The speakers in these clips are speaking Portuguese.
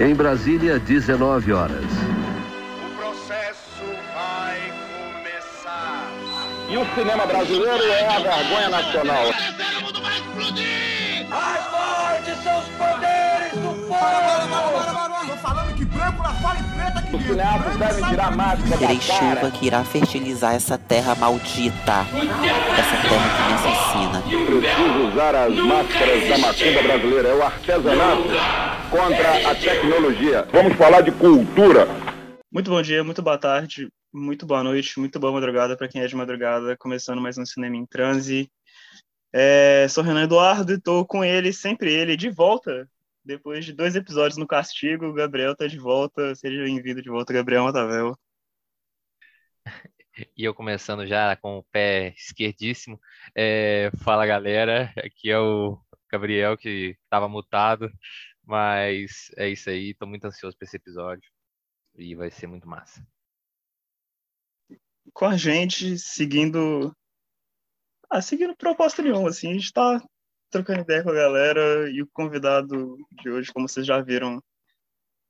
Em Brasília, 19 horas. O processo vai começar. E o cinema brasileiro é a vergonha nacional. Mais forte são os poderes do povo. Branco fora e preta aqui Os dentro. cineastas devem tirar máscara Terei chuva que irá fertilizar essa terra maldita. Essa terra que me assassina. Preciso usar as máscaras da macumba brasileira. É o artesanato contra a tecnologia. Vamos falar de cultura. Muito bom dia, muito boa tarde, muito boa noite, muito boa madrugada para quem é de madrugada, começando mais um Cinema em Transe. É, sou Renan Eduardo e estou com ele, sempre ele, de volta, depois de dois episódios no Castigo, o Gabriel tá de volta, seja bem-vindo de volta, Gabriel Matavel. E eu começando já com o pé esquerdíssimo. É, fala galera, aqui é o Gabriel que estava mutado, mas é isso aí, tô muito ansioso para esse episódio e vai ser muito massa. Com a gente, seguindo... Ah, seguindo proposta nenhuma, assim, a gente tá trocando ideia com a galera e o convidado de hoje, como vocês já viram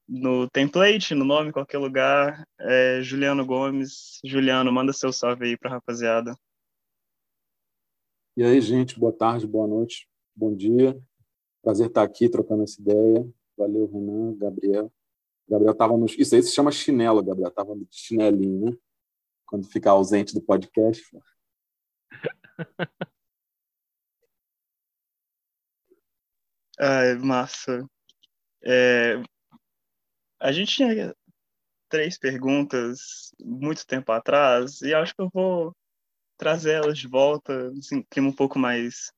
no template, no nome, em qualquer lugar, é Juliano Gomes. Juliano, manda seu salve aí pra rapaziada. E aí, gente, boa tarde, boa noite, bom dia. Prazer estar aqui trocando essa ideia. Valeu, Renan, Gabriel. Gabriel estava no. Isso aí se chama chinelo, Gabriel. Estava no chinelinho, né? Quando fica ausente do podcast. Ai, massa. É, a gente tinha três perguntas muito tempo atrás e acho que eu vou trazer elas de volta, assim, clima um pouco mais,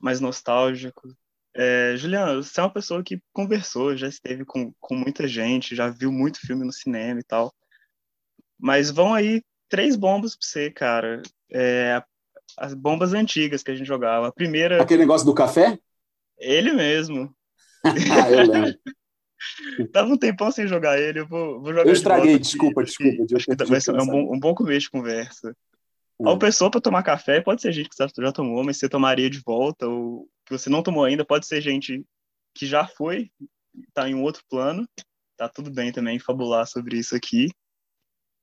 mais nostálgico. É, Juliano, você é uma pessoa que conversou, já esteve com, com muita gente, já viu muito filme no cinema e tal. Mas vão aí três bombas pra você, cara. É, as bombas antigas que a gente jogava. A primeira, Aquele negócio do café? Ele mesmo. ah, eu lembro. Tava um tempão sem jogar ele, eu vou, vou jogar Eu de estraguei, aqui, desculpa, desculpa, de eu Acho que ter vai ser um bom, um bom começo de conversa. Hum. Ou pessoa para tomar café, pode ser gente que você já tomou, mas você tomaria de volta, ou que você não tomou ainda, pode ser gente que já foi, tá em um outro plano, tá tudo bem também fabular sobre isso aqui.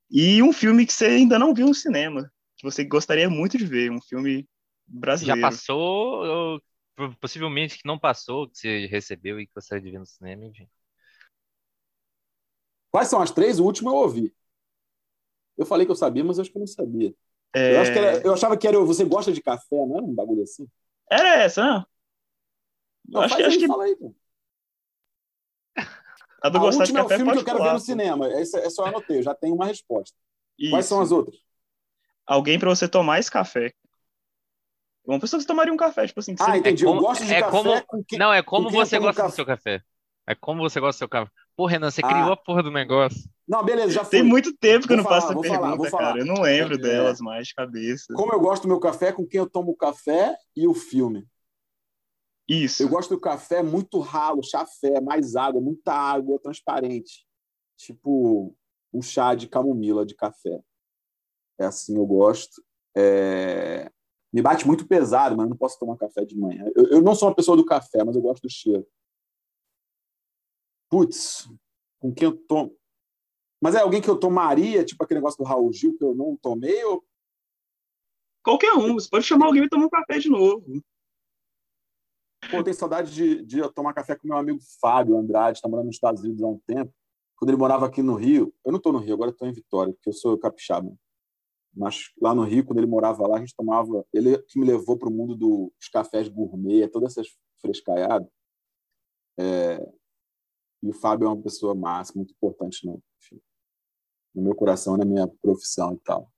E um filme que você ainda não viu no cinema, que você gostaria muito de ver, um filme Já brasileiro. passou, ou po- possivelmente que não passou, que você recebeu e que gostaria de ver no cinema, enfim. Quais são as três? O último eu ouvi. Eu falei que eu sabia, mas eu acho que eu não sabia. É, Eu, acho que era- eu achava que era. Você gosta de café, não era um bagulho assim? Era essa, não? Não, acho faz que, acho aí, que fala aí, pô. a do A gostar de última é o café filme que eu quero falar, ver no pô. cinema. Essa, essa eu anotei, eu já tenho uma resposta. Quais Isso. são as outras? alguém para você tomar esse café. Uma pessoa que você tomaria um café, tipo assim, que Ah, você... entendi. como- eu gosto de é café como- com quem. Não, é como com você tomo gosta do café? seu café. É como você gosta do seu café. Pô, Renan, você Ah. criou a porra do negócio. Não, beleza, já foi. Tem muito tempo que eu não falar, faço essa vou falar, pergunta, vou falar. cara. Eu não lembro É, delas mais de cabeça. Como eu gosto do meu café, com quem eu tomo o café e o filme. Isso. Eu gosto do café muito ralo, chafé, mais água, muita água, transparente. Tipo um chá de camomila de café. É assim eu gosto. É, Me bate muito pesado, mas eu não posso tomar café de manhã. Eu, eu não sou uma pessoa do café, mas eu gosto do cheiro. Putz, com quem eu tomo. Mas é alguém que eu tomaria, tipo aquele negócio do Raul Gil que eu não tomei, ou Qualquer um. Você pode chamar alguém e tomar um café de novo. Pô, eu tenho saudade de, de eu tomar café com meu amigo Fábio Andrade, está morando nos Estados Unidos há um tempo. Quando ele morava aqui no Rio, eu não estou no Rio, agora estou em Vitória, porque eu sou capixaba. Mas lá no Rio, quando ele morava lá, a gente tomava. Ele que me levou para o mundo dos cafés gourmet, todas essas frescaiadas. É, E o Fábio é uma pessoa massa, muito importante no, enfim, no meu coração, na minha profissão e tal.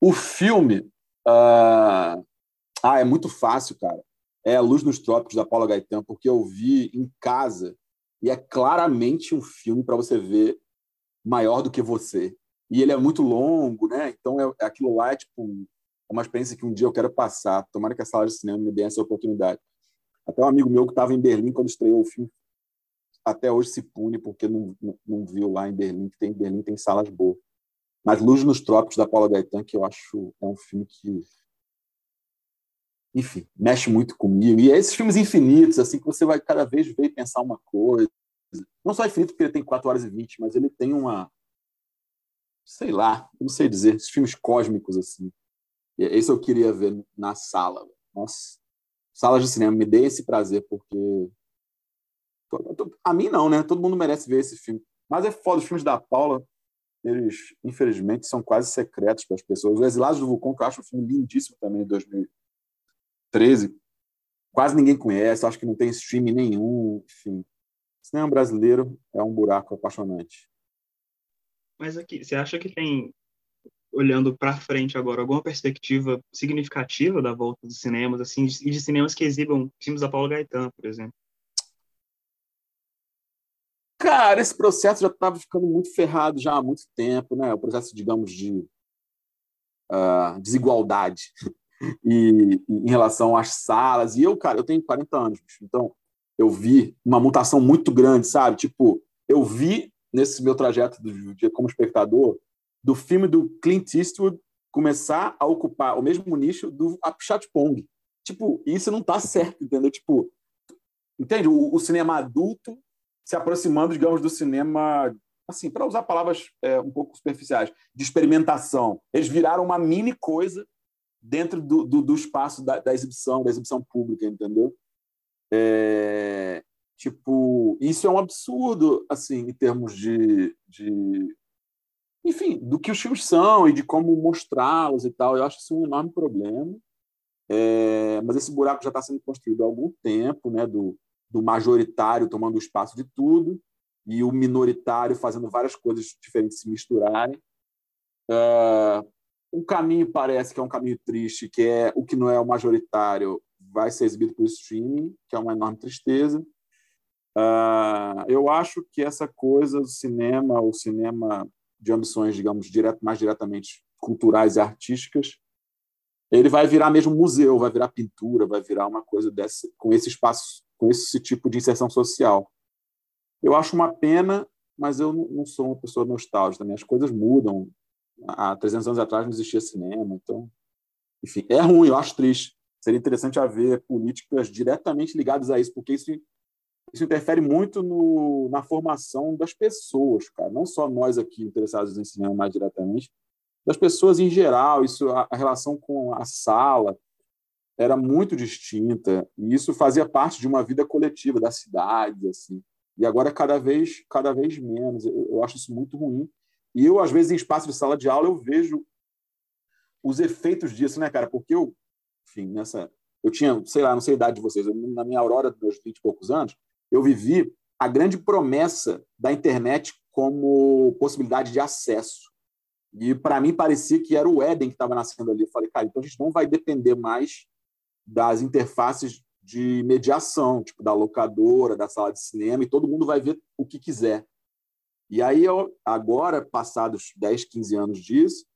O filme. ah, ah, é muito fácil, cara é A Luz nos Trópicos, da Paula Gaetan, porque eu vi em casa e é claramente um filme para você ver maior do que você. E ele é muito longo, né? Então, é, aquilo lá é tipo é uma experiência que um dia eu quero passar. Tomara que a sala de cinema me dê essa oportunidade. Até um amigo meu que estava em Berlim quando estreou o filme, até hoje se pune porque não, não, não viu lá em Berlim, que tem em Berlim tem salas boas. Mas Luz nos Trópicos, da Paula Gaetan, que eu acho é um filme que enfim, mexe muito comigo. E é esses filmes infinitos, assim, que você vai cada vez ver e pensar uma coisa. Não só infinito porque ele tem 4 horas e 20, mas ele tem uma. Sei lá, não sei dizer, esses filmes cósmicos assim. Esse eu queria ver na sala. Nossa, salas de cinema, me dê esse prazer, porque. A mim não, né? Todo mundo merece ver esse filme. Mas é foda, os filmes da Paula, eles, infelizmente, são quase secretos para as pessoas. O Exilados do Vulcão, que eu acho um filme lindíssimo também, de 2013, quase ninguém conhece, acho que não tem streaming nenhum, enfim. Cinema brasileiro é um buraco apaixonante. Mas aqui, você acha que tem, olhando para frente agora, alguma perspectiva significativa da volta dos cinemas, assim, e de cinemas que exibam filmes da Paulo Gaetan, por exemplo? Cara, esse processo já estava ficando muito ferrado já há muito tempo, né? O processo, digamos, de uh, desigualdade e, em relação às salas. E eu, cara, eu tenho 40 anos, então eu vi uma mutação muito grande, sabe? Tipo, eu vi nesse meu trajeto de, como espectador do filme do Clint Eastwood começar a ocupar o mesmo nicho do Apichat Pong. Tipo, isso não tá certo, entendeu? Tipo, entende? O, o, cinema adulto se aproximando, digamos, do cinema, assim, para usar palavras é, um pouco superficiais, de experimentação. Eles viraram uma mini coisa dentro do, do, do espaço da, da, exibição, da exibição pública, entendeu? É, tipo, isso é um absurdo, assim, em termos de, de, enfim, do que os filmes são e de como mostrá-los e tal. Eu acho isso um enorme problema. É, mas esse buraco já está sendo construído há algum tempo, né? Do, do majoritário tomando o espaço de tudo e o minoritário fazendo várias coisas diferentes se misturarem. Uh, um caminho parece que é um caminho triste, que é o que não é o majoritário vai ser exibido por streaming, que é uma enorme tristeza. Uh, eu acho que essa coisa do cinema, o cinema de ambições, digamos, direto, mais diretamente culturais e artísticas, ele vai virar mesmo museu, vai virar pintura, vai virar uma coisa dessa, com esse espaço, com esse tipo de inserção social. Eu acho uma pena, mas eu não sou uma pessoa nostálgica. As coisas mudam, há 300 anos atrás não existia cinema, então, enfim, é ruim, eu acho triste. Seria interessante haver políticas diretamente ligadas a isso, porque isso, isso interfere muito no, na formação das pessoas, cara. Não só nós aqui interessados em cinema mais diretamente, das pessoas em geral. Isso, a, a relação com a sala era muito distinta e isso fazia parte de uma vida coletiva da cidade, assim. E agora cada vez, cada vez menos. Eu, eu acho isso muito ruim e eu, às vezes, em espaço de sala de aula, eu vejo os efeitos disso, né, cara? Porque eu, enfim, nessa. Eu tinha, sei lá, não sei a idade de vocês, eu, na minha aurora dos meus 20 e poucos anos, eu vivi a grande promessa da internet como possibilidade de acesso. E para mim parecia que era o Éden que estava nascendo ali. Eu falei, cara, então a gente não vai depender mais das interfaces de mediação, tipo da locadora, da sala de cinema, e todo mundo vai ver o que quiser. E aí, eu, agora, passados 10, 15 anos disso,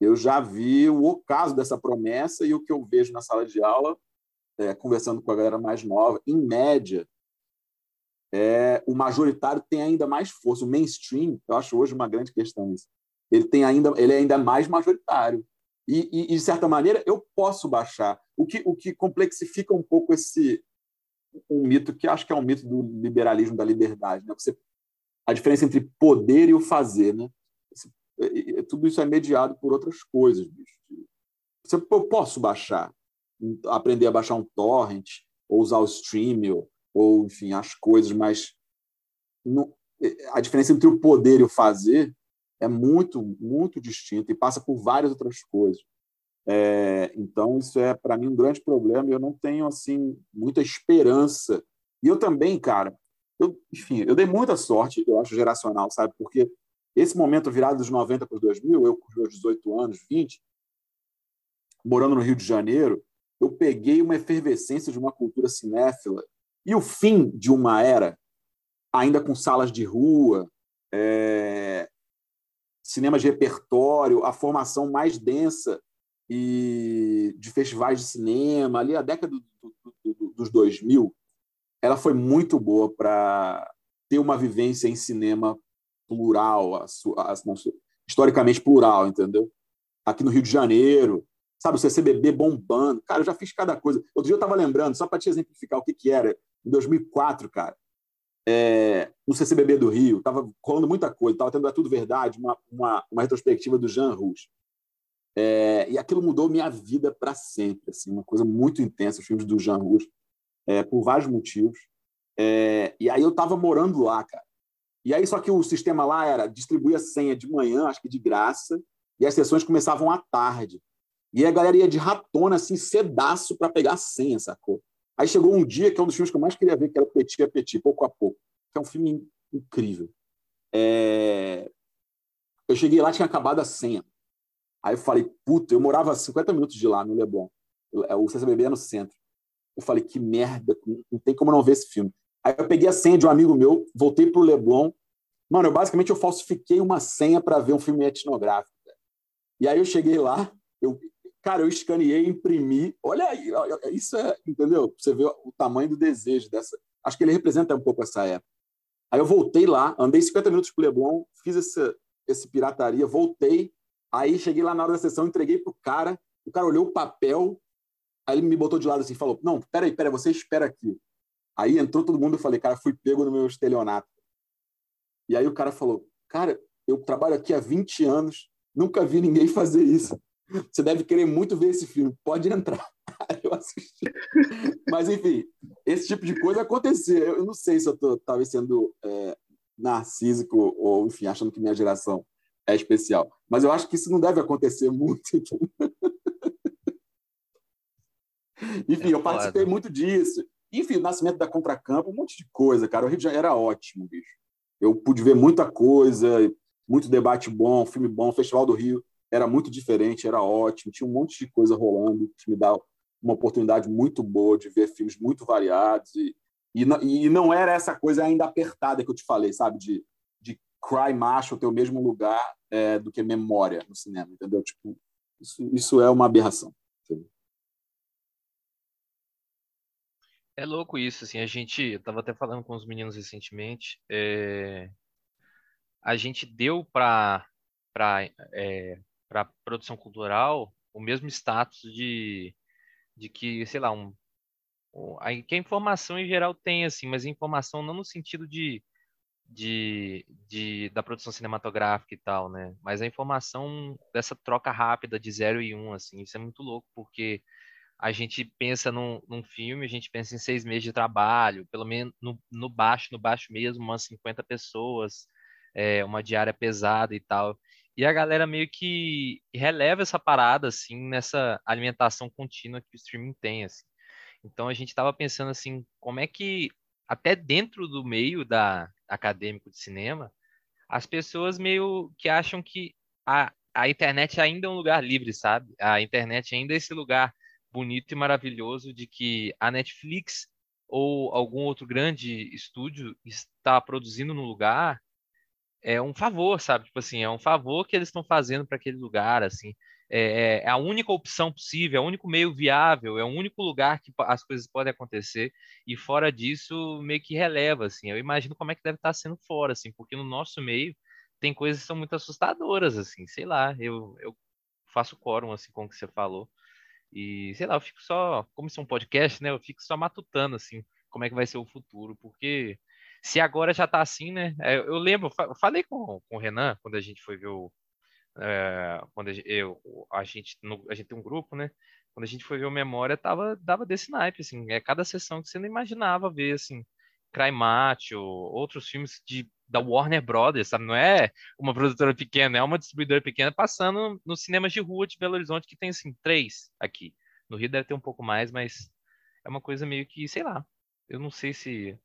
eu já vi o ocaso dessa promessa e o que eu vejo na sala de aula, é, conversando com a galera mais nova, em média, é, o majoritário tem ainda mais força. O mainstream, eu acho hoje uma grande questão isso. Ele tem ainda, ele é ainda mais majoritário. E, e, de certa maneira, eu posso baixar. O que, o que complexifica um pouco esse um mito que acho que é um mito do liberalismo da liberdade, né? Você a diferença entre poder e o fazer, né? Tudo isso é mediado por outras coisas, bicho. Você, eu posso baixar, aprender a baixar um torrent, ou usar o Streamio, ou, enfim, as coisas, mas a diferença entre o poder e o fazer é muito, muito distinta e passa por várias outras coisas. É, então, isso é, para mim, um grande problema e eu não tenho, assim, muita esperança. E eu também, cara, eu, enfim, eu dei muita sorte, eu acho, geracional, sabe? Porque esse momento virado dos 90 para os 2000, eu com os meus 18 anos, 20, morando no Rio de Janeiro, eu peguei uma efervescência de uma cultura cinéfila e o fim de uma era, ainda com salas de rua, é, cinema de repertório, a formação mais densa e de festivais de cinema, ali a década do, do, do, dos 2000, ela foi muito boa para ter uma vivência em cinema plural, a, a, não, historicamente plural, entendeu? Aqui no Rio de Janeiro, sabe, o CCBB bombando. Cara, eu já fiz cada coisa. Outro dia eu estava lembrando, só para te exemplificar o que, que era, em 2004, cara, é, no CCBB do Rio, estava rolando muita coisa, estava tendo É Tudo Verdade, uma, uma, uma retrospectiva do Jean Rouge. É, e aquilo mudou minha vida para sempre, assim, uma coisa muito intensa, os filmes do Jean Rouge, é, por vários motivos. É, e aí eu estava morando lá, cara. E aí só que o sistema lá era distribuir a senha de manhã, acho que de graça, e as sessões começavam à tarde. E a galera ia de ratona, assim, cedaço para pegar a senha, sacou? Aí chegou um dia que é um dos filmes que eu mais queria ver, que era Petit a Petit, pouco a pouco, que é um filme incrível. É... Eu cheguei lá, tinha acabado a senha. Aí eu falei, puta, eu morava a 50 minutos de lá, no Leblon. É, o CCBB é no centro. Eu falei, que merda, não tem como não ver esse filme. Aí eu peguei a senha de um amigo meu, voltei pro Leblon. Mano, eu, basicamente eu falsifiquei uma senha para ver um filme etnográfico. E aí eu cheguei lá, eu, cara, eu escaneei, imprimi. Olha aí, isso é, entendeu? Você vê o tamanho do desejo dessa. Acho que ele representa um pouco essa época. Aí eu voltei lá, andei 50 minutos pro Leblon, fiz essa, esse pirataria, voltei. Aí cheguei lá na hora da sessão, entreguei pro cara. O cara olhou o papel, aí ele me botou de lado assim, falou: Não, peraí, peraí, você espera aqui. Aí entrou todo mundo, eu falei, cara, fui pego no meu estelionato. E aí o cara falou, cara, eu trabalho aqui há 20 anos, nunca vi ninguém fazer isso. Você deve querer muito ver esse filme, pode entrar. eu assisti. Mas, enfim, esse tipo de coisa acontecia. Eu não sei se eu estou talvez sendo é, narcísico ou, enfim, achando que minha geração é especial. Mas eu acho que isso não deve acontecer muito. enfim, é eu participei muito disso. Enfim, o nascimento da Contracampo, um monte de coisa, cara. O Rio de Janeiro era ótimo, bicho. Eu pude ver muita coisa, muito debate bom, filme bom. Festival do Rio era muito diferente, era ótimo. Tinha um monte de coisa rolando que me dá uma oportunidade muito boa de ver filmes muito variados. E, e, e não era essa coisa ainda apertada que eu te falei, sabe? De, de cry macho ter o mesmo lugar é, do que memória no cinema, entendeu? Tipo, isso, isso é uma aberração. É louco isso, assim, a gente, eu tava até falando com os meninos recentemente, é, a gente deu para para é, para produção cultural o mesmo status de, de que, sei lá, um, que a informação em geral tem, assim, mas informação não no sentido de, de, de, da produção cinematográfica e tal, né? Mas a informação dessa troca rápida de 0 e 1, um, assim, isso é muito louco, porque a gente pensa num, num, filme, a gente pensa em seis meses de trabalho, pelo menos no, no baixo, no baixo mesmo, umas 50 pessoas, é, uma diária pesada e tal. E a galera meio que releva essa parada, assim, nessa alimentação contínua que o streaming tem, assim. Então a gente estava pensando assim, como é que até dentro do meio da acadêmico de cinema, as pessoas meio que acham que a, a internet ainda é um lugar livre, sabe? A internet ainda é esse lugar bonito e maravilhoso de que a Netflix ou algum outro grande estúdio está produzindo no lugar é um favor, sabe? Tipo assim, é um favor que eles estão fazendo para aquele lugar, assim. É, é, a única opção possível, é o único meio viável, é o único lugar que as coisas podem acontecer. E fora disso, meio que releva, assim. Eu imagino como é que deve estar sendo fora, assim, porque no nosso meio tem coisas que são muito assustadoras, assim. Sei lá, eu, eu faço quórum, assim, com o que você falou. E, sei lá, eu fico só, como isso é um podcast, né? Eu fico só matutando, assim, como é que vai ser o futuro, porque se agora já tá assim, né? É, eu lembro, eu falei com, com o Renan quando a gente foi ver o. É, quando a, eu, a, gente, a gente tem um grupo, né? Quando a gente foi ver o Memória, tava, dava desse naipe, assim. É cada sessão que você não imaginava ver, assim. Cry Macho, outros filmes de, da Warner Brothers, sabe? Não é uma produtora pequena, é uma distribuidora pequena passando nos cinemas de rua de Belo Horizonte, que tem, assim, três aqui. No Rio deve ter um pouco mais, mas é uma coisa meio que, sei lá. Eu não sei se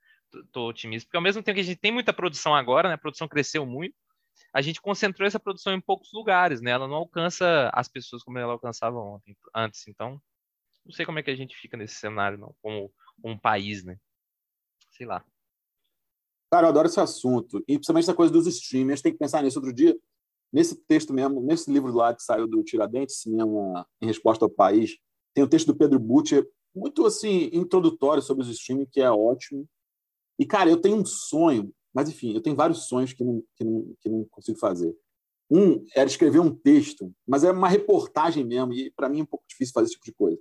tô otimista, porque ao mesmo tempo que a gente tem muita produção agora, né? A produção cresceu muito, a gente concentrou essa produção em poucos lugares, né? Ela não alcança as pessoas como ela alcançava ontem, antes. Então, não sei como é que a gente fica nesse cenário, não, como, como país, né? sei lá. Cara, eu adoro esse assunto. E principalmente essa coisa dos streamers. Tem que pensar nisso outro dia. Nesse texto mesmo, nesse livro lá que saiu do Tiradentes, Cinema em Resposta ao País, tem o texto do Pedro Butcher, muito assim, introdutório sobre os streaming, que é ótimo. E, cara, eu tenho um sonho, mas enfim, eu tenho vários sonhos que não, que não, que não consigo fazer. Um era escrever um texto, mas é uma reportagem mesmo, e para mim é um pouco difícil fazer esse tipo de coisa.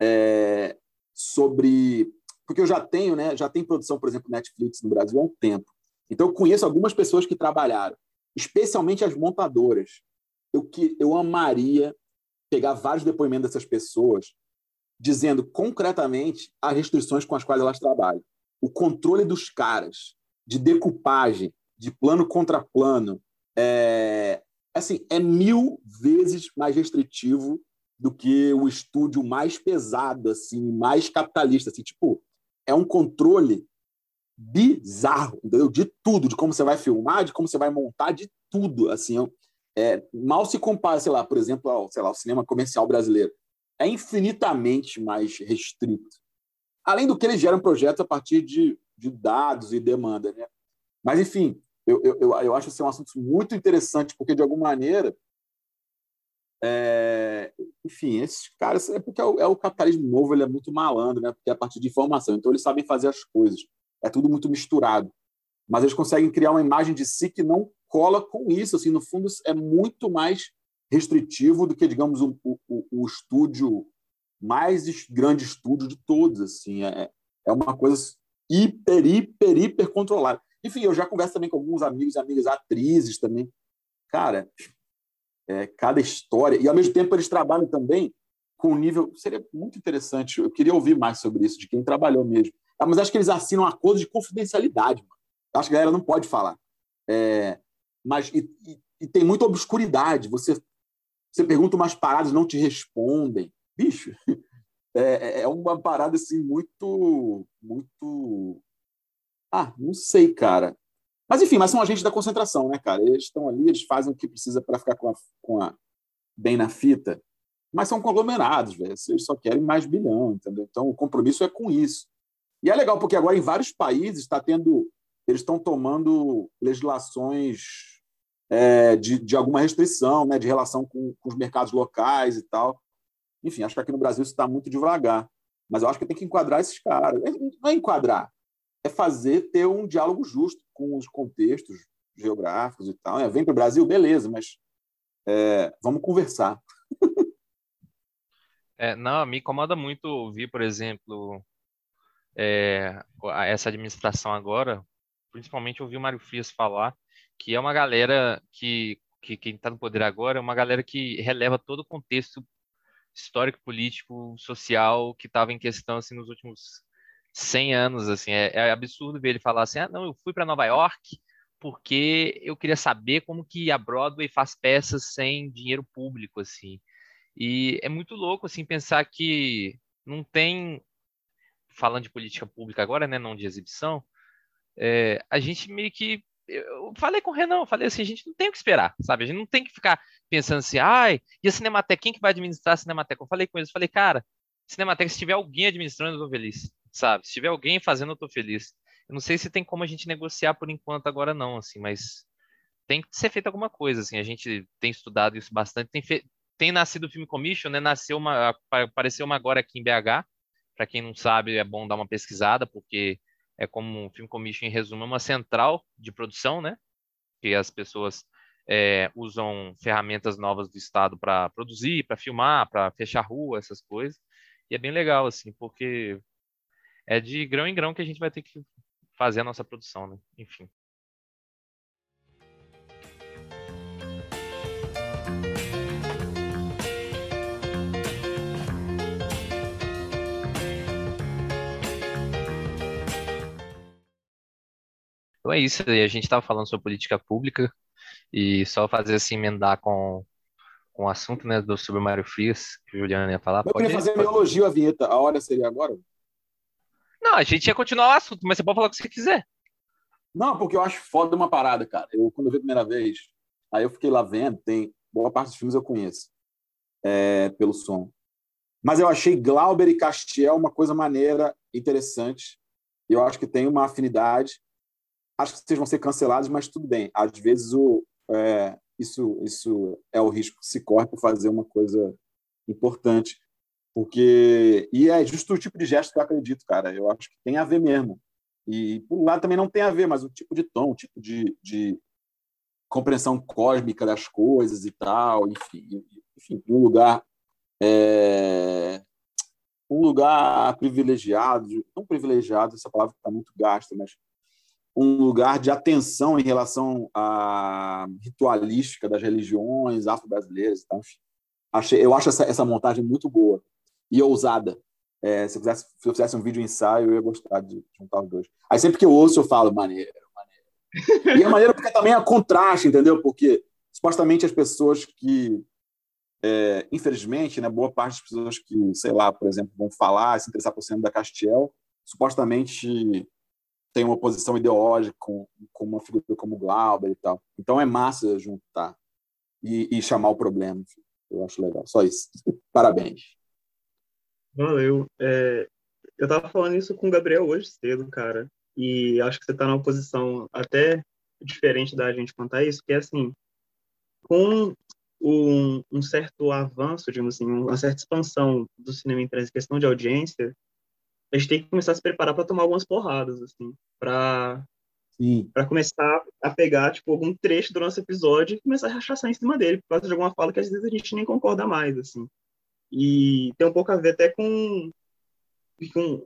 É, sobre porque eu já tenho, né? Já tem produção, por exemplo, Netflix no Brasil há um tempo. Então eu conheço algumas pessoas que trabalharam, especialmente as montadoras. Eu que eu amaria pegar vários depoimentos dessas pessoas dizendo concretamente as restrições com as quais elas trabalham. O controle dos caras, de decupagem, de plano contra plano, é, assim, é mil vezes mais restritivo do que o estúdio mais pesado, assim, mais capitalista, assim, tipo, é um controle bizarro, entendeu? De tudo, de como você vai filmar, de como você vai montar, de tudo, assim, é, mal se compara, sei lá, por exemplo, ao, sei lá, ao cinema comercial brasileiro. É infinitamente mais restrito. Além do que eles geram projetos a partir de, de dados e demanda, né? Mas, enfim, eu, eu, eu acho esse um assunto muito interessante, porque, de alguma maneira, é, enfim, esses caras, é porque é o, é o, capitalismo novo, ele é muito malandro, né? Porque é a partir de informação, então eles sabem fazer as coisas. É tudo muito misturado. Mas eles conseguem criar uma imagem de si que não cola com isso. Assim, no fundo, é muito mais restritivo do que, digamos, o, o, o estúdio mais grande estúdio de todos. Assim, é, é uma coisa hiper, hiper, hiper controlada. Enfim, eu já converso também com alguns amigos e amigas atrizes também. Cara, é, cada história. E, ao mesmo tempo, eles trabalham também com um nível. Seria muito interessante. Eu queria ouvir mais sobre isso, de quem trabalhou mesmo. Ah, mas acho que eles assinam um acordo de confidencialidade. Mano. Acho que a galera não pode falar. É, mas e, e, e, tem muita obscuridade. Você, você pergunta umas paradas, não te respondem. Bicho, é, é, é uma parada assim muito. muito ah, não sei, cara. Mas enfim, mas são agentes da concentração, né, cara? Eles estão ali, eles fazem o que precisa para ficar com a, com a bem na fita, mas são conglomerados, velho. Eles só querem mais bilhão, entendeu? Então o compromisso é com isso. E é legal porque agora em vários países está tendo, eles estão tomando legislações é, de, de alguma restrição, né, de relação com, com os mercados locais e tal. Enfim, acho que aqui no Brasil isso está muito devagar. Mas eu acho que tem que enquadrar esses caras. Não é enquadrar, é fazer ter um diálogo justo com os contextos geográficos e tal. É, vem para o Brasil, beleza, mas é, vamos conversar. É, não, me incomoda muito ouvir, por exemplo, é, essa administração agora, principalmente ouvir o Mário Frias falar que é uma galera que, que quem está no poder agora é uma galera que releva todo o contexto histórico, político, social que estava em questão assim, nos últimos 100 anos, assim, é, é absurdo ver ele falar assim, ah, não, eu fui para Nova York porque eu queria saber como que a Broadway faz peças sem dinheiro público, assim. E é muito louco, assim, pensar que não tem, falando de política pública agora, né, não de exibição, é, a gente meio que eu falei com o Renan, falei assim, a gente não tem o que esperar, sabe? A gente não tem que ficar pensando assim, ai, e a Cinemateca, quem que vai administrar a Cinemateca? Eu falei com eles, falei, cara, Cinemateca, se tiver alguém administrando, eu tô feliz sabe? Se tiver alguém fazendo, eu tô feliz. Eu não sei se tem como a gente negociar por enquanto agora não, assim, mas tem que ser feito alguma coisa, assim. A gente tem estudado isso bastante, tem, fe... tem nascido o Film Commission, né? Nasceu uma, apareceu uma agora aqui em BH. Para quem não sabe, é bom dar uma pesquisada, porque é como o Film Commission, em resumo, é uma central de produção, né? Que as pessoas é, usam ferramentas novas do Estado para produzir, para filmar, para fechar rua, essas coisas. E é bem legal, assim, porque é de grão em grão que a gente vai ter que fazer a nossa produção, né? Enfim. Então é isso, a gente estava falando sobre política pública e só fazer assim, emendar com, com o assunto né, do, sobre o Mário Frias, que o Juliano ia falar. Eu queria fazer meu elogio à vinheta, a hora seria agora? Não, a gente ia continuar o assunto, mas você pode falar o que você quiser. Não, porque eu acho foda uma parada, cara. Eu, quando eu vi a primeira vez, aí eu fiquei lá vendo, tem boa parte dos filmes eu conheço é, pelo som. Mas eu achei Glauber e Castiel uma coisa maneira, interessante. Eu acho que tem uma afinidade. Acho que vocês vão ser cancelados, mas tudo bem. Às vezes o, é, isso, isso é o risco que se corre por fazer uma coisa importante. Porque. E é justo o tipo de gesto que eu acredito, cara. Eu acho que tem a ver mesmo. E por um lado também não tem a ver, mas o tipo de tom, o tipo de, de compreensão cósmica das coisas e tal, enfim. Enfim, um lugar. É... um lugar privilegiado, não privilegiado, essa palavra está muito gasta, mas um lugar de atenção em relação à ritualística das religiões afro-brasileiras. Então, achei, eu acho essa, essa montagem muito boa e ousada. É, se, eu fizesse, se eu fizesse um vídeo ensaio, eu ia gostar de juntar os dois. Aí sempre que eu ouço, eu falo, maneiro, maneiro. E é maneiro porque também é contraste, entendeu? Porque supostamente as pessoas que é, infelizmente, né, boa parte das pessoas que, sei lá, por exemplo, vão falar, se interessar por cima da Castiel, supostamente tem uma posição ideológica com, com uma figura como Glauber e tal. Então é massa juntar e, e chamar o problema. Eu acho legal. Só isso. Parabéns. Valeu. É, eu estava falando isso com o Gabriel hoje cedo, cara. E acho que você está numa posição até diferente da gente contar isso, que é assim, com um, um, certo avanço, digamos assim, uma certa expansão do cinema em questão de audiência, a gente tem que começar a se preparar para tomar algumas porradas, assim, para para começar a pegar tipo algum trecho do nosso episódio e começar a rachaçar em cima dele por causa de alguma fala que às vezes a gente nem concorda mais, assim. E tem um pouco a ver até com, com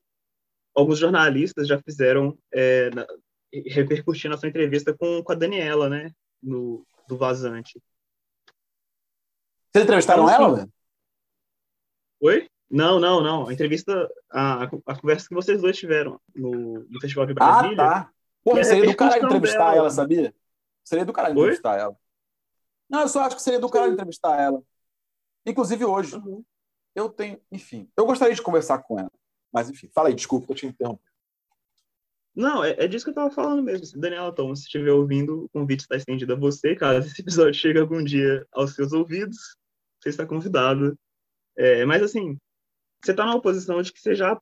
alguns jornalistas já fizeram é, na, repercutindo a sua entrevista com, com a Daniela, né, no do Vazante. Vocês entrevistaram então, ela, velho? Oi? Não, não, não. A entrevista, a, a conversa que vocês dois tiveram no, no Festival de Brasília. Ah, tá. Pô, é seria do caralho entrevistar dela. ela, sabia? Seria do caralho entrevistar ela. Não, eu só acho que seria do caralho entrevistar ela. Inclusive hoje. Uhum. Eu tenho, enfim, eu gostaria de conversar com ela. Mas, enfim, fala aí, desculpa que eu te interrompi. Não, é, é, disso que eu tava falando mesmo. Daniela Thomas, se estiver ouvindo, o convite está estendido a você. Caso esse episódio chegue algum dia aos seus ouvidos, você está convidado. É, mas, assim, você está numa posição de que você já,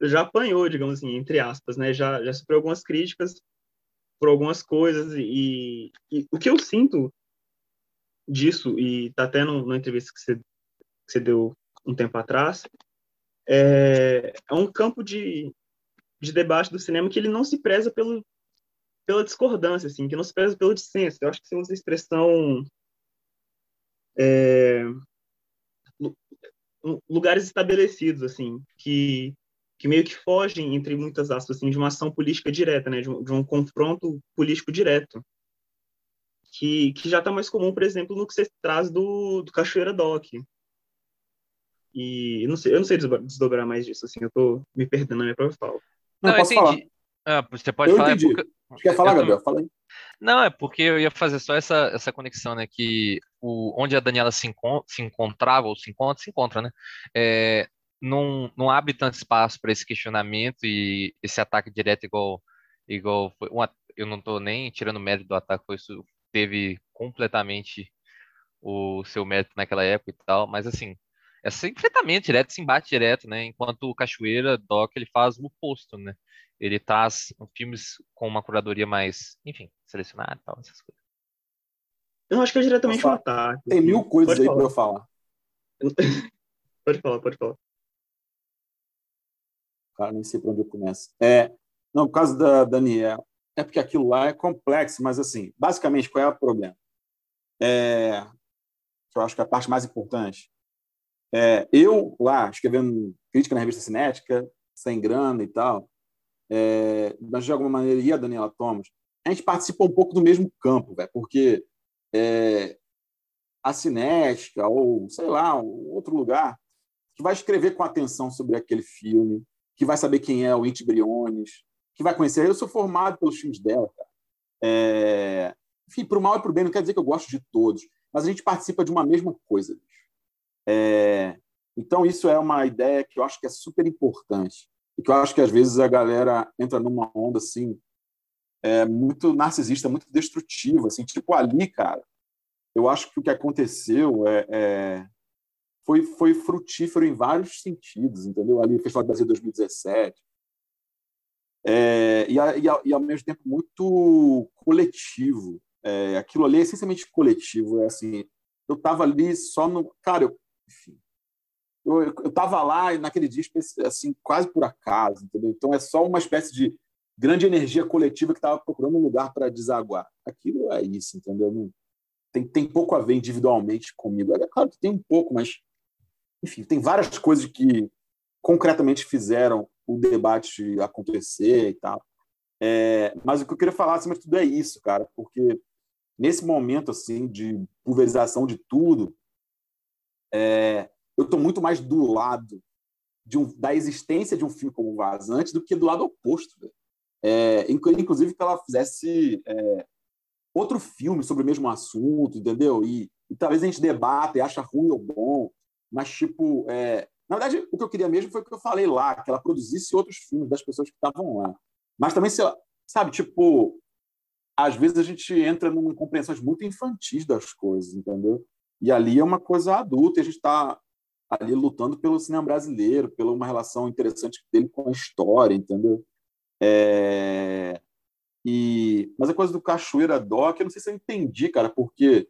já apanhou, digamos assim, entre aspas, né? Já, já sofreu algumas críticas por algumas coisas. E, e o que eu sinto disso, e tá até no, na entrevista que você, que você deu um tempo atrás, é, é um campo de, de debate do cinema que ele não se preza pelo, pela discordância, assim, que não se preza pelo dissenso. Eu acho que você usa a expressão é, lugares estabelecidos, assim, que, que meio que fogem, entre muitas aspas, assim, de uma ação política direta, né, de um, de um confronto político direto, que, que já está mais comum, por exemplo, no que você traz do, do Cachoeira Doc, e eu não sei, eu não sei desdobrar mais disso, assim, eu tô me perdendo na minha própria fala. Não, não posso entendi. falar. Ah, você pode eu falar. É entendi. É porque... Quer falar, Gabriel? Fala aí. Não, é porque eu ia fazer só essa, essa conexão, né? Que o, onde a Daniela se, encont se encontrava, ou se encontra, se encontra, né? É, não, não abre tanto espaço para esse questionamento e esse ataque direto igual, igual foi, eu não estou nem tirando mérito do ataque, foi isso teve completamente o seu mérito naquela época e tal, mas assim, esse enfrentamento direto, esse embate direto, né? Enquanto o Cachoeira, Doc, ele faz o oposto, né? Ele traz filmes com uma curadoria mais, enfim, selecionada e tal, essas coisas. Eu acho que é diretamente um ataque. Tem mil coisas pode aí para eu falar. pode falar, pode falar. Cara, nem sei para onde eu começo. É, não, por causa da Daniel. É porque aquilo lá é complexo, mas assim, basicamente, qual é o problema? É, que eu acho que é a parte mais importante é, eu lá, escrevendo crítica na revista Cinética, sem grana e tal, é, mas de alguma maneira, e a Daniela Thomas, a gente participa um pouco do mesmo campo, véio, porque é, a Cinética, ou sei lá, um outro lugar, que vai escrever com atenção sobre aquele filme, que vai saber quem é o Inti Briones, que vai conhecer. Eu sou formado pelos filmes dela, cara. É, enfim, para o mal e para o bem, não quer dizer que eu gosto de todos, mas a gente participa de uma mesma coisa. É, então, isso é uma ideia que eu acho que é super importante. E que eu acho que, às vezes, a galera entra numa onda assim, é, muito narcisista, muito destrutiva. Assim, tipo, ali, cara, eu acho que o que aconteceu é, é foi, foi frutífero em vários sentidos, entendeu? Ali, o Festival do Brasil 2017. É, e, e, e, ao mesmo tempo, muito coletivo. É, aquilo ali é essencialmente coletivo. É assim, eu estava ali só no. Cara, eu enfim. Eu estava lá naquele dia, assim, quase por acaso, entendeu? Então é só uma espécie de grande energia coletiva que estava procurando um lugar para desaguar. Aquilo é isso, entendeu? Não, tem, tem pouco a ver individualmente comigo. É claro que tem um pouco, mas, enfim, tem várias coisas que concretamente fizeram o debate acontecer e tal. É, mas o que eu queria falar, acima de tudo, é isso, cara, porque nesse momento assim de pulverização de tudo, é, eu estou muito mais do lado um, da existência de um filme como Vazante do que do lado oposto. É, inclusive que ela fizesse é, outro filme sobre o mesmo assunto, entendeu? E, e, talvez a gente debata e acha ruim ou bom, mas tipo, é, na verdade, o que eu queria mesmo foi o que eu falei lá, que ela produzisse outros filmes das pessoas que estavam lá. Mas também, sabe, tipo, às vezes a gente entra em compreensões muito infantis das coisas, entendeu? E ali é uma coisa adulta, e a gente está ali lutando pelo cinema brasileiro, pela uma relação interessante dele com a história, entendeu? É... E... Mas a coisa do Cachoeira Doc, eu não sei se eu entendi, cara, porque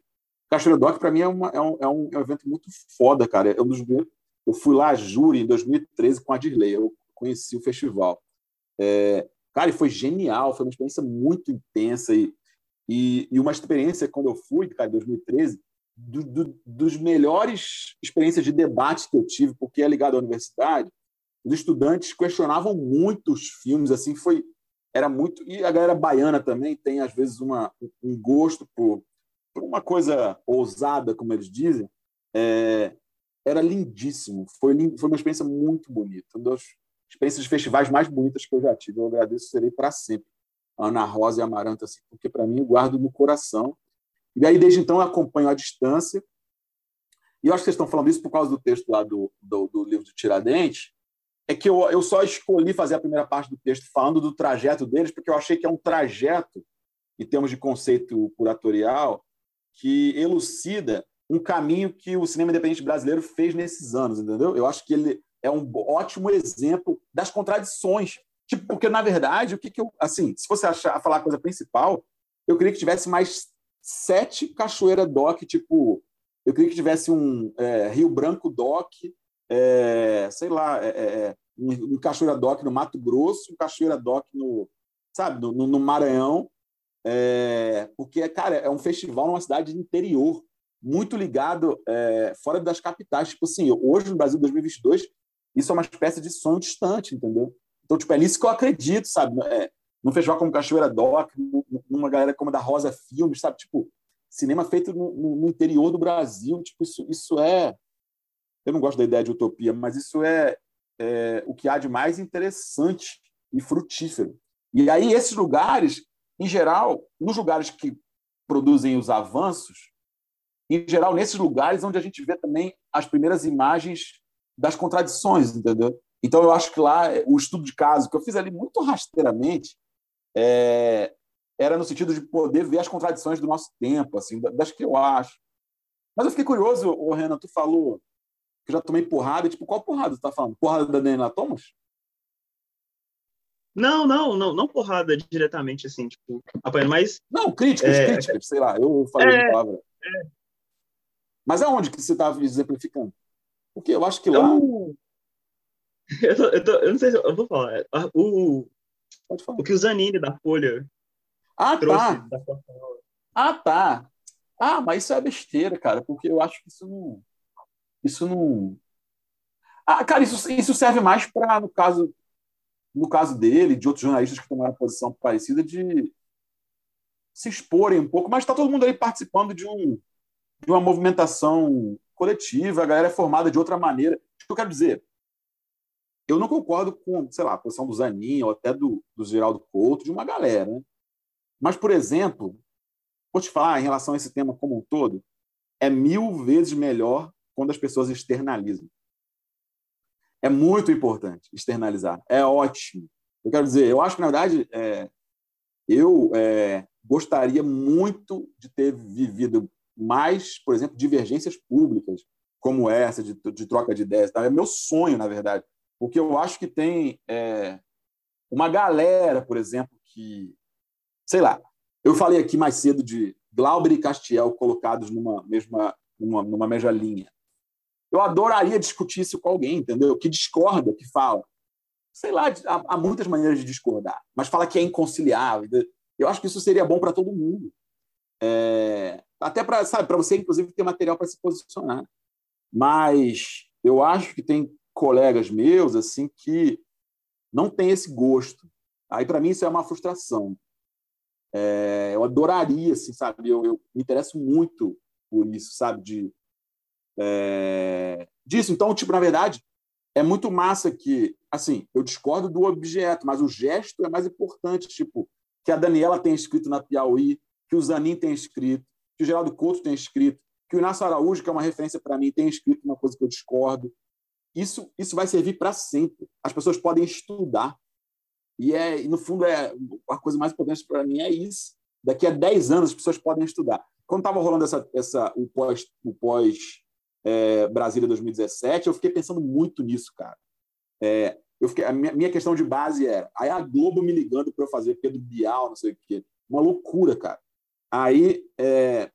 Cachoeira Doc, para mim, é, uma, é, um, é, um, é, um, evento muito foda, cara. Dos... Eu fui lá a júri em 2013 com a Dirley, eu conheci o festival. É... Cara, e foi genial, foi uma experiência muito intensa e, e, e uma experiência, quando eu fui, cara, em 2013, do, do, dos melhores experiências de debate que eu tive, porque é ligado à universidade, os estudantes questionavam muito os filmes, assim, foi era muito e a galera baiana também tem às vezes uma, um gosto por, por uma coisa ousada, como eles dizem. É, era lindíssimo, foi foi uma experiência muito bonita, uma das experiências de festivais mais bonitas que eu já tive. Eu agradeço, serei para sempre. Ana Rosa e Amaranta, assim, porque para mim eu guardo no coração e aí, desde então, eu acompanho à distância. E eu acho que vocês estão falando isso por causa do texto lá do, do, do livro do Tiradentes, é que eu, eu só escolhi fazer a primeira parte do texto falando do trajeto deles, porque eu achei que é um trajeto, em termos de conceito curatorial, que elucida um caminho que o cinema independente brasileiro fez nesses anos, entendeu? Eu acho que ele é um ótimo exemplo das contradições. Tipo, porque, na verdade, o que, que eu. Assim, se fosse achar, falar a coisa principal, eu queria que tivesse mais sete Cachoeira Doc, tipo, eu queria que tivesse um é, Rio Branco Doc, é, sei lá, é, é, é um, um, Cachoeira Doc no Mato Grosso, um Cachoeira Doc no, sabe, no, no Maranhão, porque, cara, é um festival numa cidade interior, muito ligado fora das capitais. Tipo assim, hoje no Brasil 2022, isso é uma espécie de sonho distante, entendeu? Então, tipo, é nisso que eu acredito, sabe? É, num festival como Cachoeira Doc, numa galera como a da Rosa Filmes, sabe? Tipo, cinema feito no, no, interior do Brasil, tipo, isso, isso é... Eu não gosto da ideia de utopia, mas isso é, é o que há de mais interessante e frutífero. E aí, esses lugares, em geral, nos lugares que produzem os avanços, em geral, nesses lugares onde a gente vê também as primeiras imagens das contradições, entendeu? Então, eu acho que lá, o estudo de caso, que eu fiz ali muito rasteiramente, é, era no sentido de poder ver as contradições do nosso tempo, assim, das que eu acho. Mas eu fiquei curioso, o Renan, tu falou que já tomei porrada, tipo, qual porrada tu tá falando? Porrada da Daniela Thomas? Não, não, não, não porrada diretamente, assim, tipo, apanhando, mas... Não, críticas, é... críticas, sei lá, eu falei é... a palavra. É... Mas aonde que você estava exemplificando? Porque eu acho que lá... Eu, eu, tô, eu, não sei se eu, eu vou falar. O, Pode falar. O que o Zanini da Folha ah, tá. Da ah, tá. Ah, mas isso é besteira, cara, porque eu acho que isso não. Isso não. Ah, cara, isso, isso serve mais para, no caso, no caso dele, de outros jornalistas que tomaram posição parecida, de se exporem um pouco, mas está todo mundo aí participando de, um, de uma movimentação coletiva, a galera é formada de outra maneira. O que eu quero dizer? Eu não concordo com, sei lá, a posição do Zanin ou até do, do Geraldo Couto, de uma galera. Né? Mas, por exemplo, vou te falar em relação a esse tema como um todo, é mil vezes melhor quando as pessoas externalizam. É muito importante externalizar. É ótimo. Eu quero dizer, eu acho que, na verdade, é, eu é, gostaria muito de ter vivido mais, por exemplo, divergências públicas como essa, de, de troca de ideias. Tá? É meu sonho, na verdade. Porque eu acho que tem é, uma galera, por exemplo, que, sei lá, eu falei aqui mais cedo de Glauber e Castiel colocados numa mesma, numa, numa mesma linha. Eu adoraria discutir isso com alguém, entendeu? Que discorda, que fala. Sei lá, há, há muitas maneiras de discordar, mas fala que é inconciliável. Eu acho que isso seria bom para todo mundo. É, até para, você, inclusive, ter material para se posicionar. Mas eu acho que tem colegas meus assim que não têm esse gosto. Aí, para mim, isso é uma frustração. É, eu adoraria, assim, sabe? Eu, eu, me interesso muito por isso, sabe? De, é, disso. Então, tipo, na verdade, é muito massa que, assim, eu discordo do objeto, mas o gesto é mais importante. Tipo, que a Daniela tenha escrito na Piauí, que o Zanin tenha escrito, que o Geraldo Couto tenha escrito, que o Inácio Araújo, que é uma referência para mim, tenha escrito uma coisa que eu discordo. Isso, isso vai servir para sempre. As pessoas podem estudar. E, é, e, no fundo, é a coisa mais importante para mim é isso. Daqui a 10 anos, as pessoas podem estudar. Quando estava rolando essa, essa, o pós, o pós é, Brasília 2017, eu fiquei pensando muito nisso, cara. É, eu fiquei, a minha, minha, questão de base era aí a Globo me ligando para eu fazer Pedro Bial, não sei o quê. Uma loucura, cara. Aí é,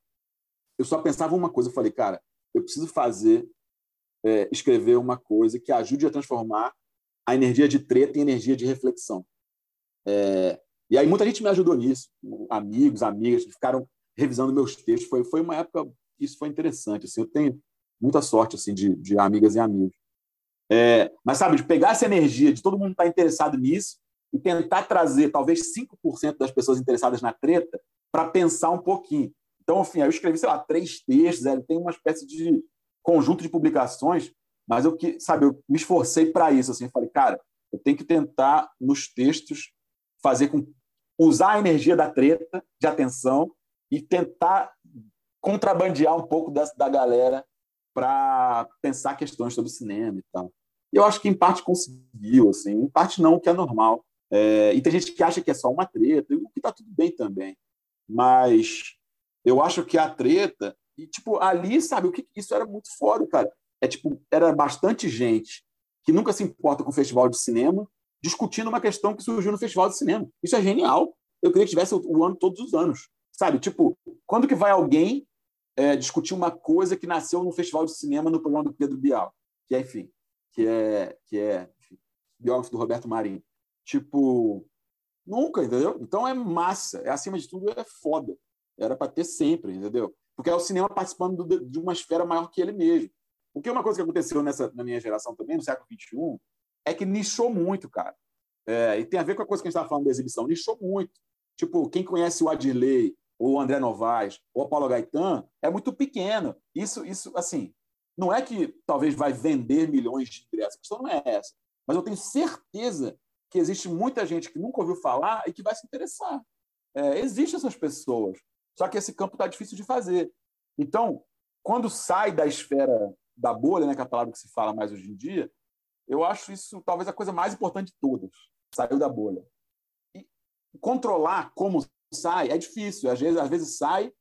eu só pensava uma coisa, eu falei, cara, eu preciso fazer, é, escrever uma coisa que ajude a transformar a energia de treta em energia de reflexão. É, e aí muita gente me ajudou nisso, amigos, amigas, que ficaram revisando meus textos. Foi, foi uma época, isso foi interessante. Assim, eu tenho muita sorte assim de, de amigas e amigos. É, mas, sabe, de pegar essa energia de todo mundo estar tá interessado nisso e tentar trazer talvez 5% das pessoas interessadas na treta para pensar um pouquinho. Então, enfim, eu escrevi, sei lá, três textos, ele tem uma espécie de conjunto de publicações, mas eu que, sabe, eu me esforcei para isso, assim, falei, cara, eu tenho que tentar nos textos fazer com usar a energia da treta, de atenção e tentar contrabandear um pouco da, da galera para pensar questões sobre cinema e tal. Eu acho que em parte conseguiu, assim, em parte não, o que é normal. É, e tem gente que acha que é só uma treta, o que está tudo bem também. Mas eu acho que a treta e tipo ali, sabe, o que isso era muito fora, cara. É tipo, era bastante gente que nunca se importa com o festival de cinema discutindo uma questão que surgiu no festival de cinema. Isso é genial. Eu queria que tivesse o ano todos os anos. Sabe, tipo, quando que vai alguém é, discutir uma coisa que nasceu no festival de cinema no programa do Pedro Bial, que é, enfim, que é, que é enfim, biógrafo do Roberto Marinho. Tipo, nunca, entendeu? Então é massa, é acima de tudo é foda. Era para ter sempre, entendeu? Porque é o cinema participando do, de uma esfera maior que ele mesmo. Porque uma coisa que aconteceu nessa na minha geração também, no século XXI, é que nichou muito, cara. É, e tem a ver com a coisa que a gente estava falando da exibição, nichou muito. Tipo, quem conhece o Adirley, ou o André Novaes, ou o Paulo Gaetan, é muito pequeno. Isso, isso, assim, não é que talvez vai vender milhões de ingressos, a questão não é essa. Mas eu tenho certeza que existe muita gente que nunca ouviu falar e que vai se interessar. É, Existem essas pessoas, só que esse campo está difícil de fazer. Então, quando sai da esfera da bolha, né, que é a palavra que se fala mais hoje em dia, eu acho isso talvez a coisa mais importante de todas. Saiu da bolha. E controlar como sai, é difícil. Às vezes, às vezes sai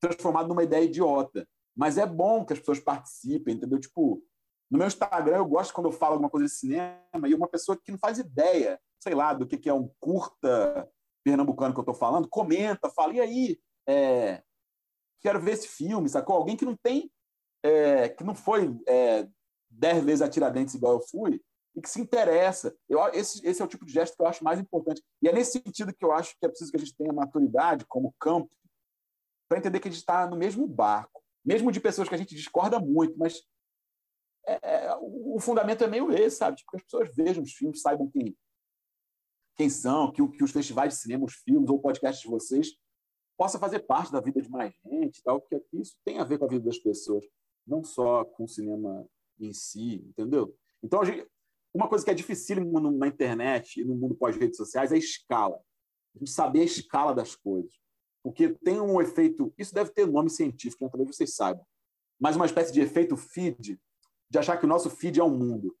transformado numa ideia idiota. Mas é bom que as pessoas participem, entendeu? Tipo, no meu Instagram, eu gosto quando eu falo alguma coisa de cinema e uma pessoa que não faz ideia, sei lá, do que é um curta pernambucano que eu estou falando, comenta, fala, e aí? É, quero ver esse filme, sacou? Alguém que não tem, é, que não foi é, dez vezes a Tiradentes igual eu fui, e que se interessa. Eu, esse, esse é o tipo de gesto que eu acho mais importante. E é nesse sentido que eu acho que é preciso que a gente tenha maturidade como campo para entender que a gente está no mesmo barco, mesmo de pessoas que a gente discorda muito, mas é, é, o fundamento é meio esse, sabe? Tipo, que as pessoas vejam os filmes, saibam quem, quem são, que, que os festivais de cinema, os filmes ou podcasts de vocês possa fazer parte da vida de mais gente, tal, porque isso tem a ver com a vida das pessoas, não só com o cinema em si, entendeu? Então, gente, uma coisa que é difícil na internet e no mundo pós-redes sociais é a escala. A gente saber a escala das coisas. Porque tem um efeito. Isso deve ter nome científico, né? talvez vocês saibam. Mas uma espécie de efeito feed, de achar que o nosso feed é o mundo.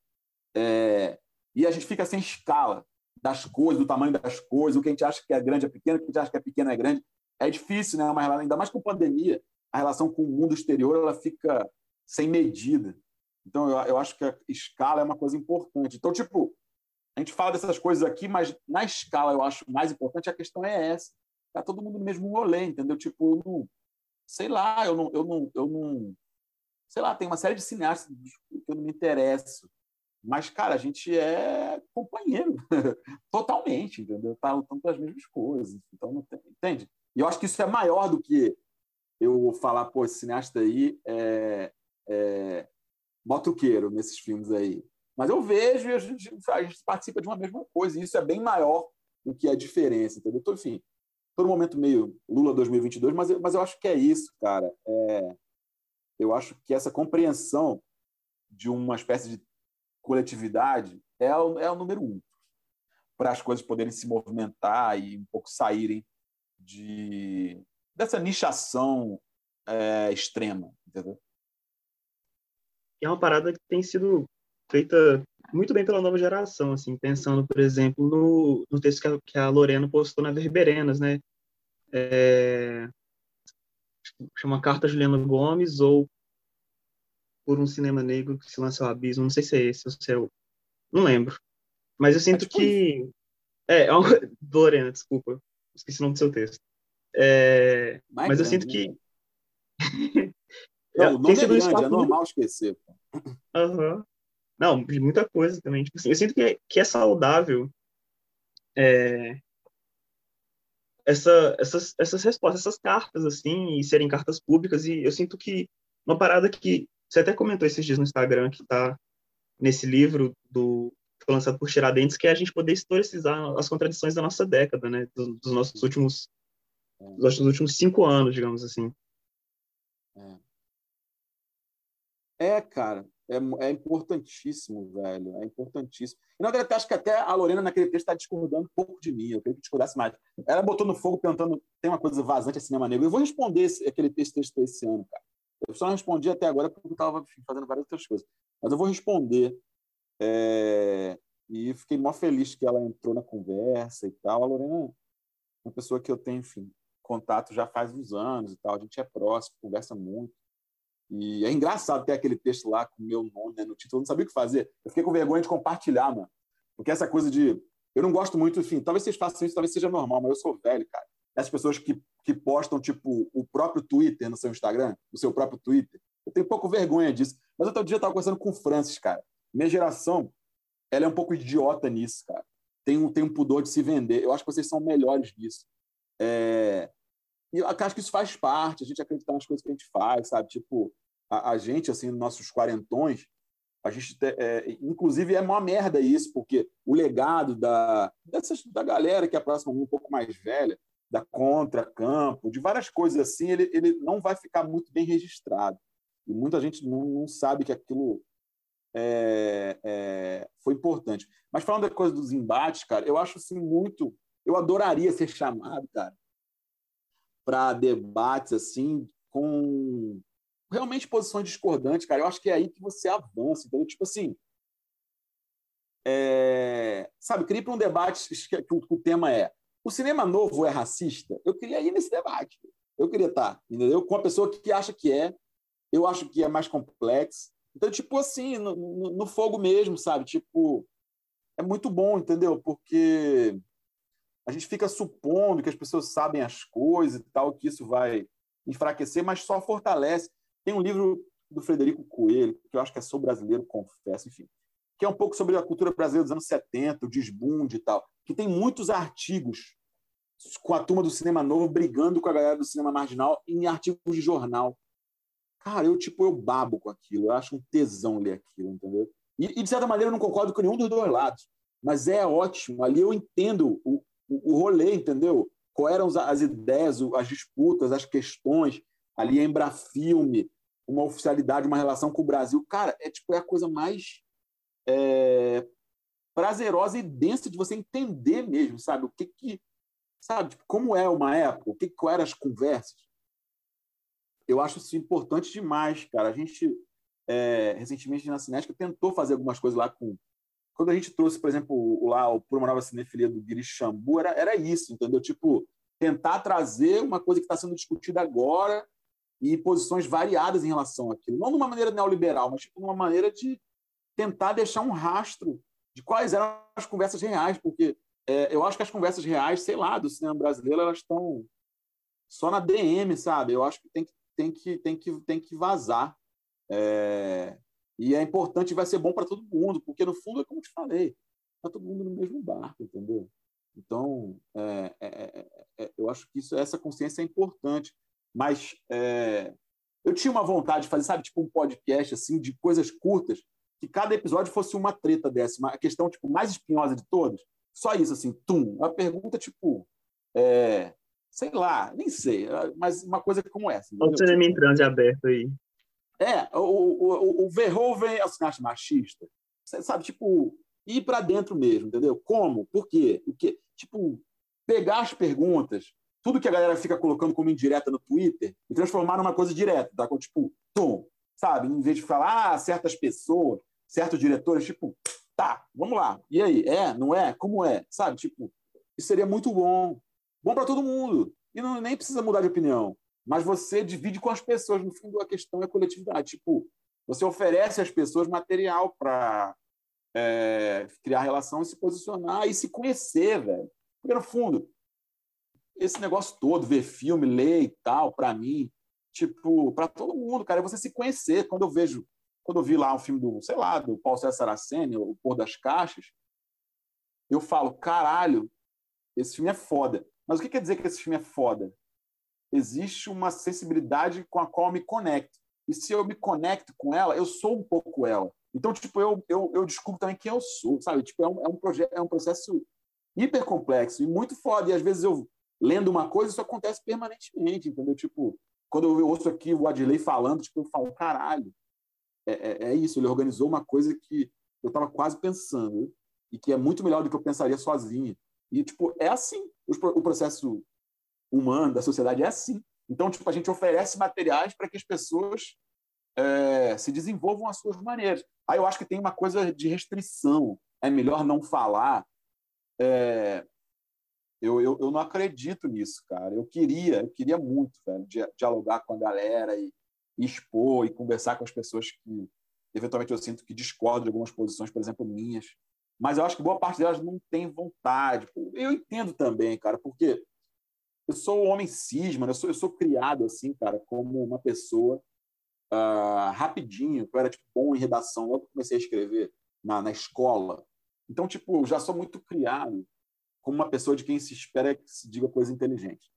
É... E a gente fica sem escala das coisas, do tamanho das coisas, o que a gente acha que é grande é pequeno, o que a gente acha que é pequeno é grande. É difícil, né? Uma relação, ainda mais com pandemia, a relação com o mundo exterior ela fica sem medida. Então, eu, eu acho que a escala é uma coisa importante. Então, tipo, a gente fala dessas coisas aqui, mas na escala eu acho mais importante a questão é essa. Tá todo mundo no mesmo rolê, entendeu? Tipo, não, sei lá, eu não, eu não, eu não, sei lá, tem uma série de cineastas que eu não me interesso. Mas, cara, a gente é companheiro, totalmente, entendeu? Tá lutando pelas mesmas coisas. Então, não tem, entende? E eu acho que isso é maior do que eu falar, pô, esse cineasta aí é, é, nesses filmes aí. Mas eu vejo e a gente, a gente participa de uma mesma coisa, e isso é bem maior do que a diferença, entendeu? Então, enfim, todo momento meio Lula 2022, mas, eu- mas eu acho que é isso, cara. É, eu acho que essa compreensão de uma espécie de coletividade é o, é o número um para as coisas poderem se movimentar e um pouco saírem de dessa nichação é, extrema, entendeu? é uma parada que tem sido feita muito bem pela nova geração, assim, pensando, por exemplo, no, no texto que a, que a Lorena postou na Verberenas, né? É, chama Carta Juliana Gomes ou Por um Cinema Negro que se lança ao abismo, não sei se é esse ou se é o... Não lembro. Mas eu sinto tipo que... É, é uma... Lorena, desculpa. Esqueci o nome do seu texto. É, Mas eu grande, sinto que... né? Não, o nome é grande, é normal esquecer. Aham. Não, de muita coisa também. Tipo assim, eu sinto que é, que é saudável é, essa, essas, essas respostas, essas cartas, assim, e serem cartas públicas. E eu sinto que uma parada que você até comentou esses dias no Instagram, que tá nesse livro do foi lançado por Tiradentes, que é a gente poder historicizar as contradições da nossa década, né? Dos, dos nossos últimos dos nossos últimos cinco anos, digamos assim. É, cara, é, é importantíssimo, velho. É importantíssimo. E, na verdade, acho que até a Lorena, naquele texto, está discordando um pouco de mim. Eu queria que discordasse mais. Ela botou no fogo perguntando: tem uma coisa vazante a cinema negro? Eu vou responder esse, aquele texto, texto esse ano, cara. Eu só não respondi até agora porque eu estava fazendo várias outras coisas. Mas eu vou responder. É, E fiquei mó feliz que ela entrou na conversa e tal. A Lorena é uma pessoa que eu tenho, enfim, contato já faz uns anos e tal. A gente é próximo, conversa muito. E é engraçado ter aquele texto lá com o meu nome né, no título. Eu não sabia o que fazer. Eu fiquei com vergonha de compartilhar, mano. Porque essa coisa de. Eu não gosto muito, enfim, talvez vocês façam isso, talvez seja normal, mas eu sou velho, cara. Essas pessoas que, que postam, tipo, o próprio Twitter no seu Instagram, o seu próprio Twitter. Eu tenho pouco vergonha disso. Mas outro dia eu estava conversando com o Francis, cara. Minha geração, ela é um pouco idiota nisso, cara. Tem um, tem um pudor de se vender. Eu acho que vocês são melhores nisso. É... E eu acho que isso faz parte, a gente acreditar nas coisas que a gente faz, sabe? Tipo, a, a gente, assim, nossos quarentões, a gente, te- é, inclusive, é uma merda isso, porque o legado da, dessas, da galera que é próxima um pouco mais velha, da Contra, Campo, de várias coisas assim, ele, ele não vai ficar muito bem registrado. E muita gente não, não sabe que aquilo é, é, foi importante. Mas falando da coisa dos embates, cara, eu acho assim muito. Eu adoraria ser chamado, cara, para debates assim com realmente posições discordantes, cara. Eu acho que é aí que você avança, entendeu? Tipo assim, é, sabe, queria ir para um debate que, que o, que o tema é o cinema novo é racista? Eu queria ir nesse debate. Eu queria estar, entendeu? Com a pessoa que acha que é. Eu acho que é mais complexo. Então, tipo assim, no, no, no fogo mesmo, sabe? Tipo, é muito bom, entendeu? Porque a gente fica supondo que as pessoas sabem as coisas e tal, que isso vai enfraquecer, mas só fortalece. Tem um livro do Frederico Coelho, que eu acho que é sobre brasileiro, confesso, enfim, que é um pouco sobre a cultura brasileira dos anos 70, o desbunde e tal, que tem muitos artigos com a turma do cinema novo brigando com a galera do cinema marginal em artigos de jornal. Cara, eu tipo, eu babo com aquilo, eu acho um tesão ler aquilo, entendeu? E, e de certa maneira eu não concordo com nenhum dos dois lados, mas é ótimo, ali eu entendo o, o, o rolê, entendeu? Quais eram as, as ideias, as disputas, as questões, ali a Embrafilme, uma oficialidade, uma relação com o Brasil. Cara, é tipo é a coisa mais é, prazerosa e densa de você entender mesmo, sabe? O que que, sabe? Tipo, como é uma época, o que quais eram as conversas. Eu acho isso importante demais, cara. A gente é, recentemente na Cinética tentou fazer algumas coisas lá com quando a gente trouxe, por exemplo, lá o Por uma Nova Cinefilia do Guiri Xambu, era, era isso, entendeu? Tipo, tentar trazer uma coisa que está sendo discutida agora e posições variadas em relação àquilo. Não de uma maneira neoliberal, mas tipo, de uma maneira de tentar deixar um rastro de quais eram as conversas reais, porque é, eu acho que as conversas reais, sei lá, do cinema brasileiro, elas estão só na DM, sabe? Eu acho que tem que, tem que, tem que, tem que vazar. É, e é importante vai ser bom para todo mundo, porque no fundo é como eu te falei, está todo mundo no mesmo barco, entendeu? Então, é, é, é, é, eu acho que isso, essa consciência é importante. Mas é, eu tinha uma vontade de fazer, sabe, tipo um podcast assim de coisas curtas, que cada episódio fosse uma treta dessa, uma questão tipo, mais espinhosa de todas. Só isso, assim, tum. Uma pergunta, tipo, é, sei lá, nem sei, mas uma coisa como essa. Olha o cinema em transe aberto aí. É, o, o, o Verhoeven é o cineasta machista. Você sabe, tipo, ir para dentro mesmo, entendeu? Como? Por quê? O quê? Tipo, pegar as perguntas, tudo que a galera fica colocando como indireta no Twitter, e transformar numa coisa direta, tá? Tipo, tom, sabe? Em vez de falar, ah, certas pessoas, certos diretores, tipo, tá, vamos lá. E aí, é, não é? Como é? Sabe? Tipo, isso seria muito bom. Bom para todo mundo. E não, nem precisa mudar de opinião. Mas você divide com as pessoas. No fundo, a questão é coletividade. Tipo, você oferece às pessoas material para é, criar relação e se posicionar e se conhecer, velho. Porque, no fundo, esse negócio todo, ver filme, ler e tal, para mim, tipo, para todo mundo, cara, é você se conhecer. Quando eu vejo, quando eu vi lá um filme do, sei lá, do Paulo César Saraceni, O Pôr das Caixas, eu falo, caralho, esse filme é foda. Mas o que quer dizer que esse filme é foda? Existe uma sensibilidade com a qual eu me conecto. E se eu me conecto com ela, eu sou um pouco ela. Então, tipo, eu, eu, eu descubro também quem eu sou, sabe? Tipo, é um, é um, projeto, é um processo hiper complexo e muito foda. E às vezes eu, lendo uma coisa, isso acontece permanentemente, entendeu? Tipo, quando eu ouço aqui o Adley falando, tipo, eu falo, caralho, é, é, é isso. Ele organizou uma coisa que eu estava quase pensando e que é muito melhor do que eu pensaria sozinho. E, tipo, é assim. O processo humano, da sociedade, é assim. Então, tipo, a gente oferece materiais para que as pessoas é, se desenvolvam as suas maneiras. Aí eu acho que tem uma coisa de restrição. É melhor não falar. É, eu, eu, eu não acredito nisso, cara. Eu queria, eu queria muito, velho, dialogar com a galera e, e expor e conversar com as pessoas que, eventualmente, eu sinto que discordam de algumas posições, por exemplo, minhas. Mas eu acho que boa parte delas não tem vontade. Eu entendo também, cara, porque eu sou um homem cisma, eu sou, eu sou criado assim, cara, como uma pessoa uh, rapidinho, eu era tipo, bom em redação, logo comecei a escrever na, na escola. Então, tipo, eu já sou muito criado como uma pessoa de quem se espera que se diga coisa inteligente.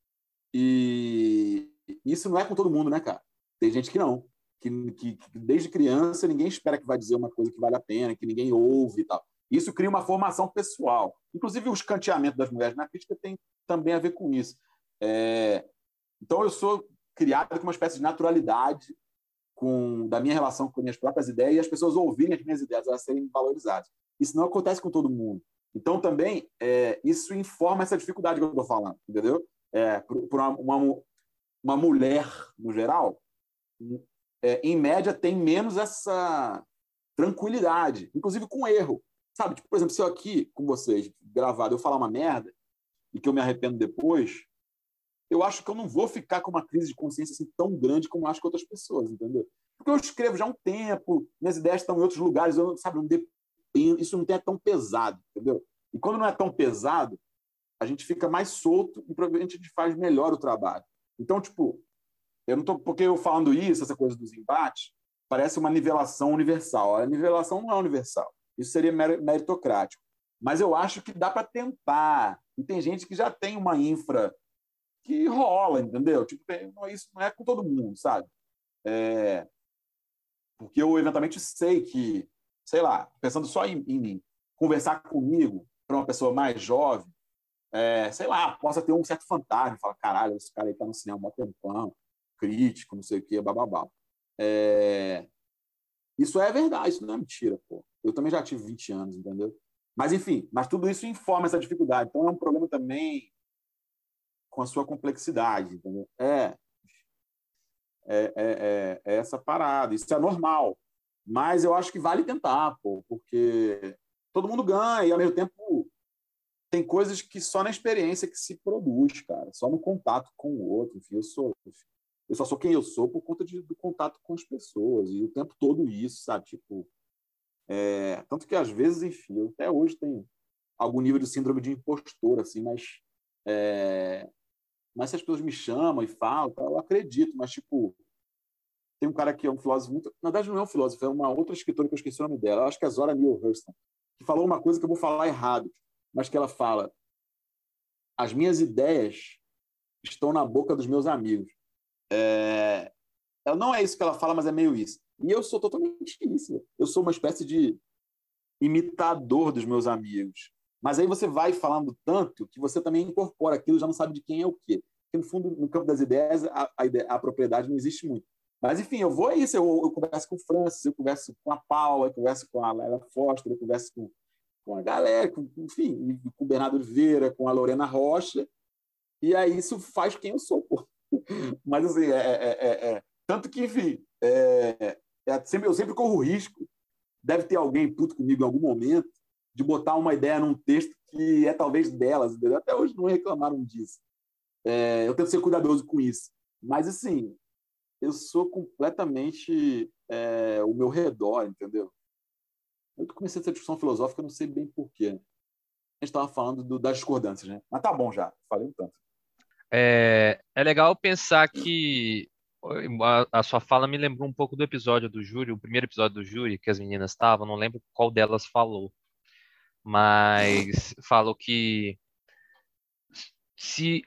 E isso não é com todo mundo, né, cara? Tem gente que não. Que, que, que, desde criança ninguém espera que vai dizer uma coisa que vale a pena, que ninguém ouve e tal. Isso cria uma formação pessoal. Inclusive, o escanteamento das mulheres na crítica tem também a ver com isso. É... Então, eu sou criado com uma espécie de naturalidade com, da minha relação com minhas próprias ideias e as pessoas ouvirem as minhas ideias, elas serem valorizadas. Isso não acontece com todo mundo. Então, também, é, isso informa essa dificuldade que eu estou falando, entendeu? É, por, uma, uma, uma, mulher, no geral, é, em média, tem menos essa tranquilidade, inclusive com erro. Sabe, tipo, por exemplo, se eu aqui com vocês, gravado, eu falar uma merda e que eu me arrependo depois, eu acho que eu não vou ficar com uma crise de consciência assim tão grande como acho que outras pessoas, entendeu? Porque eu escrevo já há um tempo, minhas ideias estão em outros lugares, eu sabe, não dependo, isso não é tão pesado, entendeu? E quando não é tão pesado, a gente fica mais solto e provavelmente a gente faz melhor o trabalho. Então, tipo, eu não tô porque eu falando isso, essa coisa dos embates, parece uma nivelação universal. A nivelação não é universal. Isso seria meritocrático. Mas eu acho que dá para tentar. E tem gente que já tem uma infra que rola, entendeu? Tipo, isso não é com todo mundo, sabe? É, porque eu eventualmente sei que, sei lá, pensando só em, em mim, conversar comigo para uma pessoa mais jovem, é, sei lá, possa ter um certo fantasma, falar, caralho, esse cara aí tá no cinema há tempão, crítico, não sei o quê, bababá. É, isso é verdade, isso não é mentira, pô. Eu também já tive 20 anos, entendeu? Mas, enfim, mas tudo isso informa essa dificuldade. Então, é um problema também com a sua complexidade, entendeu? É, é, é, é, é essa parada. Isso é normal. Mas eu acho que vale tentar, pô, porque todo mundo ganha e, ao mesmo tempo, tem coisas que só na experiência que se produz, cara. Só no contato com o outro. Enfim, eu sou... Eu só sou quem eu sou por conta de, do contato com as pessoas. E o tempo todo isso, sabe? Tipo, é, tanto que às vezes, enfim, eu até hoje tenho algum nível de síndrome de impostor, assim, mas é, mas se as pessoas me chamam e falam, eu acredito, mas tipo, tem um cara que é um filósofo muito. Na verdade, não é um filósofo, é uma outra escritora que eu esqueci o nome dela, acho que é Zora Neale Hurston, que falou uma coisa que eu vou falar errado, mas que ela fala: as minhas ideias estão na boca dos meus amigos. É... ela não é isso que ela fala, mas é meio isso. E eu sou totalmente isso. Eu sou uma espécie de imitador dos meus amigos. Mas aí você vai falando tanto que você também incorpora aquilo, já não sabe de quem é o quê. Porque, no fundo, no campo das ideias, a, a, ideia, a propriedade não existe muito. Mas, enfim, eu vou a isso. Eu, eu converso com o Francis, eu converso com a Paula, eu converso com a Laila Foster, eu converso com, com a galera, com, enfim, com o Bernardo Oliveira, com a Lorena Rocha. E aí isso faz quem eu sou, pô. Mas, assim, é, é, é, é tanto que, enfim, é, é, sempre, eu sempre corro risco. Deve ter alguém puto comigo em algum momento de botar uma ideia num texto que é talvez delas. Entendeu? Até hoje não reclamaram disso. É, eu tento ser cuidadoso com isso. Mas, assim, eu sou completamente é, o meu redor, entendeu? Eu comecei essa discussão filosófica, não sei bem porquê. A gente estava falando do, das discordâncias, né? Mas tá bom já, falei um tanto. É, é legal pensar que a, a, sua fala me lembrou um pouco do episódio do júri, o primeiro episódio do júri que as meninas estavam, não lembro qual delas falou, mas falou que se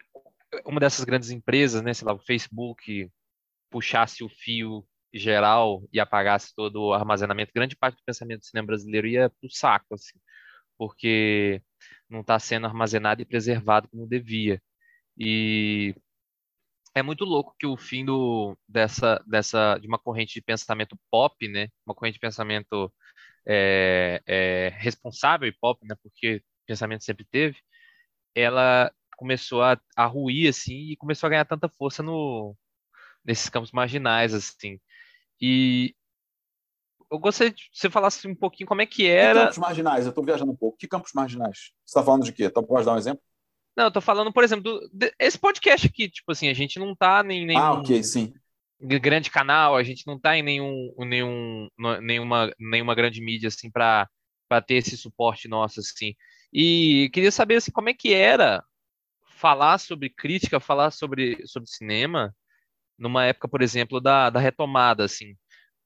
uma dessas grandes empresas, né, sei lá, o Facebook, puxasse o fio geral e apagasse todo o armazenamento, grande parte do pensamento do cinema brasileiro ia para o saco, assim, porque não está sendo armazenado e preservado como devia. E é muito louco que o fim do, dessa, dessa, de uma corrente de pensamento pop, né, uma corrente de pensamento é, é, responsável e pop, né, porque pensamento sempre teve, ela começou a, a ruir, assim, e começou a ganhar tanta força no, nesses campos marginais, assim. E eu gostaria que você falasse um pouquinho como é que era... Que campos marginais? Eu estou viajando um pouco. Que campos marginais? Você está falando de quê? Então, pode dar um exemplo? Não, eu tô falando, por exemplo, do, de, esse podcast aqui, tipo assim, a gente não tá em nenhum ah, okay, sim. grande canal, a gente não tá em nenhum, nenhum, nenhuma, nenhuma grande mídia, assim, para ter esse suporte nosso, assim. E queria saber, assim, como é que era falar sobre crítica, falar sobre, sobre cinema, numa época, por exemplo, da, da retomada, assim,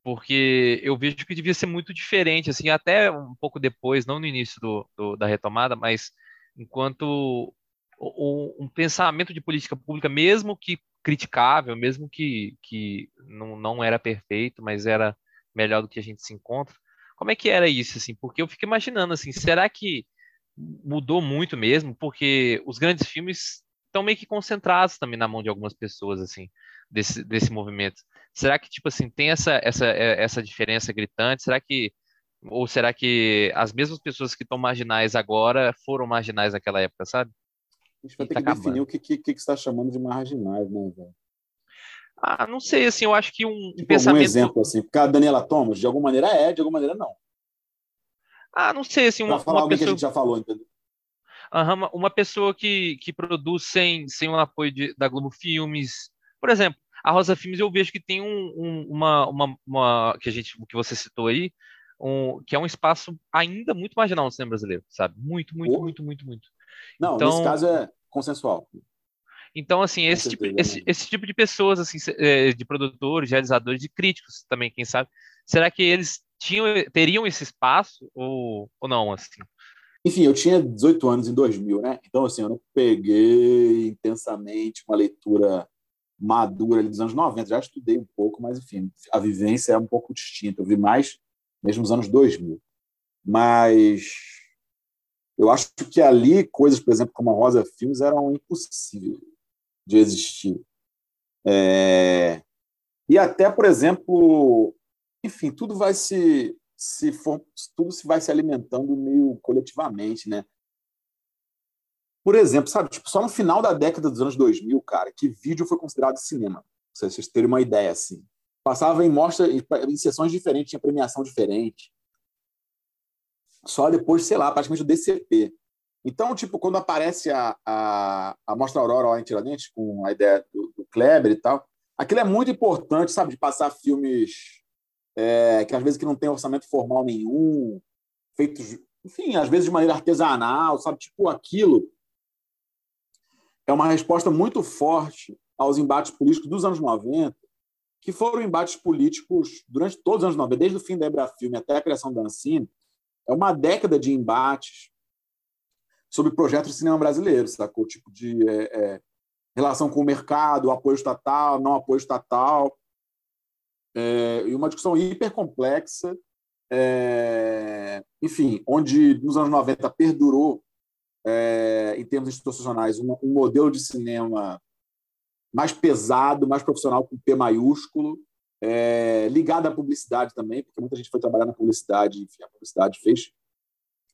porque eu vejo que devia ser muito diferente, assim, até um pouco depois, não no início do, do da retomada, mas enquanto um pensamento de política pública, mesmo que criticável, mesmo que, que não, não era perfeito, mas era melhor do que a gente se encontra. Como é que era isso, assim? Porque eu fico imaginando, assim, será que mudou muito mesmo, porque os grandes filmes estão meio que concentrados também na mão de algumas pessoas, assim, desse, desse movimento. Será que, tipo assim, tem essa, essa, é, essa diferença gritante? Será que, ou será que as mesmas pessoas que estão marginais agora foram marginais naquela época, sabe? A gente vai ter tá que acabando. definir o que, que, que você está chamando de marginais, né, velho? Ah, não sei, assim, eu acho que um, tipo, pensamento... Um exemplo, assim, porque a Daniela Thomas, de alguma maneira é, de alguma maneira não. Ah, não sei, assim, uma, falar uma pessoa... que a gente já falou, entendeu? Uhum, uma pessoa que, que produz sem, sem o apoio de, da Globo Filmes. Por exemplo, a Rosa Filmes eu vejo que tem um, um, uma, uma, uma, que a gente que você citou aí, um, que é um espaço ainda muito marginal no cinema brasileiro, sabe? Muito, muito, oh. muito, muito, muito. Não, então, nesse caso é consensual. Então, assim, esse tipo, esse, esse tipo de pessoas, assim, é, de produtores, realizadores, de críticos também, quem sabe, será que eles tinham, teriam esse espaço ou, ou não, assim? Enfim, eu tinha 18 anos em 2000, né? Então, assim, eu não peguei intensamente uma leitura madura ali dos anos 90. Já estudei um pouco, mas, enfim, a vivência é um pouco distinta. Eu vi mais mesmo nos anos 2000. Mas eu acho que ali coisas, por exemplo, como a Rosa Filmes eram impossíveis de existir. É... E até, por exemplo, enfim, tudo vai se, se for, tudo se vai se alimentando meio coletivamente, né? Por exemplo, sabe, tipo, só no final da década dos anos 2000, cara, que vídeo foi considerado cinema. Pra vocês terem uma ideia, assim. Passava em mostra, em sessões diferentes, tinha premiação diferente. Só depois, sei lá, praticamente o DCP. Então, tipo, quando aparece a, a, a Mostra Aurora lá em Tiradentes, com a ideia do, do Kleber e tal, aquilo é muito importante, sabe, de passar filmes é, que às vezes que não tem orçamento formal nenhum, feitos, enfim, às vezes de maneira artesanal, sabe? Tipo, aquilo é uma resposta muito forte aos embates políticos dos anos 90, que foram embates políticos durante todos os anos 90, desde o fim da Ebra Filme até a criação da Ancine, é uma década de embates sobre projetos de cinema brasileiro, sacou? Tipo de é, é, relação com o mercado, apoio estatal, não apoio estatal. é, e uma discussão hiper complexa, é, enfim, onde nos anos 90 perdurou, é, em termos institucionais, um, um modelo de cinema mais pesado, mais profissional, com P maiúsculo, é, ligado à publicidade também, porque muita gente foi trabalhar na publicidade, enfim, a publicidade fez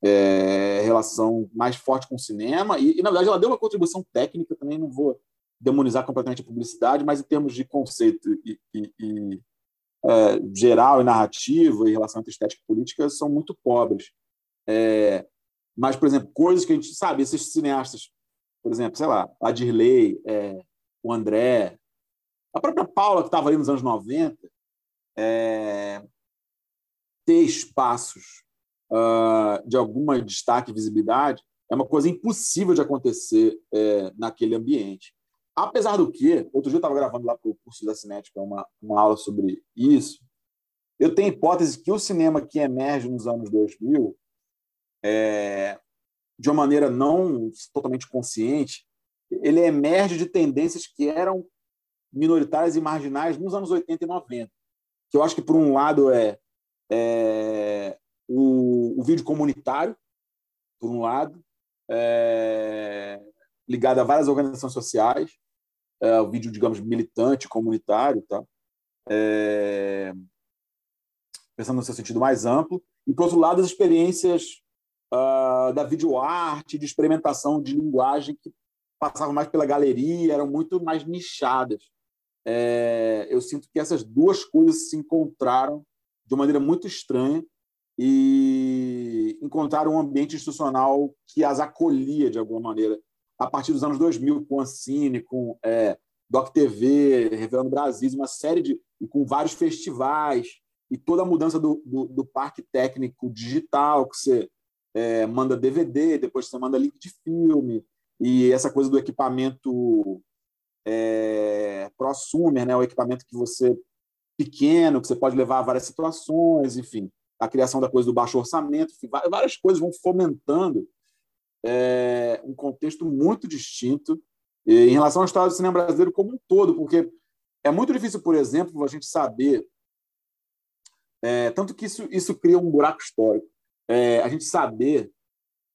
é, relação mais forte com o cinema, e, e, na verdade ela deu uma contribuição técnica também, não vou demonizar completamente a publicidade, mas em termos de conceito e, e, e é, geral e narrativo em relação à estética e política são muito pobres. É, mas, por exemplo, coisas que a gente sabe, esses cineastas, por exemplo, sei lá, a Dirley, é, o André, a própria Paula, que estava ali nos anos 90, é, ter espaços uh, de alguma destaque e visibilidade é uma coisa impossível de acontecer é, naquele ambiente. Apesar do que, outro dia eu estava gravando lá para o curso da Cinética uma, uma aula sobre isso, eu tenho hipótese que o cinema que emerge nos anos 2000, é, de uma maneira não totalmente consciente, ele emerge de tendências que eram minoritárias e marginais nos anos 80 e 90. Que eu acho que, por um lado, é, é o, o, vídeo comunitário, por um lado, é, ligado a várias organizações sociais, é, o vídeo, digamos, militante, comunitário, tá? Pensando no seu sentido mais amplo, e, por outro lado, as experiências uh, da videoarte, de experimentação de linguagem que passavam mais pela galeria, eram muito mais nichadas. É, eu sinto que essas duas coisas se encontraram de uma maneira muito estranha e encontraram um ambiente institucional que as acolhia de alguma maneira. A partir dos anos 2000 com Ancine, com é, Doc TV, Revelando Brasil, uma série de e com vários festivais e toda a mudança do, do, do parque técnico digital que você é, manda DVD, depois você manda link de filme e essa coisa do equipamento é, prosumer, né, o equipamento que você pequeno, que você pode levar a várias situações, enfim, a criação da coisa do baixo orçamento, enfim, várias coisas vão fomentando é, um contexto muito distinto em relação ao estado do cinema brasileiro como um todo, porque é muito difícil, por exemplo, a gente saber, é, tanto que isso, isso cria um buraco histórico, é, a gente saber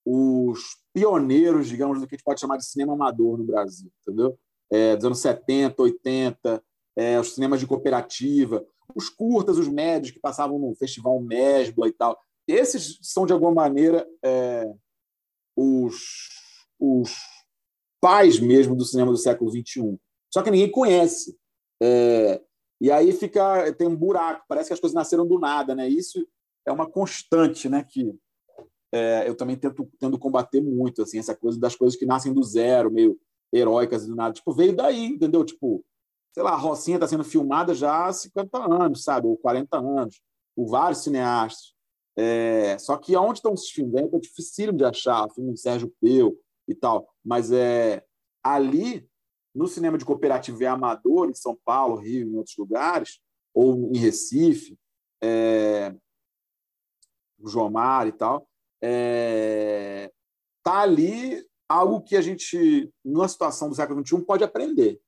os pioneiros, digamos, do que a gente pode chamar de cinema amador no Brasil, entendeu? É, dos anos 70, 80, é, os cinemas de cooperativa, os curtas, os médios que passavam no Festival Mesbla e tal. Esses são, de alguma maneira, é, os, os pais mesmo do cinema do século XXI. Só que ninguém conhece. É, e aí fica tem um buraco, parece que as coisas nasceram do nada, né? Isso é uma constante, né? Que é, eu também tento, tento combater muito, assim, essa coisa das coisas que nascem do zero, meio heróicas do nada. Tipo, veio daí, entendeu? Tipo, sei lá, a Rocinha está sendo filmada já há 50 anos, sabe? Ou 40 anos, por vários cineastas. É, só que onde estão esses filmes? É difícil de achar, filme de Sérgio Peu e tal. Mas é ali, no cinema de cooperativa e amador, em São Paulo, Rio, em outros lugares, ou em Recife, é, o Jomar e tal, é, tá ali algo que a gente, numa situação do século XXI, pode aprender.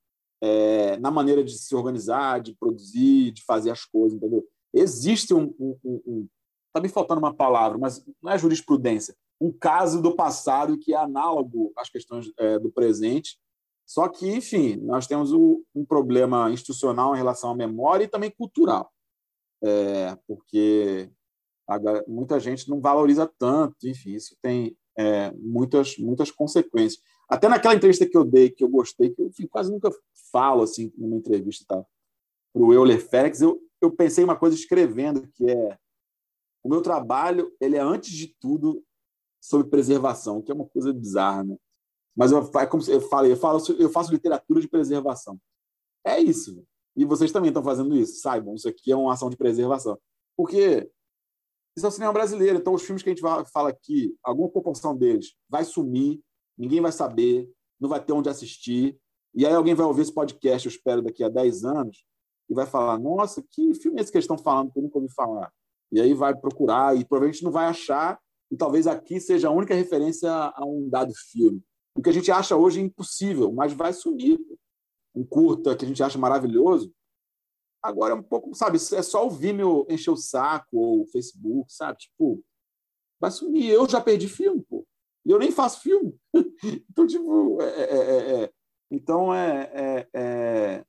É, na maneira de se organizar, de produzir, de fazer as coisas, entendeu? Existe um, um, um, um tá me faltando uma palavra, mas não é jurisprudência, um caso do passado que é análogo às questões é, do presente. Só que, enfim, nós temos o, um problema institucional em relação à memória e também cultural, é, porque muita gente não valoriza tanto, enfim, isso tem é, muitas, muitas consequências. Até naquela entrevista que eu dei, que eu gostei, que eu enfim, quase nunca falo assim numa entrevista tá, para o Euler Félix, eu, eu pensei uma coisa escrevendo, que é o meu trabalho ele é, antes de tudo, sobre preservação, que é uma coisa bizarra, né? Mas eu, é como eu falei, eu, falo, eu faço literatura de preservação. É isso. E vocês também estão fazendo isso. Saibam, isso aqui é uma ação de preservação. Porque isso é o cinema brasileiro. Então, os filmes que a gente fala aqui, alguma proporção deles vai sumir, ninguém vai saber, não vai ter onde assistir. E aí alguém vai ouvir esse podcast, eu espero, daqui a 10 anos, e vai falar: Nossa, que filme é esse que eles estão falando que eu nunca ouvi falar? E aí vai procurar, e provavelmente não vai achar, e talvez aqui seja a única referência a um dado filme. O que a gente acha hoje é impossível, mas vai sumir. Um curta que a gente acha maravilhoso, Agora é um pouco, sabe, é só o Vimeo encher o saco ou o Facebook, sabe? Tipo, vai sumir. Eu já perdi filme, pô. E eu nem faço filme. então, tipo, é, é, é, então é, é,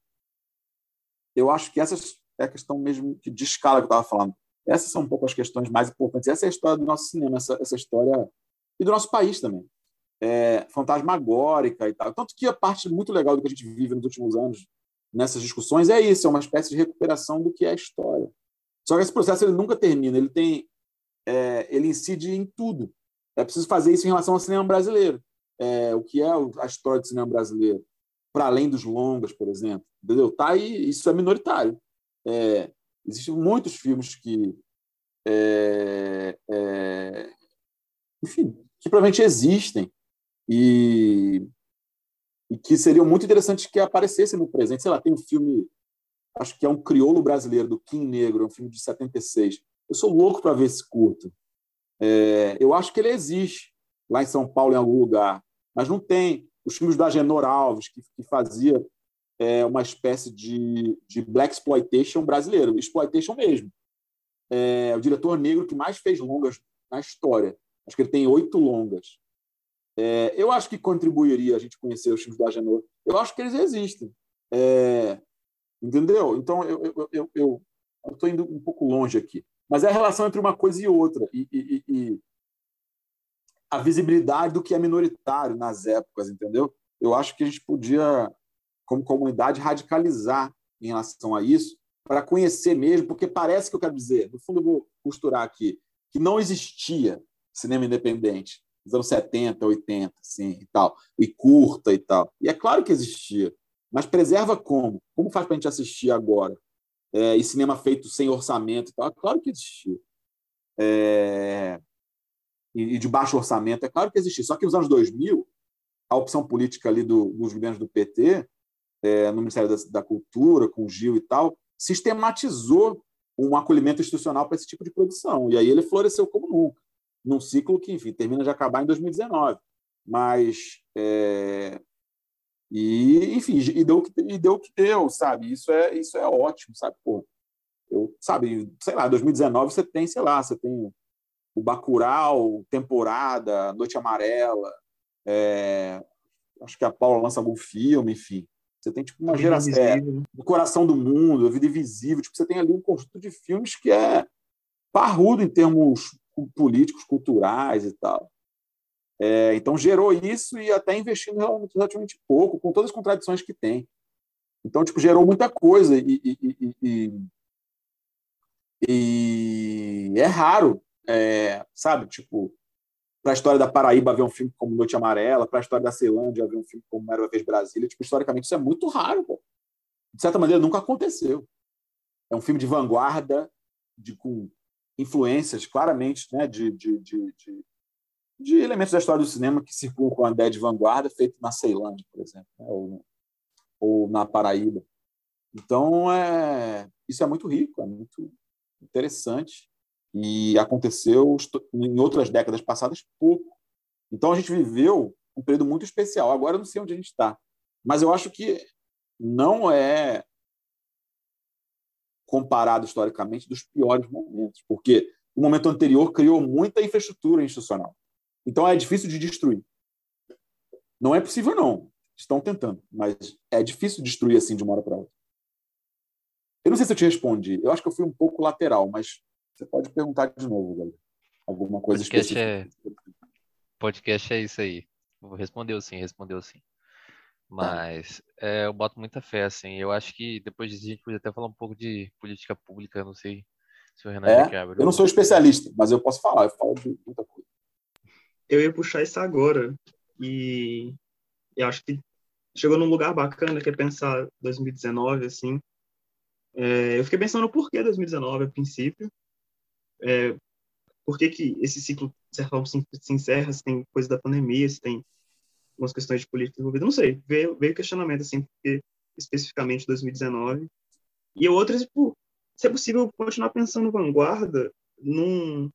eu acho que essa é a questão mesmo de escala que eu estava falando. Essas são um pouco as questões mais importantes. Essa é a história do nosso cinema, essa, essa história e do nosso país também. É, fantasmagórica e tal. Tanto que a parte muito legal do que a gente vive nos últimos anos nessas discussões é isso, é uma espécie de recuperação do que é a história. Só que esse processo ele nunca termina, ele tem, é, ele incide em tudo. É preciso fazer isso em relação ao cinema brasileiro. É, o que é a história do cinema brasileiro? Para além dos longas, por exemplo. Entendeu? Tá aí, isso é minoritário. É, existem muitos filmes que. É, é, enfim, que provavelmente existem e, e que seriam muito interessantes que aparecessem no presente. Sei lá, tem um filme, acho que é um crioulo brasileiro, do Kim Negro, é um filme de 76. Eu sou louco para ver esse curto. É, eu acho que ele existe lá em São Paulo, em algum lugar, mas não tem. Os filmes da Genor Alves, que, que fazia é, uma espécie de, de black exploitation brasileiro, exploitation mesmo. É, o diretor negro que mais fez longas na história. Acho que ele tem oito longas. É, eu acho que contribuiria a gente conhecer os filmes da Genor. Eu acho que eles existem. É, entendeu? Então, eu estou eu, eu, eu, indo um pouco longe aqui. Mas é a relação entre uma coisa e outra. E, e, e, a visibilidade do que é minoritário nas épocas, entendeu? Eu acho que a gente podia, como comunidade, radicalizar em relação a isso, para conhecer mesmo, porque parece que eu quero dizer, no fundo eu vou costurar aqui, que não existia cinema independente nos anos 70, 80, assim, e tal, e curta e tal. E é claro que existia, mas preserva como? Como faz para a gente assistir agora? é, e cinema feito sem orçamento e tal. É claro que existia. É, e, e, de baixo orçamento, é claro que existia. Só que nos anos 2000, a opção política ali do, dos governos do PT, é, no Ministério da, da, Cultura, com o Gil e tal, sistematizou um acolhimento institucional para esse tipo de produção. E aí ele floresceu como nunca, num ciclo que, enfim, termina de acabar em 2019. Mas é, e, enfim, e deu, e deu o que deu, sabe? Isso é, isso é ótimo, sabe? Pô, eu, sabe, sei lá, 2019 você tem, sei lá, você tem o Bacurau, Temporada, Noite Amarela, é, acho que a Paula lança algum filme, enfim. Você tem tipo uma geração. É, o Coração do Mundo, A Vida Invisível. Tipo, você tem ali um conjunto de filmes que é parrudo em termos políticos, culturais e tal. É, então, gerou isso e até investindo relativamente pouco, com todas as contradições que tem. Então, tipo, gerou muita coisa e, e, e, e é raro, é, sabe? Tipo, para a história da Paraíba haver um filme como Noite Amarela, para a história da Ceilândia haver um filme como Era uma Vez Brasília. Tipo, historicamente, isso é muito raro. Pô. De certa maneira, nunca aconteceu. É um filme de vanguarda, de, com influências claramente né, de, de, de, de elementos da história do cinema que circulam com a ideia de vanguarda, feito na Ceilândia, por exemplo, né? ou, ou, na Paraíba. Então, é, isso é muito rico, é muito interessante e aconteceu em outras décadas passadas pouco. Então, a gente viveu um período muito especial. Agora, eu não sei onde a gente está, mas eu acho que não é comparado historicamente dos piores momentos, porque o momento anterior criou muita infraestrutura institucional então é difícil de destruir. Não é possível, não. Estão tentando, mas é difícil destruir assim de uma hora para outra. Eu não sei se eu te respondi. Eu acho que eu fui um pouco lateral, mas você pode perguntar de novo, galera. Alguma coisa podcast específica. É... Podcast é isso aí. Respondeu sim, respondeu sim. Mas é, eu boto muita fé, assim. Eu acho que depois disso a gente podia até falar um pouco de política pública, não sei se o Renan é, já. Eu não sou especialista, mas eu posso falar, eu falo de muita coisa eu ia puxar isso agora. E, e acho que chegou num lugar bacana, que é pensar 2019, assim. É, eu fiquei pensando por que 2019, a princípio. É, por que, que esse ciclo, de certa forma, se, se encerra, se tem coisa da pandemia, se tem algumas questões de política envolvidas, não sei. Veio, veio questionamento, assim, porque especificamente 2019. E outras, tipo, se é possível continuar pensando vanguarda num,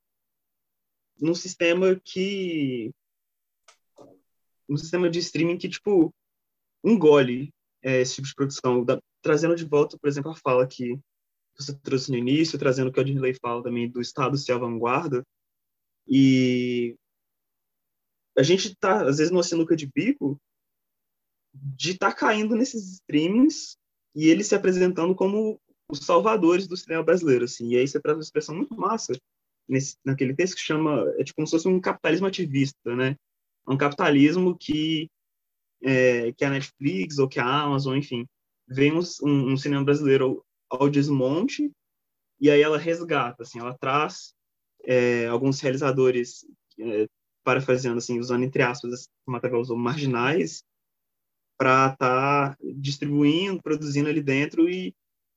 num sistema que um sistema de streaming que tipo engole é, esse tipo de produção, da, trazendo de volta, por exemplo, a fala que você trouxe no início, trazendo o que a Dirley fala também do Estado ser a vanguarda, e a gente está, às vezes, numa sinuca de bico de estar tá caindo nesses streamings e eles se apresentando como os salvadores do cinema brasileiro, assim. E aí você traz uma expressão muito massa nesse, naquele texto que chama, é tipo como se fosse um capitalismo ativista, né? Um capitalismo que é, que a Netflix ou que a Amazon, enfim, vem um, um, cinema brasileiro ao, ao, desmonte e aí ela resgata, assim, ela traz é, alguns realizadores é, parafraseando, assim, usando entre aspas, como a usou, marginais, para estar tá distribuindo, produzindo ali dentro e,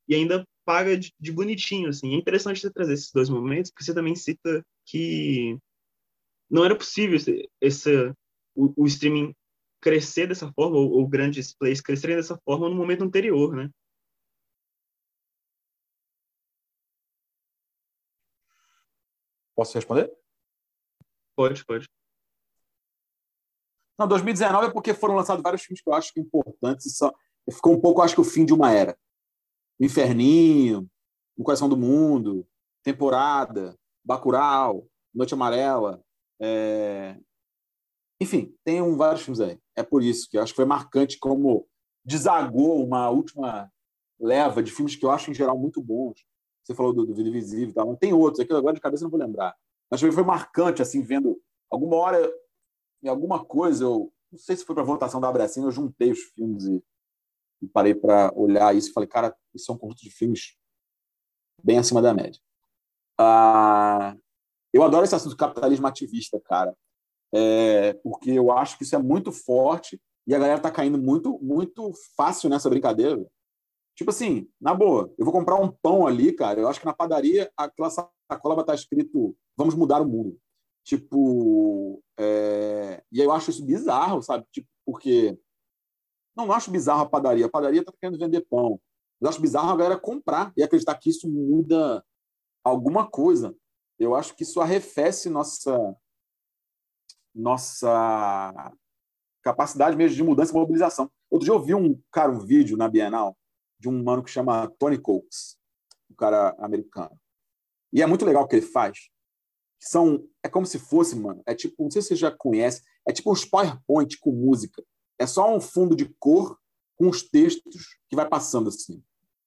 e ainda paga de, de, bonitinho, assim. É interessante você trazer esses dois momentos, porque você também cita que não era possível esse, esse o, o streaming crescer dessa forma, ou, ou grandes plays crescerem dessa forma no momento anterior, né? Posso responder? Pode, pode. Não, 2019 é porque foram lançados vários filmes que eu acho que importantes. E só... Ficou um pouco, acho que, o fim de uma era. Inferninho, No Coração do Mundo, Temporada, Bacurau, Noite Amarela. É... Enfim, tem um, vários filmes aí. É por isso que eu acho que foi marcante como desagou uma última leva de filmes que eu acho, em geral, muito bons. Você falou do, do Vida Invisível e tal. Tem outros, aqui agora de cabeça não vou lembrar. Mas foi marcante, assim, vendo alguma hora em alguma coisa, eu não sei se foi para a votação da Abracina, eu juntei os filmes e, e parei para olhar isso e falei, cara, isso é um conjunto de filmes bem acima da média. Ah, eu adoro esse assunto do capitalismo ativista, cara, é, porque eu acho que isso é muito forte e a galera tá caindo muito, muito fácil nessa brincadeira. Tipo assim, na boa, eu vou comprar um pão ali, cara. Eu acho que na padaria aquela sacola vai estar escrito "Vamos mudar o mundo". Tipo, é... e eu acho isso bizarro, sabe? Tipo, porque não, acho bizarro a padaria. A padaria está querendo vender pão. Eu acho bizarro a galera comprar e acreditar que isso muda alguma coisa. Eu acho que isso arrefece nossa nossa capacidade mesmo de mudança e mobilização. Outro dia eu vi um cara um vídeo na Bienal de um mano que chama Tony Coates, um cara americano. E é muito legal o que ele faz são é como se fosse, mano, é tipo, não sei se você já conhece, é tipo uns PowerPoint com música. É só um fundo de cor com os textos que vai passando assim.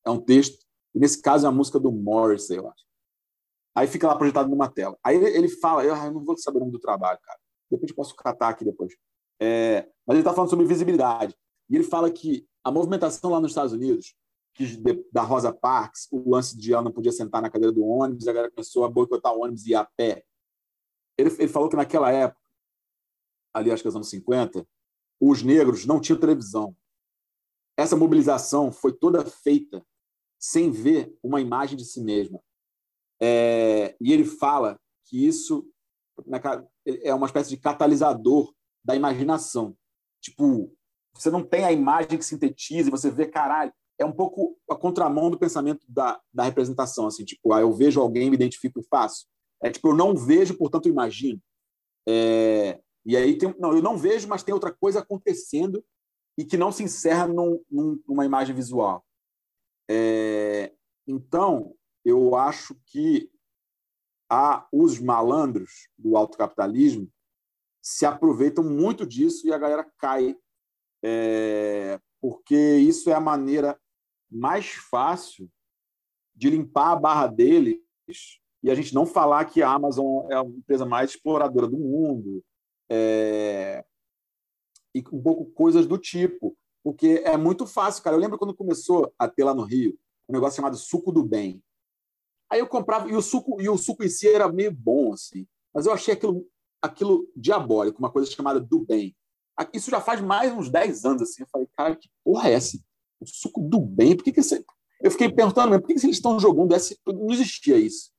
É um texto, e nesse caso é a música do Morrissey, eu acho. Aí fica lá projetado numa tela. Aí ele, fala, eu, eu, não vou saber o nome do trabalho, cara. Depois posso catar aqui depois. É, mas ele está falando sobre visibilidade. E ele fala que a movimentação lá nos Estados Unidos da Rosa Parks, o lance de ela não podia sentar na cadeira do ônibus, a galera começou a boicotar o ônibus e ir a pé. Ele, ele falou que naquela época, ali acho que nos anos 50, os negros não tinham televisão. Essa mobilização foi toda feita sem ver uma imagem de si mesma. É, e ele fala que isso é uma espécie de catalisador da imaginação. Tipo, você não tem a imagem que sintetiza e você vê, caralho, é um pouco a contramão do pensamento da, da representação, assim, tipo, ah, eu vejo alguém, me identifico e faço. É tipo, eu não vejo, portanto imagino. É, e aí tem, não, eu não vejo, mas tem outra coisa acontecendo e que não se encerra num, num, numa imagem visual. É, então, eu acho que há os malandros do autocapitalismo se aproveitam muito disso e a galera cai, é, porque isso é a maneira mais fácil de limpar a barra deles e a gente não falar que a Amazon é a empresa mais exploradora do mundo é... e um pouco coisas do tipo, porque é muito fácil, cara. Eu lembro quando começou a ter lá no Rio um negócio chamado suco do bem. Aí eu comprava e o suco e o suco em si era meio bom assim, mas eu achei aquilo aquilo diabólico, uma coisa chamada do bem. Isso já faz mais uns 10 anos assim. Eu falei, cara, que porra é essa? O suco do bem. Por que, que. Eu fiquei perguntando, por que, que eles estão jogando essa? Não existia isso.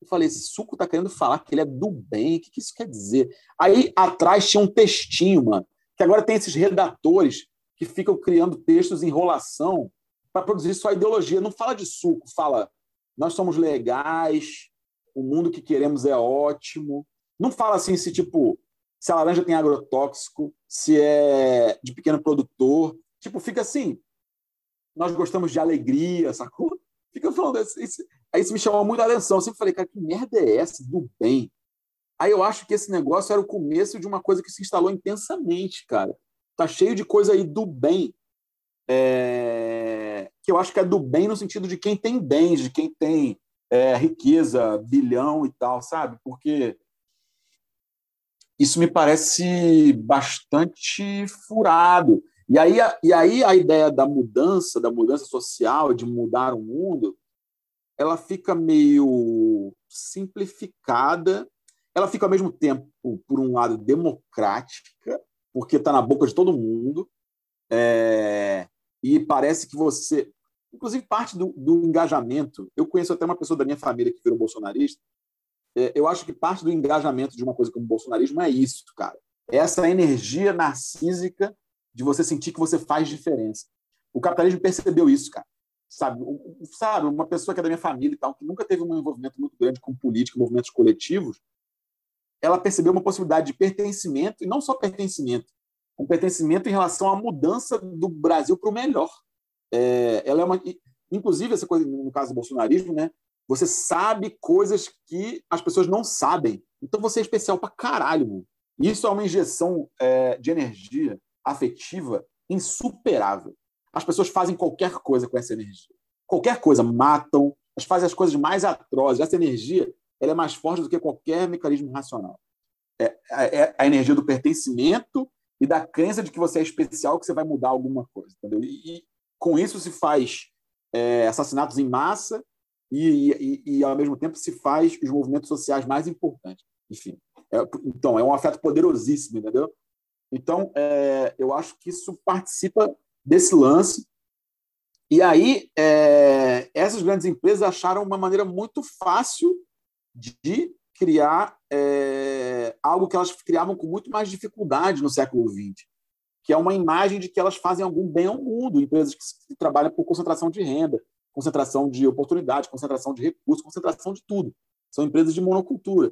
Eu falei, esse suco está querendo falar que ele é do bem. O que, que isso quer dizer? Aí atrás tinha um textinho, mano, que agora tem esses redatores que ficam criando textos em enrolação para produzir sua ideologia. Não fala de suco, fala nós somos legais, o mundo que queremos é ótimo. Não fala assim se tipo se a laranja tem agrotóxico, se é de pequeno produtor. Tipo, fica assim, nós gostamos de alegria, sacou? Fica falando isso, isso, aí isso me chamou muito a atenção. Eu sempre falei, cara, que merda é essa do bem? Aí eu acho que esse negócio era o começo de uma coisa que se instalou intensamente, cara. Tá cheio de coisa aí do bem. É... Que eu acho que é do bem no sentido de quem tem bens, de quem tem é, riqueza, bilhão e tal, sabe? Porque isso me parece bastante furado. E aí, e aí a ideia da mudança, da mudança social, de mudar o mundo, ela fica meio simplificada. Ela fica ao mesmo tempo, por um lado, democrática, porque está na boca de todo mundo. É... E parece que você. Inclusive, parte do, do engajamento. Eu conheço até uma pessoa da minha família que virou bolsonarista. É, eu acho que parte do engajamento de uma coisa como o bolsonarismo é isso, cara. É essa energia narcísica de você sentir que você faz diferença. O capitalismo percebeu isso, cara. Sabe, sabe, uma pessoa que é da minha família e tal, que nunca teve um envolvimento muito grande com política, movimentos coletivos, ela percebeu uma possibilidade de pertencimento, e não só pertencimento, um pertencimento em relação à mudança do Brasil para o melhor. É, ela é uma, inclusive, essa coisa, no caso do bolsonarismo, né, você sabe coisas que as pessoas não sabem. Então você é especial para caralho. Mano. Isso é uma injeção é, de energia afetiva insuperável. As pessoas fazem qualquer coisa com essa energia. Qualquer coisa, matam, elas fazem as coisas mais atrozes. Essa energia ela é mais forte do que qualquer mecanismo racional. É, é, é a energia do pertencimento e da crença de que você é especial, que você vai mudar alguma coisa. Entendeu? E, e com isso se faz é, assassinatos em massa e, e, e, ao mesmo tempo, se faz os movimentos sociais mais importantes. Enfim, é, então, é um afeto poderosíssimo, entendeu? Então, é, eu acho que isso participa desse lance. E aí, é, essas grandes empresas acharam uma maneira muito fácil de criar é, algo que elas criavam com muito mais dificuldade no século XX, que é uma imagem de que elas fazem algum bem ao mundo, empresas que trabalham por concentração de renda, concentração de oportunidade, concentração de recursos, concentração de tudo. São empresas de monocultura.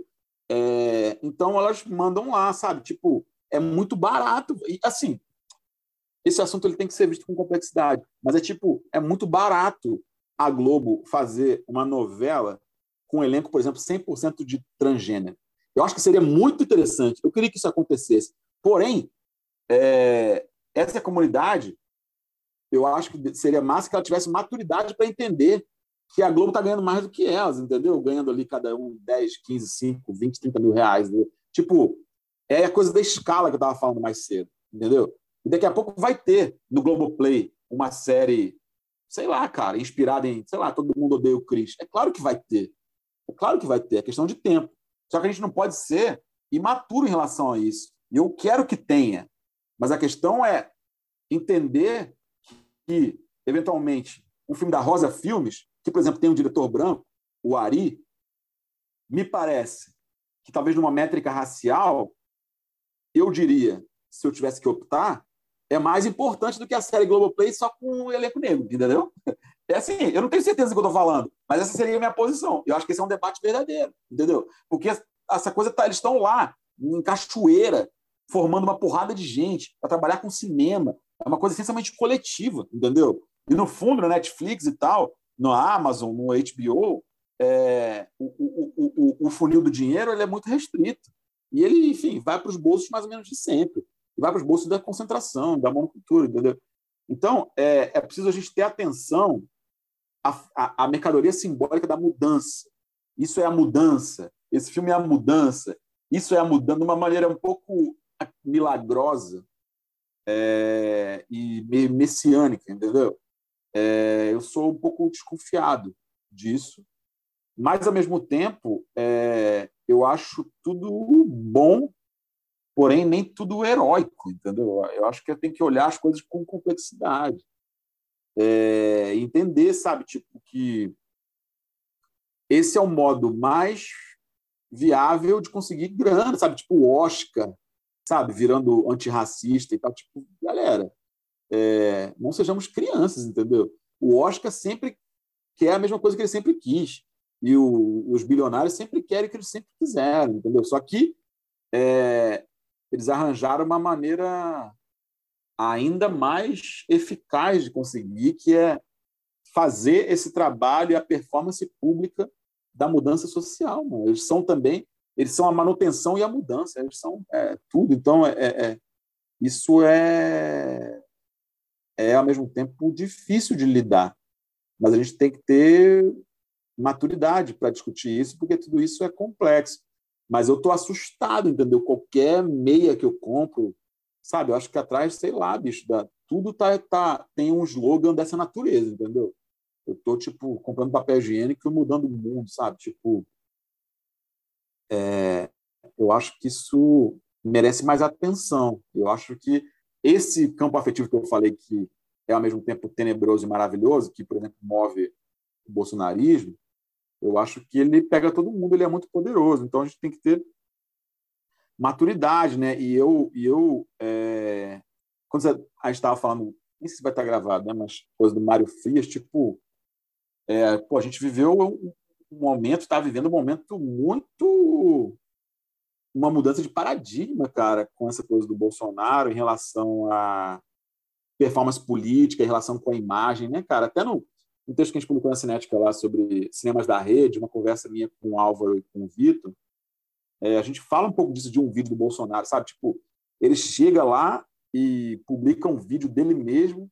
É, então elas mandam lá, sabe? Tipo, é muito barato. E assim, esse assunto ele tem que ser visto com complexidade, mas é tipo, é muito barato a Globo fazer uma novela com um elenco, por exemplo, 100% de transgênero. Eu acho que seria muito interessante. Eu queria que isso acontecesse. Porém, é, essa comunidade eu acho que seria massa que ela tivesse maturidade para entender que a Globo está ganhando mais do que elas, entendeu? Ganhando ali cada um 10, 15, 5, 20, 30 mil reais. Entendeu? Tipo, é a coisa da escala que eu estava falando mais cedo, entendeu? E daqui a pouco vai ter no Globoplay uma série, sei lá, cara, inspirada em, sei lá, todo mundo odeia o Chris. É claro que vai ter. É claro que vai ter, é questão de tempo. Só que a gente não pode ser imaturo em relação a isso. E eu quero que tenha. Mas a questão é entender que, eventualmente, um filme da Rosa Filmes, que, por exemplo, tem um diretor branco, o Ari, me parece que talvez numa métrica racial, eu diria, se eu tivesse que optar, é mais importante do que a série Globoplay só com o elenco negro, entendeu? É assim, eu não tenho certeza do que eu estou falando, mas essa seria a minha posição. Eu acho que esse é um debate verdadeiro, entendeu? Porque essa coisa tá, eles estão lá, em cachoeira, formando uma porrada de gente para trabalhar com cinema, é uma coisa essencialmente coletiva, entendeu? E no fundo, na Netflix e tal, no Amazon, no HBO, é, o, o, o, o, funil do dinheiro ele é muito restrito. E ele, enfim, vai para os bolsos mais ou menos de sempre. E vai para os bolsos da concentração, da monocultura, entendeu? Então, é, é preciso a gente ter atenção à, à, à mercadoria simbólica da mudança. Isso é a mudança. Esse filme é a mudança. Isso é a mudança de uma maneira um pouco milagrosa, é, e messiânica, entendeu? É, eu sou um pouco desconfiado disso, mas, ao mesmo tempo, é, eu acho tudo bom, porém nem tudo heróico, entendeu? Eu acho que tem que olhar as coisas com complexidade. É, entender, sabe, tipo, que esse é o modo mais viável de conseguir grana, sabe? Tipo o Oscar, sabe, virando antirracista e tal. Tipo, galera, é, não sejamos crianças, entendeu? O Oscar sempre quer a mesma coisa que ele sempre quis. E o, os bilionários sempre querem o que eles sempre quiseram, entendeu? Só que é, eles arranjaram uma maneira ainda mais eficaz de conseguir, que é fazer esse trabalho e a performance pública da mudança social. Mano. Eles são também, eles são a manutenção e a mudança, eles são é, tudo. Então, é, é, é isso é, é, ao mesmo tempo, difícil de lidar. Mas a gente tem que ter maturidade para discutir isso, porque tudo isso é complexo. Mas eu estou assustado, entendeu? Qualquer meia que eu compro, sabe? Eu acho que atrás, sei lá, bicho, da, tudo tá, tá, tem um slogan dessa natureza, entendeu? Eu tô, tipo, comprando papel higiênico e mudando o mundo, sabe? Tipo, é, eu acho que isso merece mais atenção. Eu acho que esse campo afetivo que eu falei que é ao mesmo tempo tenebroso e maravilhoso, que, por exemplo, move o bolsonarismo, eu acho que ele pega todo mundo, ele é muito poderoso. Então a gente tem que ter maturidade, né? E eu, e eu é... quando a gente estava falando, nem sei se vai estar gravado, né? Mas coisa do Mário Frias, tipo, é, pô, a gente viveu um momento, está vivendo um momento muito uma mudança de paradigma, cara, com essa coisa do Bolsonaro em relação a performance política, em relação com a imagem, né, cara? Até no, no texto que a gente publicou na Cinética lá sobre cinemas da rede, uma conversa minha com o Álvaro e com o Vitor, é, a gente fala um pouco disso de um vídeo do Bolsonaro, sabe? Tipo, ele chega lá e publica um vídeo dele mesmo,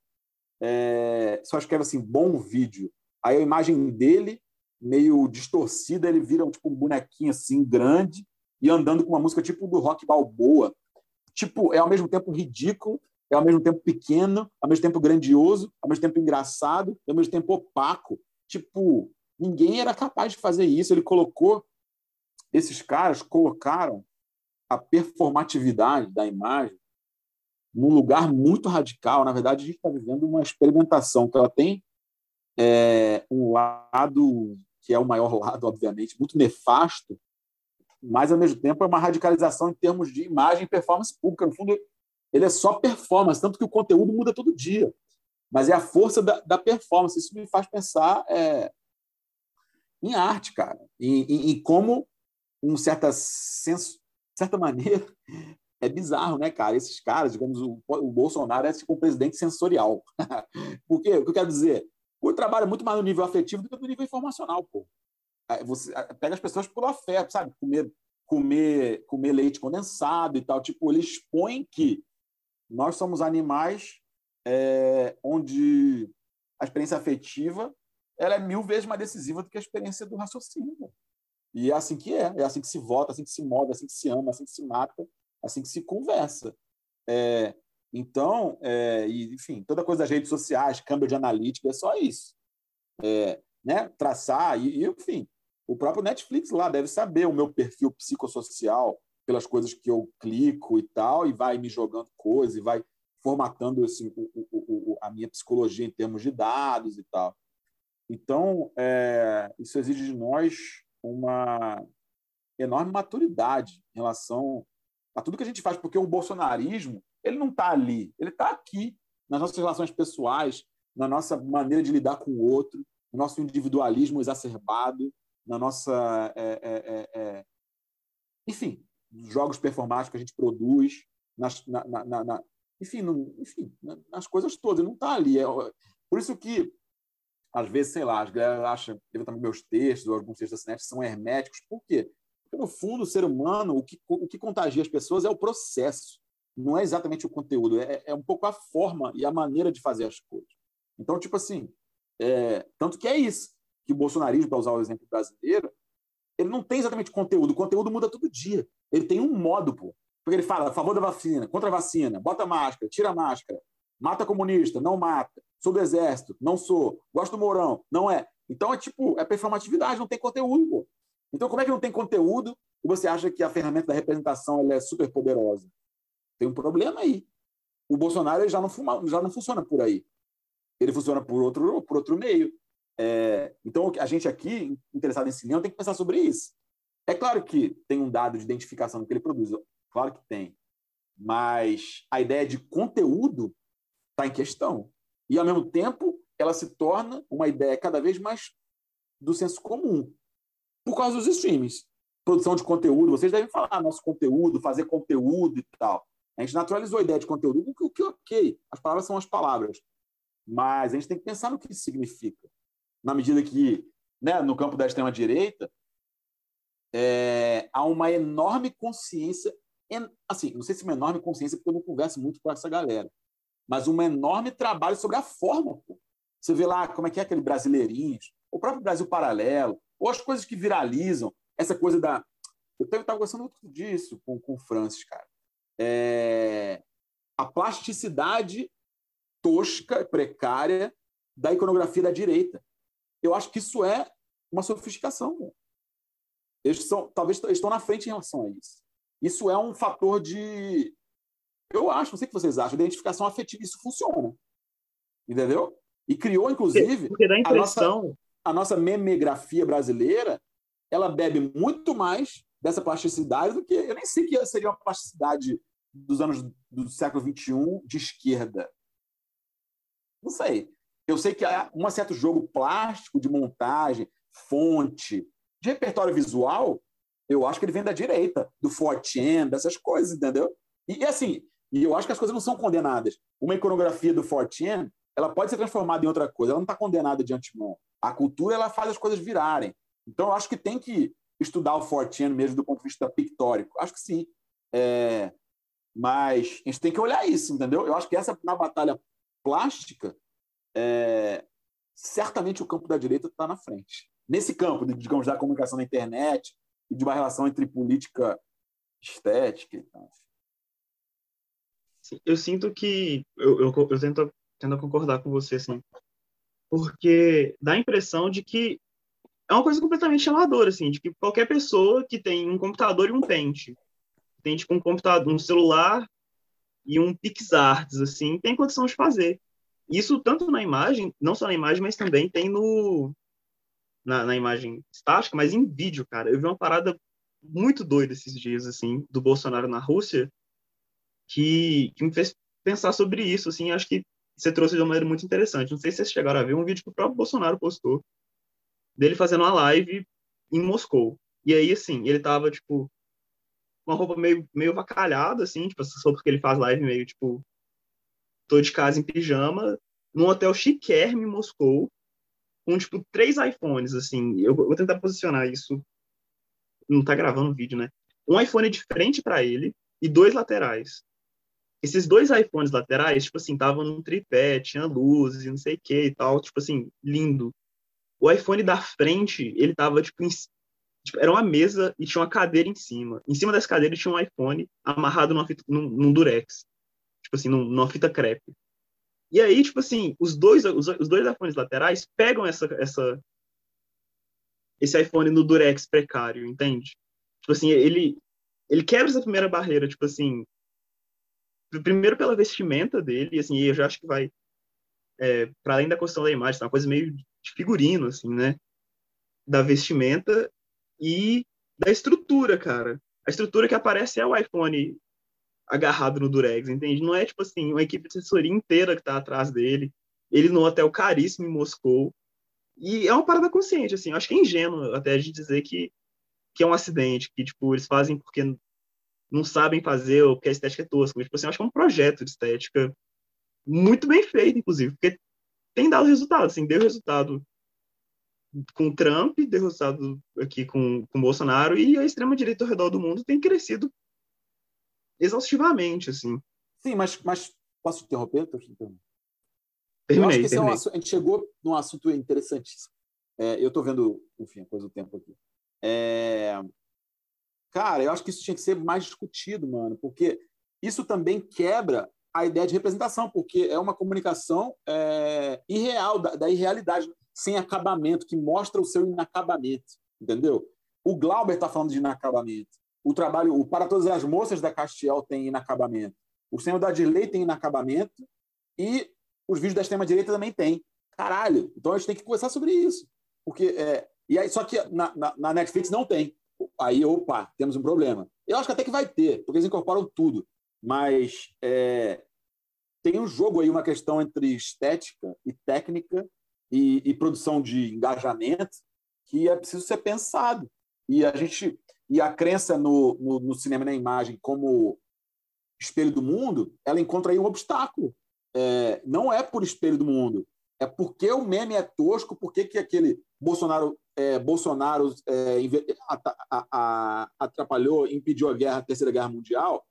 é, só escreve assim, bom vídeo. Aí a imagem dele, meio distorcida, ele vira tipo, um bonequinho assim, grande, e andando com uma música tipo do rock balboa. Tipo, é ao mesmo tempo ridículo, é ao mesmo tempo pequeno, ao mesmo tempo grandioso, ao mesmo tempo engraçado, ao mesmo tempo opaco. Tipo, ninguém era capaz de fazer isso. Ele colocou, esses caras colocaram a performatividade da imagem num lugar muito radical. Na verdade, a gente está vivendo uma experimentação que ela tem é, um lado que é o maior lado, obviamente, muito nefasto, mas ao mesmo tempo é uma radicalização em termos de imagem e performance pública. No fundo, ele é só performance, tanto que o conteúdo muda todo dia. Mas é a força da, da performance. Isso me faz pensar é, em arte, cara, em como, um certa senso, certa maneira, é bizarro, né, cara? Esses caras, digamos, o, o Bolsonaro é tipo um presidente sensorial. Por quê? O que eu quero dizer? O trabalho é muito mais no nível afetivo do que no nível informacional, pô. Você pega as pessoas pelo afeto, sabe? Comer, comer, comer leite condensado e tal. Tipo, ele expõe que nós somos animais é, onde a experiência afetiva ela é mil vezes mais decisiva do que a experiência do raciocínio. E é assim que é, é assim que se vota, assim que se move, assim que se ama, assim que se mata, assim que se conversa. É, então, é, e, enfim, toda coisa das redes sociais, câmbio de analítica, é só isso. É, né? Traçar, e, e, enfim, o próprio Netflix lá deve saber o meu perfil psicossocial, pelas coisas que eu clico e tal, e vai me jogando coisas, e vai formatando assim, o, o, o, a minha psicologia em termos de dados e tal. Então, é, isso exige de nós uma enorme maturidade em relação a tudo que a gente faz, porque o bolsonarismo ele não está ali, ele está aqui, nas nossas relações pessoais, na nossa maneira de lidar com o outro, no nosso individualismo exacerbado, na nossa. É, é, é, é enfim, jogos performáticos que a gente produz, nas, na, na, na, enfim, no, enfim, nas coisas todas. Não está ali. É, por isso que, às vezes, sei lá, as galera acham, também meus textos ou alguns textos da CNET são herméticos. Por quê? Porque, no fundo, o ser humano, o que, o que contagia as pessoas é o processo, não é exatamente o conteúdo, é, é um pouco a forma e a maneira de fazer as coisas. Então, tipo assim, é, tanto que é isso, que o bolsonarismo, para usar o exemplo brasileiro, ele não tem exatamente conteúdo. O conteúdo muda todo dia. Ele tem um modo, pô. Porque ele fala a favor da vacina, contra a vacina, bota máscara, tira máscara, mata comunista, não mata, sou do exército, não sou, gosto do Mourão, não é. Então é tipo, é performatividade, não tem conteúdo, pô. Então como é que não tem conteúdo e você acha que a ferramenta da representação ela é super poderosa? Tem um problema aí. O Bolsonaro já não, fuma, já não funciona por aí. Ele funciona por outro, por outro meio. É, então, a gente aqui, interessado em cinema, tem que pensar sobre isso. É claro que tem um dado de identificação do que ele produz, claro que tem, mas a ideia de conteúdo está em questão. E, ao mesmo tempo, ela se torna uma ideia cada vez mais do senso comum, por causa dos streams. Produção de conteúdo, vocês devem falar nosso conteúdo, fazer conteúdo e tal. A gente naturalizou a ideia de conteúdo, o que, o que ok. As palavras são as palavras. Mas a gente tem que pensar no que isso significa. Na medida que, né, no campo da extrema-direita, é, há uma enorme consciência, assim, não sei se uma enorme consciência, porque eu não converso muito com essa galera, mas um enorme trabalho sobre a forma. Pô. Você vê lá como é que é aquele Brasileirinhos, o próprio Brasil Paralelo, ou as coisas que viralizam, essa coisa da. Eu estava gostando muito disso com, com o Francis, cara. É... A plasticidade tosca, precária da iconografia da direita. Eu acho que isso é uma sofisticação. Eles são, talvez estão na frente em relação a isso. Isso é um fator de. Eu acho, não sei o que vocês acham, identificação afetiva. Isso funciona. Entendeu? E criou, inclusive. Porque impressão. A nossa, a nossa memegrafia brasileira ela bebe muito mais dessa plasticidade do que. Eu nem sei que seria uma plasticidade dos anos do século XXI de esquerda. Não sei. Eu sei que há um certo jogo plástico de montagem, fonte, de repertório visual, eu acho que ele vem da direita, do Fortune, dessas coisas, entendeu? E, assim, e eu acho que as coisas não são condenadas. Uma iconografia do Fortune, ela pode ser transformada em outra coisa, ela não está condenada de antemão. A cultura, ela faz as coisas virarem. Então, eu acho que tem que estudar o Fortune mesmo do ponto de vista pictórico. Acho que sim. É... Mas a gente tem que olhar isso, entendeu? Eu acho que essa, na batalha plástica, é... certamente o campo da direita está na frente. Nesse campo, digamos, da comunicação na internet e de uma relação entre política estética e tal. Eu sinto que eu, eu, eu tento, tento concordar com você, assim, porque dá a impressão de que é uma coisa completamente amadora, assim, de que qualquer pessoa que tem um computador e um pente, tem tipo um computador, um celular e um PixArts, assim, tem condição de fazer. Isso tanto na imagem, não só na imagem, mas também tem no na, na imagem estática, mas em vídeo, cara. Eu vi uma parada muito doida esses dias, assim, do Bolsonaro na Rússia, que, que me fez pensar sobre isso, assim, acho que você trouxe de uma maneira muito interessante. Não sei se vocês chegaram a ver um vídeo que o próprio Bolsonaro postou, dele fazendo uma live em Moscou. E aí, assim, ele tava, tipo, uma roupa meio, meio vacalhada, assim, tipo, só porque ele faz live meio, tipo, tô de casa em pijama, num hotel chiquérrimo em Moscou, com, tipo, três iPhones, assim. Eu vou tentar posicionar isso. Não tá gravando o vídeo, né? Um iPhone de frente para ele e dois laterais. Esses dois iPhones laterais, tipo assim, estavam num tripé, tinha luzes e não sei o que e tal, tipo assim, lindo. O iPhone da frente, ele tava, tipo, em, tipo, era uma mesa e tinha uma cadeira em cima. Em cima dessa cadeira tinha um iPhone amarrado numa num, num durex. Tipo assim, num, numa fita crepe. E aí, tipo assim, os dois, os, os dois iPhones laterais pegam essa, essa, esse iPhone no durex precário, entende? Tipo assim, ele, ele quebra essa primeira barreira, tipo assim, primeiro pela vestimenta dele, e assim, eu já acho que vai é, para além da questão da imagem, tá uma coisa meio de figurino, assim, né? Da vestimenta e da estrutura, cara. A estrutura que aparece é o iPhone agarrado no Durex, entende? Não é, tipo assim, uma equipe de assessoria inteira que tá atrás dele, ele no hotel caríssimo em Moscou. E é uma parada consciente, assim. Acho que é ingênuo até de dizer que, que é um acidente, que, tipo, eles fazem porque não sabem fazer ou porque a estética é tosca. Mas, tipo assim, acho que é um projeto de estética muito bem feito, inclusive, porque tem dado resultado, assim, deu resultado com o Trump, deu resultado aqui com, com o Bolsonaro, e a extrema-direita ao redor do mundo tem crescido exaustivamente, assim. Sim, mas, mas posso interromper? Terminei, eu acho que. É um, a gente chegou num assunto interessantíssimo. É, eu estou vendo, enfim, a coisa do tempo aqui. É, cara, eu acho que isso tinha que ser mais discutido, mano, porque isso também quebra a ideia de representação, porque é uma comunicação é, irreal, da, da irrealidade, sem acabamento, que mostra o seu inacabamento, entendeu? O Glauber está falando de inacabamento. O trabalho, o Para Todas as Moças da Castiel tem inacabamento. O Senhor da Dirley tem inacabamento. E os vídeos da extrema-direita também tem. Caralho! Então a gente tem que conversar sobre isso. Porque, é, e aí, só que na, na, na Netflix não tem. Aí, opa, temos um problema. Eu acho que até que vai ter, porque eles incorporam tudo mas é, tem um jogo aí, uma questão entre estética e técnica e, e, produção de engajamento que é preciso ser pensado. E a gente e a crença no, no, no cinema na imagem como espelho do mundo, ela encontra aí um obstáculo. É, não é por espelho do mundo, é porque o meme é tosco, porque que aquele Bolsonaro, é, Bolsonaro é, atrapalhou, impediu a guerra, a terceira guerra mundial,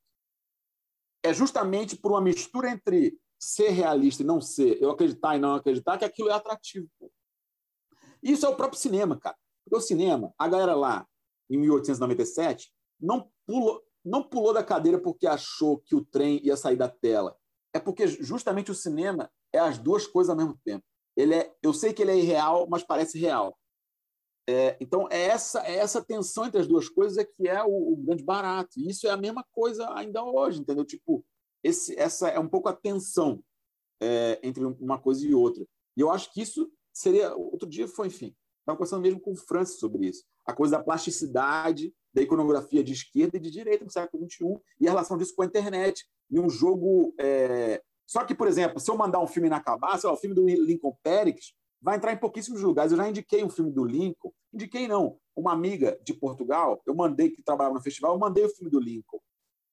é justamente por uma mistura entre ser realista e não ser, eu acreditar e não acreditar, que aquilo é atrativo. Isso é o próprio cinema, cara. Porque o cinema, a galera lá, em 1897, não pulou, não pulou da cadeira porque achou que o trem ia sair da tela. É porque justamente o cinema é as duas coisas ao mesmo tempo. Ele é, eu sei que ele é irreal, mas parece real. É, então, é essa, é essa tensão entre as duas coisas é que é o, o, grande barato. E isso é a mesma coisa ainda hoje, entendeu? Tipo, esse, essa é um pouco a tensão é, entre uma coisa e outra. E eu acho que isso seria. Outro dia foi, enfim, estava conversando mesmo com o Francis sobre isso. A coisa da plasticidade da iconografia de esquerda e de direita no século XXI e a relação disso com a internet. E um jogo. É... Só que, por exemplo, se eu mandar um filme inacabar, sei lá, o filme do Lincoln Pérez vai entrar em pouquíssimos lugares. Eu já indiquei um filme do Lincoln. Indiquei, não. Uma amiga de Portugal, eu mandei, que trabalhava no festival, eu mandei o filme do Lincoln.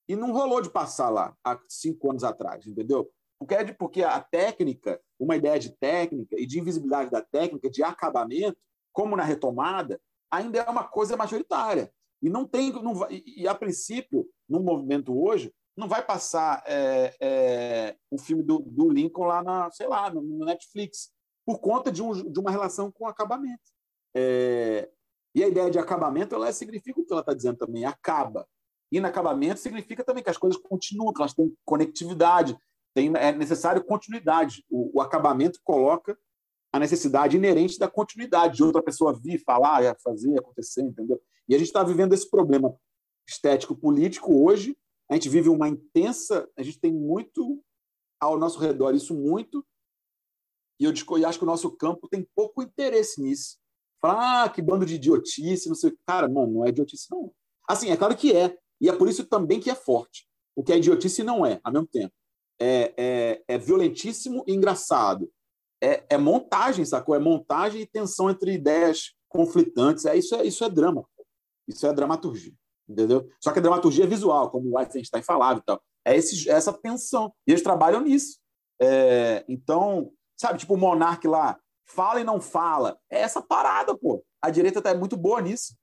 E não rolou de passar lá, há cinco anos atrás, entendeu? Porque, é de, porque a técnica, uma ideia de técnica e de invisibilidade da técnica, de acabamento, como na retomada, ainda é uma coisa majoritária. E não tem, não vai, e a princípio, no movimento hoje, não vai passar é, é, o filme do, do, Lincoln lá na, sei lá, no, no Netflix, por conta de, um, de, uma relação com acabamento. É, e a ideia de acabamento, ela significa o que ela está dizendo também, acaba. Inacabamento significa também que as coisas continuam, que elas têm conectividade, tem, é necessário continuidade. O, o acabamento coloca a necessidade inerente da continuidade, de outra pessoa vir, falar, fazer, acontecer, entendeu? E a gente está vivendo esse problema estético-político hoje. A gente vive uma intensa. A gente tem muito ao nosso redor, isso muito. E eu acho que o nosso campo tem pouco interesse nisso. Falar, ah, que bando de idiotice, não sei. Cara, mano, não é idiotice, não. Assim, é claro que é. E é por isso também que é forte. Porque a idiotice não é, ao mesmo tempo. É, é, é violentíssimo e engraçado. É, é, montagem, sacou? É montagem e tensão entre ideias conflitantes. É, isso, é, isso é drama. Isso é dramaturgia, entendeu? Só que a dramaturgia é visual, como o Wittgenstein falava e tal. É esse, essa tensão. E eles trabalham nisso. É, então, sabe, tipo o Monark lá, fala e não fala. É essa parada, pô. A direita tá muito boa nisso.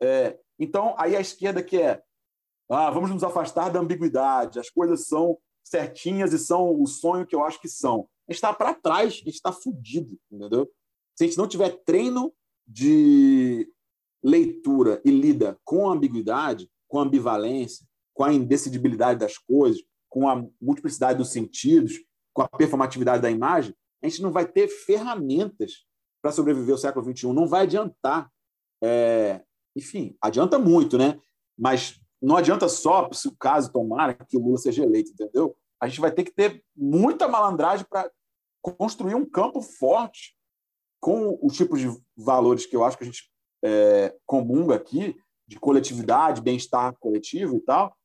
É, então, aí a esquerda que é, ah, vamos nos afastar da ambiguidade, as coisas são certinhas e são o sonho que eu acho que são. Gente está para trás, a gente está fudido, entendeu? Se a gente não tiver treino de leitura e lida com a ambiguidade, com a ambivalência, com a indecidibilidade das coisas, com a multiplicidade dos sentidos, com a performatividade da imagem, a gente não vai ter ferramentas para sobreviver ao século XXI. Não vai adiantar. É... Enfim, adianta muito, né? Mas não adianta só, se o caso tomara que o Lula seja eleito, entendeu? A gente vai ter que ter muita malandragem para construir um campo forte com os tipos de valores que eu acho que a gente é, comunga aqui, de coletividade, bem-estar coletivo e tal,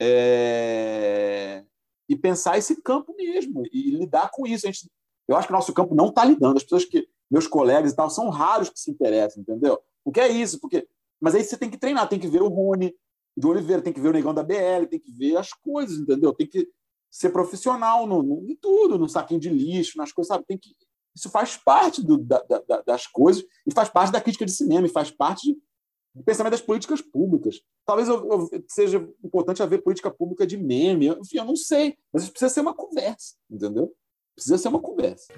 é, e pensar esse campo mesmo e lidar com isso. A gente, eu acho que o nosso campo não está lidando. As pessoas que, meus colegas e tal, são raros que se interessam, entendeu? O que é isso? Porque, mas aí você tem que treinar, tem que ver o Rony de Oliveira, tem que ver o Negão da BL, tem que ver as coisas, entendeu? Tem que ser profissional no, no, em tudo, no saquinho de lixo, nas coisas, sabe? Tem que isso faz parte do, da, da, das coisas e faz parte da crítica de cinema e faz parte do pensamento das políticas públicas. Talvez eu, eu, seja importante haver política pública de meme, enfim, eu não sei, mas isso precisa ser uma conversa, entendeu? Precisa ser uma conversa.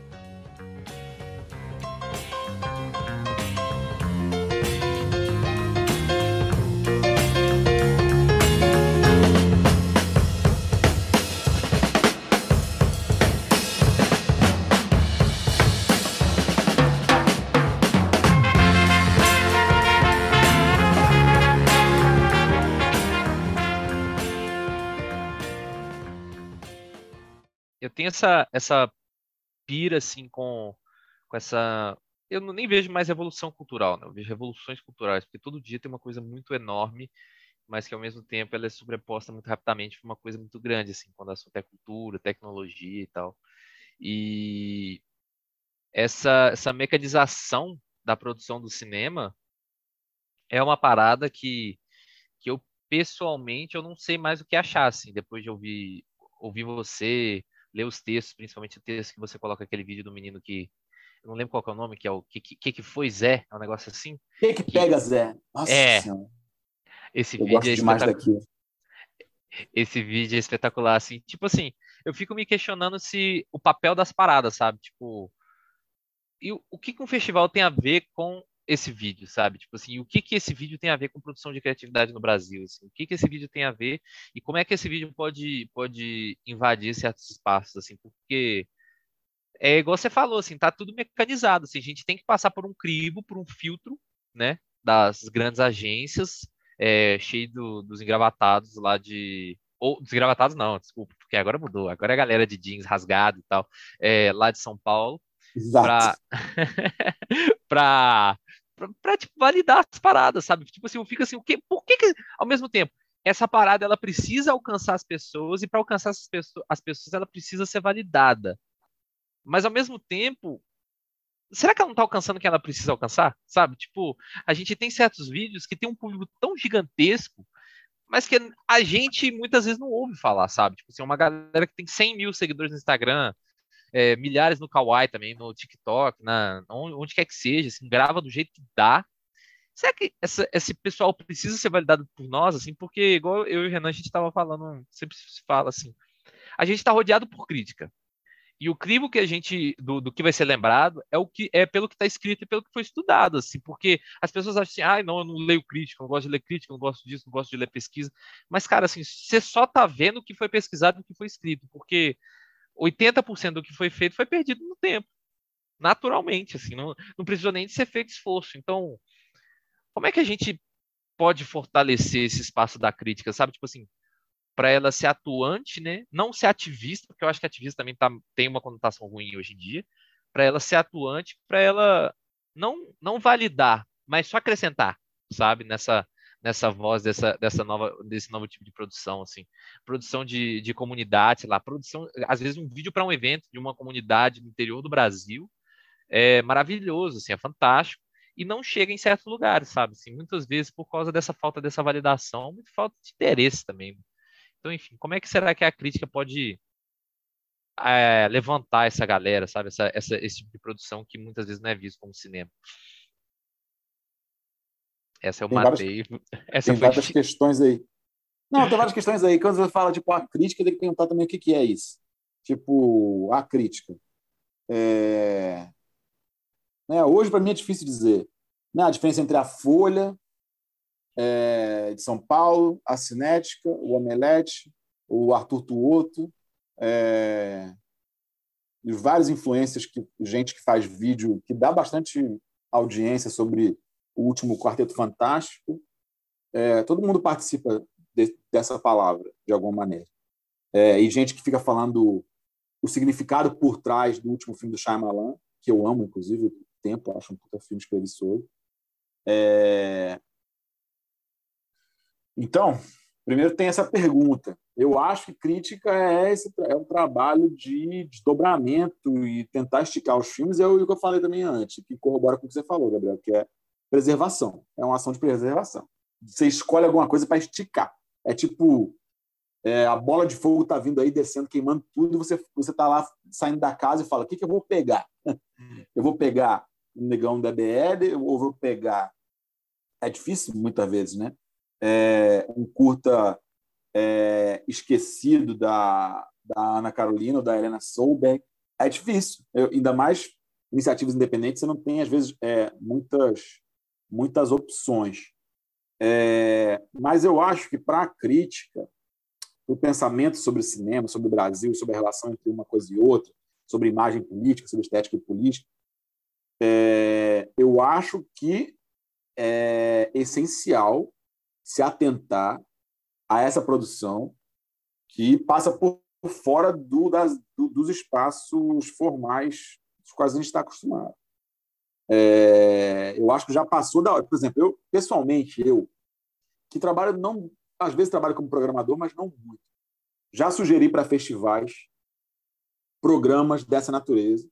Eu tenho essa, essa pira, assim, com, com essa. Eu nem vejo mais revolução cultural, né? Eu vejo revoluções culturais, porque todo dia tem uma coisa muito enorme, mas que ao mesmo tempo ela é sobreposta muito rapidamente por uma coisa muito grande, assim, quando assunto é cultura, tecnologia e tal. E essa, essa mecanização da produção do cinema é uma parada que, que eu pessoalmente, eu não sei mais o que achar, assim, depois de ouvir, ouvir você, ler os textos, principalmente o texto que você coloca aquele vídeo do menino que. Eu não lembro qual que é o nome, que é o que, que, que foi Zé, é um negócio assim. Quem que pega Zé? Nossa É. Senhora, Esse eu vídeo gosto é demais espetacular. daquilo. Esse vídeo é espetacular, assim. Tipo assim, eu fico me questionando se o papel das paradas, sabe? Tipo, e o, o que, que um festival tem a ver com esse vídeo, sabe? Tipo assim, o que que esse vídeo tem a ver com produção de criatividade no Brasil? assim? O que que esse vídeo tem a ver e como é que esse vídeo pode, pode invadir certos espaços, assim? Porque é igual você falou, assim, tá tudo mecanizado, assim, a gente tem que passar por um crivo, por um filtro, né, das grandes agências, é, cheio do- dos engravatados lá de... Ou, dos engravatados não, desculpa, porque agora mudou, agora é a galera de jeans rasgado e tal, é, lá de São Paulo, Exato. pra, pra, pra, tipo, validar as paradas, sabe? Tipo assim, eu fico assim, o que, por que, que, ao mesmo tempo, essa parada ela precisa alcançar as pessoas e para alcançar essas pessoas, as pessoas ela precisa ser validada. Mas ao mesmo tempo, será que ela não tá alcançando o que ela precisa alcançar? Sabe? Tipo, a gente tem certos vídeos que tem um público tão gigantesco, mas que a gente muitas vezes não ouve falar, sabe? Tipo assim, uma galera que tem 100 mil seguidores no Instagram, é, milhares no Kawaii também, no TikTok, na, onde, quer que seja, assim, grava do jeito que dá. Será que essa- esse pessoal precisa ser validado por nós, assim? Porque, igual eu e o Renan, a gente estava falando, sempre se fala assim, a gente está rodeado por crítica. E o crivo que a gente, do, do que vai ser lembrado, é o que é pelo que está escrito e pelo que foi estudado, assim, porque as pessoas acham assim, ah, não, eu não leio crítica, não gosto de ler crítica, não gosto disso, não gosto de ler pesquisa. Mas, cara, assim, você só tá vendo o que foi pesquisado e o que foi escrito, porque 80% do que foi feito foi perdido no tempo. Naturalmente, assim, não, não precisou nem de ser feito esforço. Então, como é que a gente pode fortalecer esse espaço da crítica, sabe? Tipo assim, para ela ser atuante, né? Não ser ativista, porque eu acho que ativista também tá, tem uma conotação ruim hoje em dia. Para ela ser atuante, para ela não não validar, mas só acrescentar, sabe? Nessa nessa voz dessa dessa nova desse novo tipo de produção, assim, produção de, de comunidade, sei lá, produção, às vezes um vídeo para um evento de uma comunidade no interior do Brasil é maravilhoso, assim, é fantástico e não chega em certos lugares, sabe? Assim, muitas vezes por causa dessa falta dessa validação, muita falta de interesse também. Então, enfim, como é que será que a crítica pode é, levantar essa galera, sabe? Essa, essa, esse tipo de produção que muitas vezes não é visto como cinema. Essa eu Tem várias- matei. Essa Tem várias questões aí. Não, tem várias questões aí. Quando você fala, tipo, a crítica, tem que perguntar também o que, que é isso. Tipo, a crítica. É... Né, hoje, para mim, é difícil dizer. Né, a diferença entre a Folha é, de São Paulo, a Cinética, o Omelete, o Arthur Tuoto, é, várias influências, que, gente que faz vídeo, que dá bastante audiência sobre o último Quarteto Fantástico. É, todo mundo participa de, dessa palavra, de alguma maneira. É, e gente que fica falando o significado por trás do último filme do Shyamalan, que eu amo, inclusive, o Tempo, acho um puta filme escrevi. É... Então, primeiro tem essa pergunta. Eu acho que crítica é, esse, é um trabalho de desdobramento e tentar esticar os filmes, é o que eu falei também antes, que corrobora com o que você falou, Gabriel, que é preservação. É uma ação de preservação. Você escolhe alguma coisa para esticar. É tipo, é, a bola de fogo está vindo aí, descendo, queimando tudo, e você está lá saindo da casa e fala: o que, que eu vou pegar? eu vou pegar um negão da BL ou vou pegar. É difícil muitas vezes, né? É, um curta é, esquecido da, da Ana Carolina ou da Helena Solberg. É difícil. Eu, ainda mais iniciativas independentes, você não tem, às vezes, é, muitas, muitas opções. É, mas eu acho que para a crítica, o pensamento sobre cinema, sobre o Brasil, sobre a relação entre uma coisa e outra, sobre imagem política, sobre estética e política, é, eu acho que é essencial se atentar a essa produção que passa por fora do, das, do, dos espaços formais dos quais a gente está acostumado. É, eu acho que já passou da hora. Por exemplo, eu, pessoalmente, eu, que trabalho, não, às vezes trabalho como programador, mas não muito, já sugeri para festivais programas dessa natureza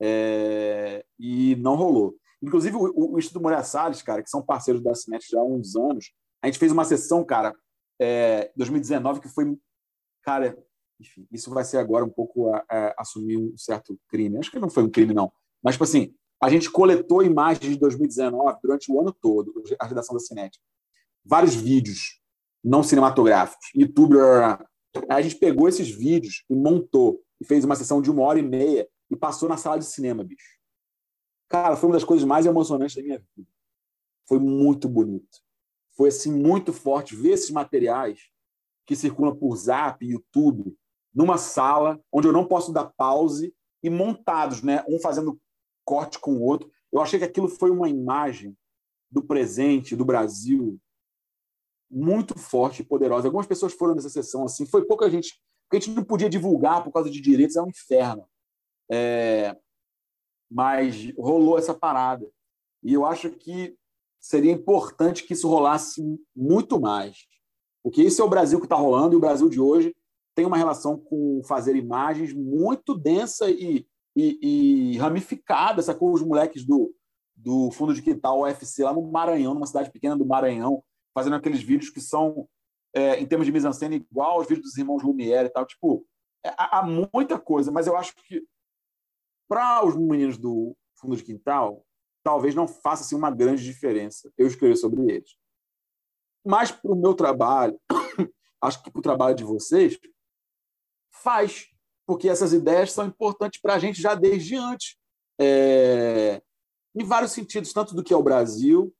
é, e não rolou. Inclusive, o, o Instituto Moreira Salles, cara, que são parceiros da Cinet já há uns anos, a gente fez uma sessão, cara, é, 2019, que foi. Cara, enfim, isso vai ser agora um pouco a, a, assumir um certo crime. Acho que não foi um crime, não. Mas, tipo assim, a gente coletou imagens de 2019 durante o ano todo, a redação da Cinética. Vários vídeos não cinematográficos, YouTube. A gente pegou esses vídeos e montou, e fez uma sessão de uma hora e meia e passou na sala de cinema, bicho. Cara, foi uma das coisas mais emocionantes da minha vida. Foi muito bonito. Foi assim muito forte ver esses materiais que circulam por Zap, YouTube, numa sala onde eu não posso dar pause e montados, né, um fazendo corte com o outro. Eu achei que aquilo foi uma imagem do presente do Brasil muito forte e poderosa. Algumas pessoas foram nessa sessão assim, foi pouca gente, porque a gente não podia divulgar por causa de direitos, é um inferno. É... Mas rolou essa parada. E eu acho que seria importante que isso rolasse muito mais. Porque esse é o Brasil que está rolando, e o Brasil de hoje tem uma relação com fazer imagens muito densa e, e, e ramificada, essa com os moleques do, do fundo de quintal UFC lá no Maranhão, numa cidade pequena do Maranhão, fazendo aqueles vídeos que são, é, em termos de mise-en-scène, igual aos vídeos dos irmãos Lumière e tal. Tipo, é, há muita coisa, mas eu acho que para os meninos do fundo de quintal, talvez não faça assim, uma grande diferença eu escrever sobre eles. Mas para o meu trabalho, acho que para o trabalho de vocês, faz, porque essas ideias são importantes para a gente já desde antes. É, em vários sentidos, tanto do que é o Brasil,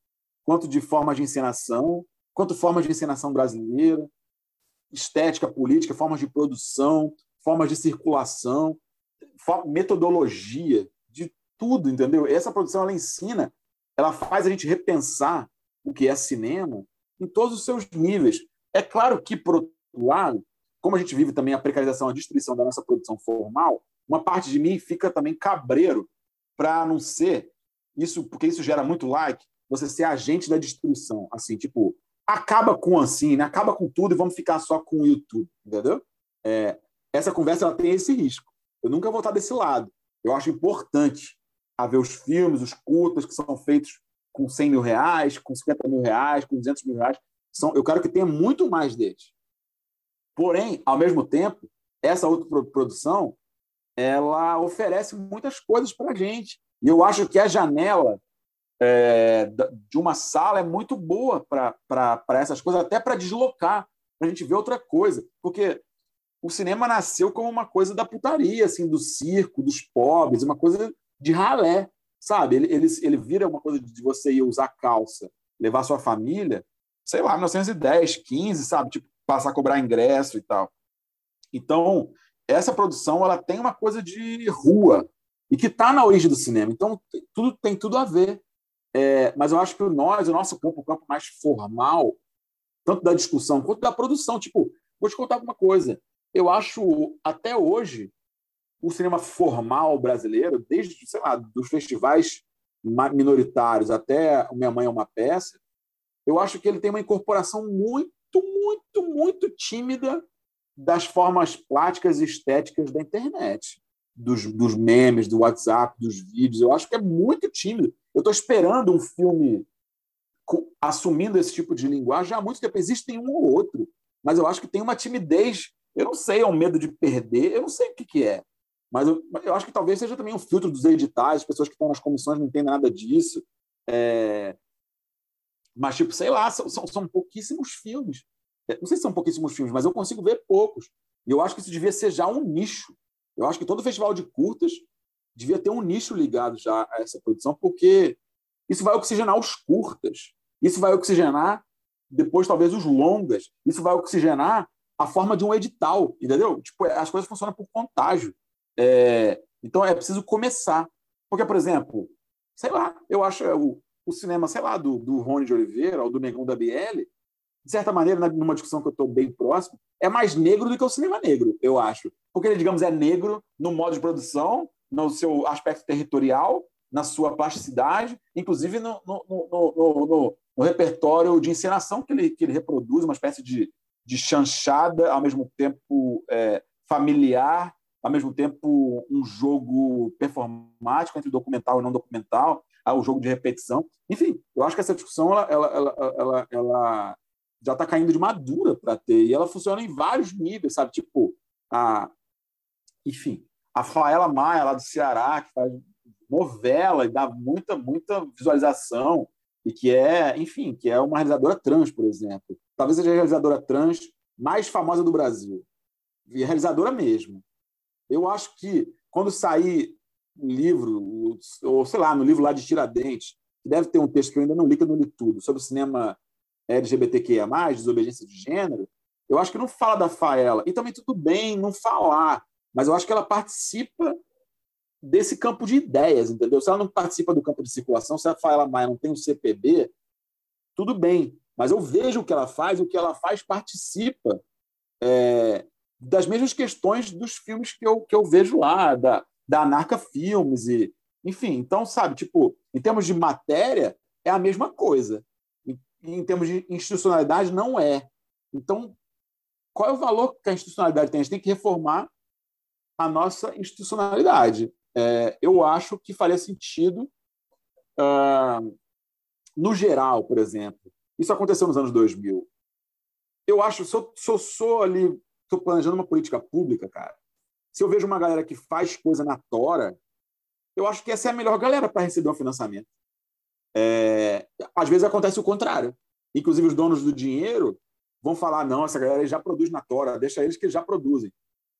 quanto de formas de encenação, quanto formas de encenação brasileira, estética, política, formas de produção, formas de circulação, metodologia, de tudo, entendeu? Essa produção ela ensina, ela faz a gente repensar o que é cinema em todos os seus níveis. É claro que, por outro lado, como a gente vive também a precarização, a destruição da nossa produção formal, uma parte de mim fica também cabreiro para não ser isso, porque isso gera muito like, você ser agente da destruição, assim, tipo, acaba com assim, né? acaba com tudo e vamos ficar só com o YouTube, entendeu? É, essa conversa ela tem esse risco. Eu nunca vou estar desse lado. Eu acho importante haver os filmes, os curtas que são feitos com 100 mil reais, com 50 mil reais, com 200 mil reais. São, eu quero que tenha muito mais deles. Porém, ao mesmo tempo, essa outra produção ela oferece muitas coisas para a gente. E eu acho que a janela é, de uma sala é muito boa para essas coisas, até para deslocar, para a gente ver outra coisa. Porque o cinema nasceu como uma coisa da putaria, assim, do circo, dos pobres, uma coisa de ralé, sabe? Ele, ele, ele vira uma coisa de você ir usar calça, levar sua família, sei lá, 1910, 15, sabe? Tipo, passar a cobrar ingresso e tal. Então, essa produção ela tem uma coisa de rua e que está na origem do cinema. Então, tudo tem tudo a ver. É, mas eu acho que nós, o nosso campo, o campo mais formal, tanto da discussão quanto da produção. Tipo, vou te contar alguma coisa. Eu acho, até hoje, o cinema formal brasileiro, desde, sei lá, dos festivais minoritários até Minha Mãe é uma Peça, eu acho que ele tem uma incorporação muito, muito, muito tímida das formas plásticas e estéticas da internet, dos, dos memes, do WhatsApp, dos vídeos. Eu acho que é muito tímido. Eu estou esperando um filme assumindo esse tipo de linguagem há muito tempo. Existem um ou outro, mas eu acho que tem uma timidez. Eu não sei, é um medo de perder, eu não sei o que, que é. Mas eu, eu acho que talvez seja também um filtro dos editais, as pessoas que estão nas comissões não entendem nada disso. É... Mas, tipo, sei lá, são, são, são pouquíssimos filmes. É, não sei se são pouquíssimos filmes, mas eu consigo ver poucos. E eu acho que isso devia ser já um nicho. Eu acho que todo festival de curtas devia ter um nicho ligado já a essa produção, porque isso vai oxigenar os curtas, isso vai oxigenar depois talvez os longas, isso vai oxigenar a forma de um edital, entendeu? Tipo, as coisas funcionam por contágio. É, então é preciso começar. Porque, por exemplo, sei lá, eu acho o, o cinema, sei lá, do, do Rony de Oliveira ou do Negão da BL, de certa maneira, numa discussão que eu estou bem próximo, é mais negro do que o cinema negro, eu acho. Porque ele, digamos, é negro no modo de produção, no seu aspecto territorial, na sua plasticidade, inclusive no, no, no, no repertório de encenação que ele, que ele reproduz, uma espécie de, de chanchada, ao mesmo tempo é, familiar, ao mesmo tempo um jogo performático entre documental e não documental, o jogo de repetição. Enfim, eu acho que essa discussão ela, ela, ela, ela, já está caindo de madura para ter. E ela funciona em vários níveis, sabe? Tipo, a, enfim, a Faela Maia, lá do Ceará, que faz novela e dá muita, muita visualização, e que é, enfim, que é uma realizadora trans, por exemplo. Talvez seja a realizadora trans mais famosa do Brasil. E realizadora mesmo. Eu acho que quando sair livro, ou sei lá, no livro lá de Tiradentes, que deve ter um texto que eu ainda não li, que eu não li tudo, sobre o cinema LGBTQIA, desobediência de gênero, eu acho que não fala da Faela. E também tudo bem não falar, mas eu acho que ela participa desse campo de ideias, entendeu? Se ela não participa do campo de circulação, se a Faela Maia não tem um CPB, tudo bem. Mas eu vejo o que ela faz, o que ela faz participa é, das mesmas questões dos filmes que eu, que eu vejo lá, da, da Anarca Filmes, e, enfim. Então, sabe, tipo, em termos de matéria, é a mesma coisa. E, em termos de institucionalidade, não é. Então, qual é o valor que a institucionalidade tem? A gente tem que reformar a nossa institucionalidade. É, eu acho que faria sentido, uh, no geral, por exemplo. Isso aconteceu nos anos 2000. Eu acho, se eu, se eu sou ali, estou planejando uma política pública, cara, se eu vejo uma galera que faz coisa na tora, eu acho que essa é a melhor galera para receber um financiamento. É, às vezes acontece o contrário. Inclusive, os donos do dinheiro vão falar: não, essa galera já produz na tora, deixa eles que já produzem.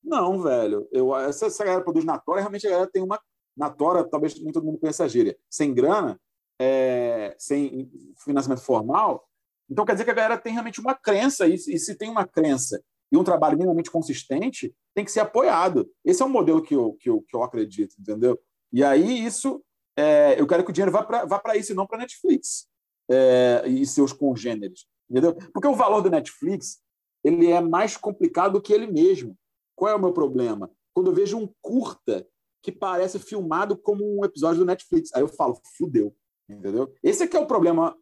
Não, velho. Eu, essa, essa galera produz na tora, realmente a galera tem uma. Na tora, talvez nem todo mundo conheça a gíria. Sem grana, é, sem financiamento formal. Então, quer dizer que a galera tem realmente uma crença, e, e se tem uma crença e um trabalho minimamente consistente, tem que ser apoiado. Esse é um modelo que eu, que eu, que eu acredito, entendeu? E aí, isso, é, eu quero que o dinheiro vá para vá isso e não para Netflix é, e seus congêneres, entendeu? Porque o valor do Netflix ele é mais complicado do que ele mesmo. Qual é o meu problema? Quando eu vejo um curta que parece filmado como um episódio do Netflix, aí eu falo, fudeu, entendeu? Esse aqui é o problema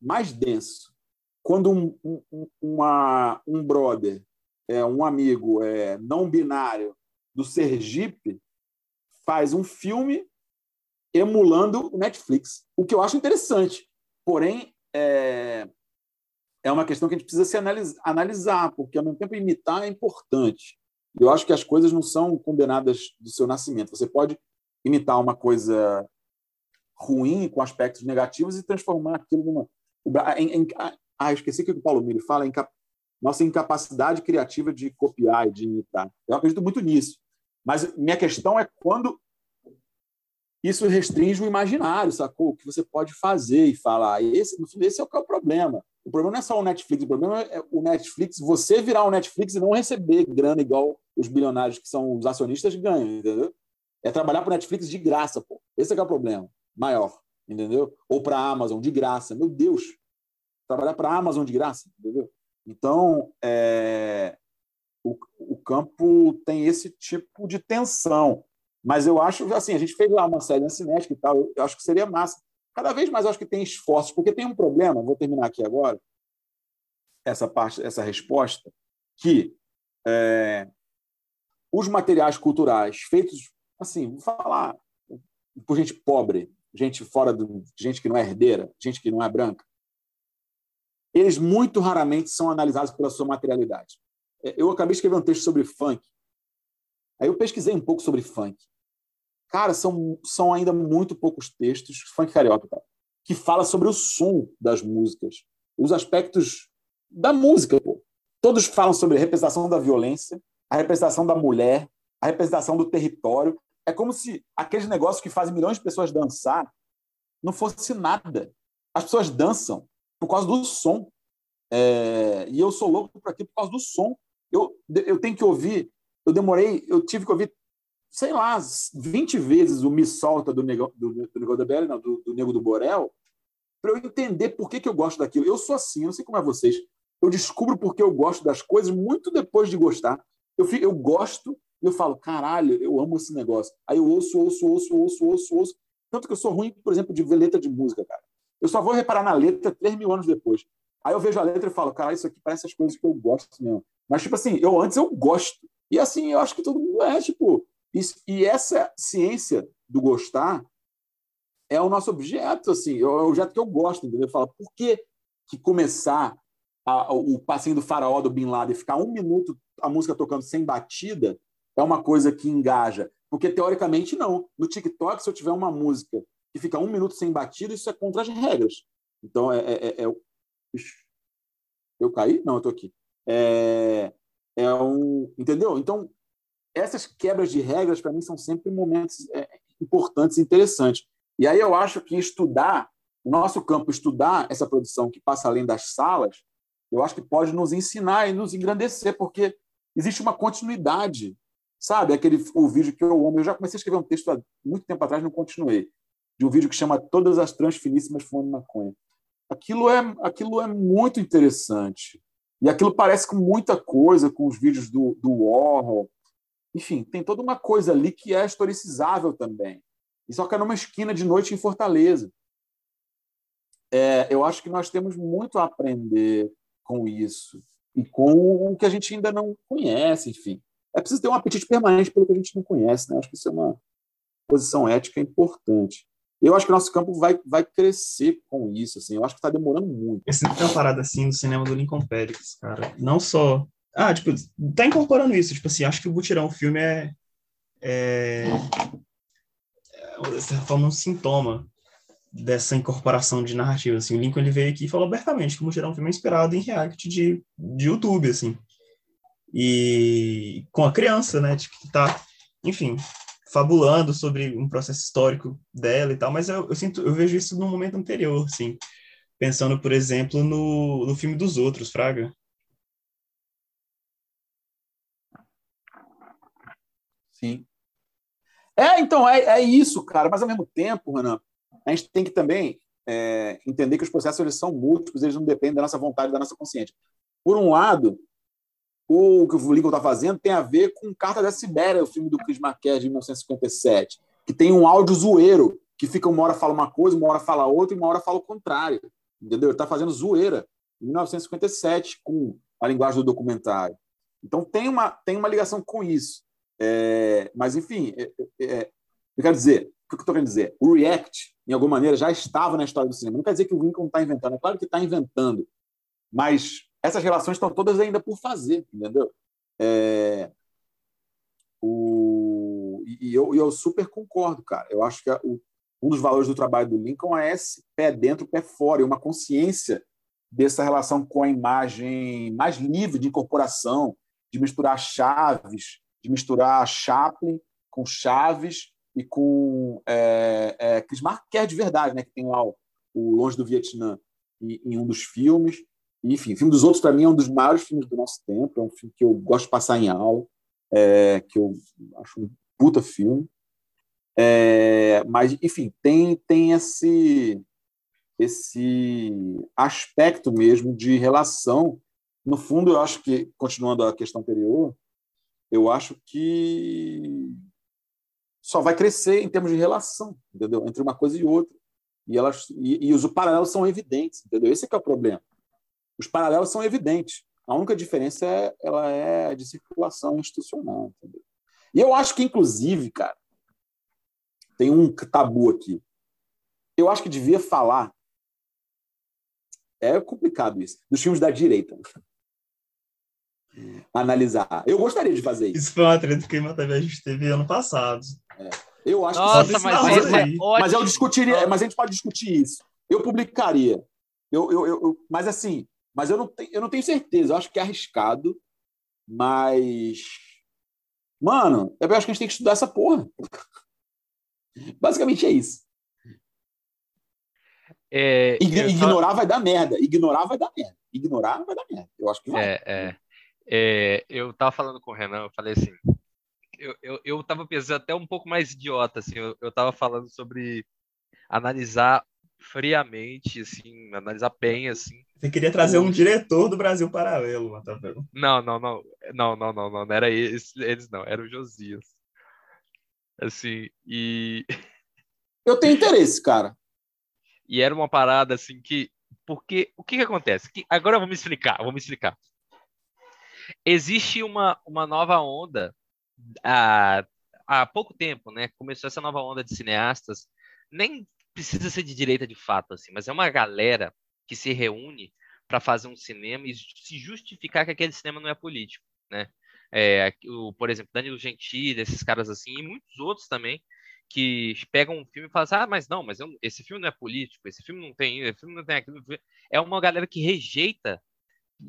mais denso. Quando um, um, uma, um brother, é, um amigo é, não binário do Sergipe faz um filme emulando o Netflix, o que eu acho interessante. Porém, é, é uma questão que a gente precisa se analisar, porque ao mesmo tempo imitar é importante. Eu acho que as coisas não são condenadas do seu nascimento. Você pode imitar uma coisa ruim, com aspectos negativos, e transformar aquilo numa. Em, em, ah, esqueci que o Paulo Miro fala, em nossa incapacidade criativa de copiar e de imitar. Eu acredito muito nisso. Mas minha questão é quando isso restringe o imaginário, sacou? O que você pode fazer e falar. Esse, no fundo, esse é o que é o problema. O problema não é só o Netflix, o problema é o Netflix, você virar o Netflix e não receber grana igual os bilionários que são os acionistas ganham, entendeu? É trabalhar para o Netflix de graça, pô. Esse é, é o problema maior, entendeu? Ou para a Amazon de graça. Meu Deus, trabalhar para a Amazon de graça, entendeu? Então, é, o, o campo tem esse tipo de tensão. Mas eu acho, assim, a gente fez lá uma série na Cinética e tal, eu, eu acho que seria massa. Cada vez mais eu acho que tem esforços, porque tem um problema, vou terminar aqui agora, essa parte, essa resposta, que é, os materiais culturais feitos, assim, vou falar por gente pobre, gente fora do, gente que não é herdeira, gente que não é branca, eles muito raramente são analisados pela sua materialidade. É, eu acabei de escrever um texto sobre funk. Aí eu pesquisei um pouco sobre funk. Cara, são, são ainda muito poucos textos, funk carioca, tá? que fala sobre o som das músicas, os aspectos da música. Pô. Todos falam sobre a representação da violência, a representação da mulher, a representação do território. É como se aqueles negócios que fazem milhões de pessoas dançar não fosse nada. As pessoas dançam por causa do som. É... e eu sou louco por aqui por causa do som. Eu, eu tenho que ouvir. Eu demorei, eu tive que ouvir, sei lá, 20 vezes o Me Solta do Nego do, do, Nego da Belli, não, do, do Nego do Borel, para eu entender por que, que eu gosto daquilo. Eu sou assim, eu não sei como é vocês. Eu descubro porque eu gosto das coisas muito depois de gostar. Eu, eu gosto e eu falo, caralho, eu amo esse negócio. Aí eu ouço, ouço, ouço, ouço, ouço, ouço. Tanto que eu sou ruim, por exemplo, de letra de música, cara. Eu só vou reparar na letra três mil anos depois. Aí eu vejo a letra e falo, cara, isso aqui parece as coisas que eu gosto mesmo. Mas, tipo assim, eu antes eu gosto. E assim, eu acho que todo mundo é, tipo. Isso, e essa ciência do gostar é o nosso objeto, assim, é o objeto que eu gosto, entendeu? Eu falo, por que, que começar a- o passinho do faraó do Bin Laden ficar um minuto a música tocando sem batida é uma coisa que engaja. Porque, teoricamente, não. No TikTok, se eu tiver uma música que fica um minuto sem batida, isso é contra as regras. Então, é. é, é- é- eu caí? Não, eu tô aqui. É, é um. Entendeu? Então, essas quebras de regras, para mim, são sempre momentos é, importantes e interessantes. E aí eu acho que estudar, o nosso campo, estudar essa produção que passa além das salas, eu acho que pode nos ensinar e nos engrandecer, porque existe uma continuidade. Sabe? Aquele o vídeo que eu amo. Eu já comecei a escrever um texto há muito tempo atrás, não continuei. De um vídeo que chama Todas as Transfiníssimas Fumando Maconha. Aquilo é, aquilo é muito interessante. E aquilo parece com muita coisa, com os vídeos do, do Warhol. Enfim, tem toda uma coisa ali que é historicizável também. E só que é numa esquina de noite em Fortaleza. É, eu acho que nós temos muito a aprender com isso e com o que a gente ainda não conhece, enfim. É preciso ter um apetite permanente pelo que a gente não conhece, né? Acho que isso é uma posição ética importante. Eu acho que nosso campo vai, vai crescer com isso, assim. Eu acho que está demorando muito. Esse tem uma parada assim do cinema do Lincoln Pérez, cara. Não só. Ah, tipo, tá incorporando isso. Tipo assim, acho que o Butirão, o filme é. É. é de certa forma, um sintoma dessa incorporação de narrativa. Assim, o Lincoln ele veio aqui e falou abertamente que o Butirão é um filme inspirado em reality de, de YouTube, assim. E com a criança, né? Tipo, que tá. Enfim, fabulando sobre um processo histórico dela e tal, mas eu, eu sinto, eu vejo isso num momento anterior, assim, pensando, por exemplo, no, no filme dos outros, Fraga. Sim. É, então, é, é isso, cara, mas ao mesmo tempo, Renan, a gente tem que também é, entender que os processos eles são múltiplos, eles não dependem da nossa vontade, da nossa consciência. Por um lado, o que o Lincoln está fazendo tem a ver com Carta da Sibéria, o filme do Chris Marquez de 1957, que tem um áudio zoeiro, que fica uma hora fala uma coisa, uma hora fala outra e uma hora fala o contrário. Entendeu? Ele está fazendo zoeira em 1957 com a linguagem do documentário. Então tem uma, tem uma ligação com isso. É, mas, enfim, é, é, eu quero dizer, o que eu estou querendo dizer? O React, em alguma maneira, já estava na história do cinema. Não quer dizer que o Lincoln está inventando, é claro que está inventando, mas essas relações estão todas ainda por fazer, entendeu? É, o, e eu, eu super concordo, cara. Eu acho que a, o, um dos valores do trabalho do Lincoln é esse pé dentro, pé fora, e uma consciência dessa relação com a imagem mais livre de incorporação, de misturar chaves, de misturar Chaplin com Chaves e com é, é, Chris Marquez de verdade, né? Que tem lá o, o Longe do Vietnã em, em um dos filmes. Enfim, o filme dos outros, para mim, é um dos maiores filmes do nosso tempo. É um filme que eu gosto de passar em aula, é, que eu acho um puta filme. É, mas, enfim, tem, tem esse, esse aspecto mesmo de relação. No fundo, eu acho que, continuando a questão anterior, eu acho que só vai crescer em termos de relação, entendeu? Entre uma coisa e outra. E, elas, e, e os paralelos são evidentes, entendeu? Esse é, é o problema os paralelos são evidentes. A única diferença é ela é de circulação institucional. Entendeu? E eu acho que, inclusive, cara, tem um tabu aqui. Eu acho que devia falar. É complicado isso. Dos filmes da direita. Analisar. Eu gostaria de fazer isso. Isso foi uma treta que a a gente teve ano passado. É. Eu acho Nossa, que mas, isso é ótimo. mas eu discutiria, mas a gente pode discutir isso. Eu publicaria. Eu, eu, eu, eu- mas assim, mas eu não, tenho, eu não tenho certeza. Eu acho que é arriscado, mas. Mano, eu acho que a gente tem que estudar essa porra. Basicamente é isso. É, Ign- eu só- Ignorar vai dar merda. Ignorar vai dar merda. Ignorar vai dar merda. Eu acho que vai. É, é. É, eu tava falando com o Renan, eu falei assim, eu, eu, eu tava pensando até um pouco mais idiota, assim, eu, eu tava falando sobre analisar friamente, assim, analisar bem, assim. Você queria trazer um diretor do Brasil Paralelo, Matavel. Não, não, não, não, não, não, não, não era eles, eles não, era o Josias. Assim, e, Eu tenho interesse, cara. e era uma parada assim que, porque, o que que acontece? Que, agora eu vou me explicar, vou me explicar. Existe uma, uma nova onda há, há pouco tempo, né? Começou essa nova onda de cineastas, nem precisa ser de direita de fato, assim, mas é uma galera que se reúne para fazer um cinema e se justificar que aquele cinema não é político, né? É, o, por exemplo, Danilo Gentili, esses caras assim, e muitos outros também, que pegam um filme e falam assim, ah, mas não, mas eu, esse filme não é político, esse filme não tem esse filme não tem aquilo. É uma galera que rejeita,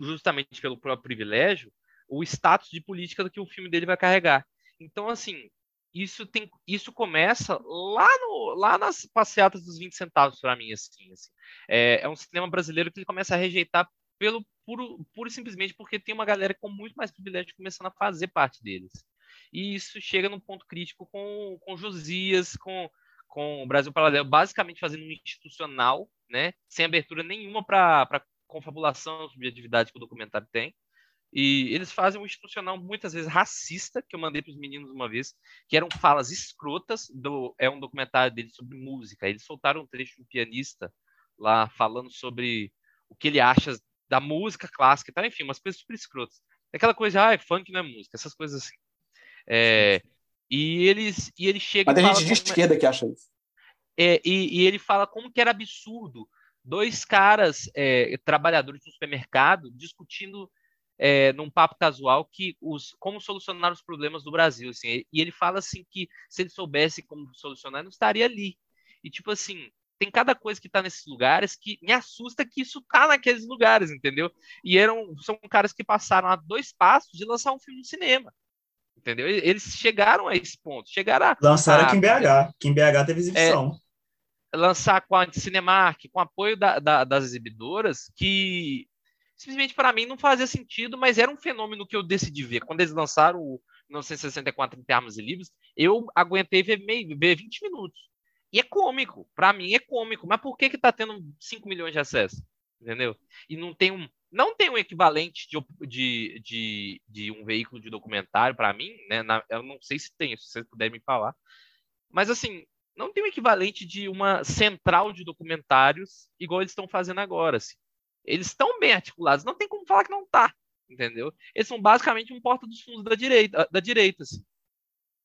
justamente pelo próprio privilégio, o status de política que o filme dele vai carregar. Então, assim, isso tem isso começa lá no lá nas passeatas dos 20 centavos para mim assim, assim. É, é, um cinema brasileiro que ele começa a rejeitar pelo puro, puro e simplesmente porque tem uma galera com muito mais privilégio começando a fazer parte deles e isso chega num ponto crítico com, com Josias com com o Brasil Paralelo basicamente fazendo um institucional né sem abertura nenhuma para confabulação subjetividade que o documentário tem e eles fazem um institucional muitas vezes racista, que eu mandei para os meninos uma vez, que eram falas escrotas. Do, é um documentário deles sobre música. Eles soltaram um trecho de um pianista lá falando sobre o que ele acha da música clássica, tá? enfim, umas coisas super escrotas. Aquela coisa, ah, funk não é música, essas coisas assim. É, e eles e ele chega. Mas tem gente de esquerda que acha isso. É, e, e, ele fala como que era absurdo dois caras é, trabalhadores do supermercado discutindo é, num papo casual que os como solucionar os problemas do Brasil, assim, e ele fala assim que se ele soubesse como solucionar, não estaria ali. E tipo assim, tem cada coisa que tá nesses lugares que me assusta que isso tá naqueles lugares, entendeu? E eram são caras que passaram a dois passos de lançar um filme no cinema. Entendeu? Eles chegaram a esse ponto. Chegaram a, Lançaram aqui em BH, que em BH teve exibição. É, lançar com a Cinemark, com apoio da, da, das exibidoras, que simplesmente para mim não fazia sentido, mas era um fenômeno que eu decidi ver. Quando eles lançaram o 1964 em termos e livros, eu aguentei ver, meio, ver 20 minutos. E é cômico, para mim é cômico, mas por que que tá tendo 5 milhões de acessos? Entendeu? E não tem um não tem um equivalente de, de, de, de um veículo de documentário para mim, né? Na, eu não sei se tem, se vocês puderem me falar. Mas assim, não tem um equivalente de uma central de documentários igual eles estão fazendo agora. Assim. Eles estão bem articulados, não tem como falar que não tá, entendeu? Eles são basicamente um porta dos fundos da direita, da direita assim.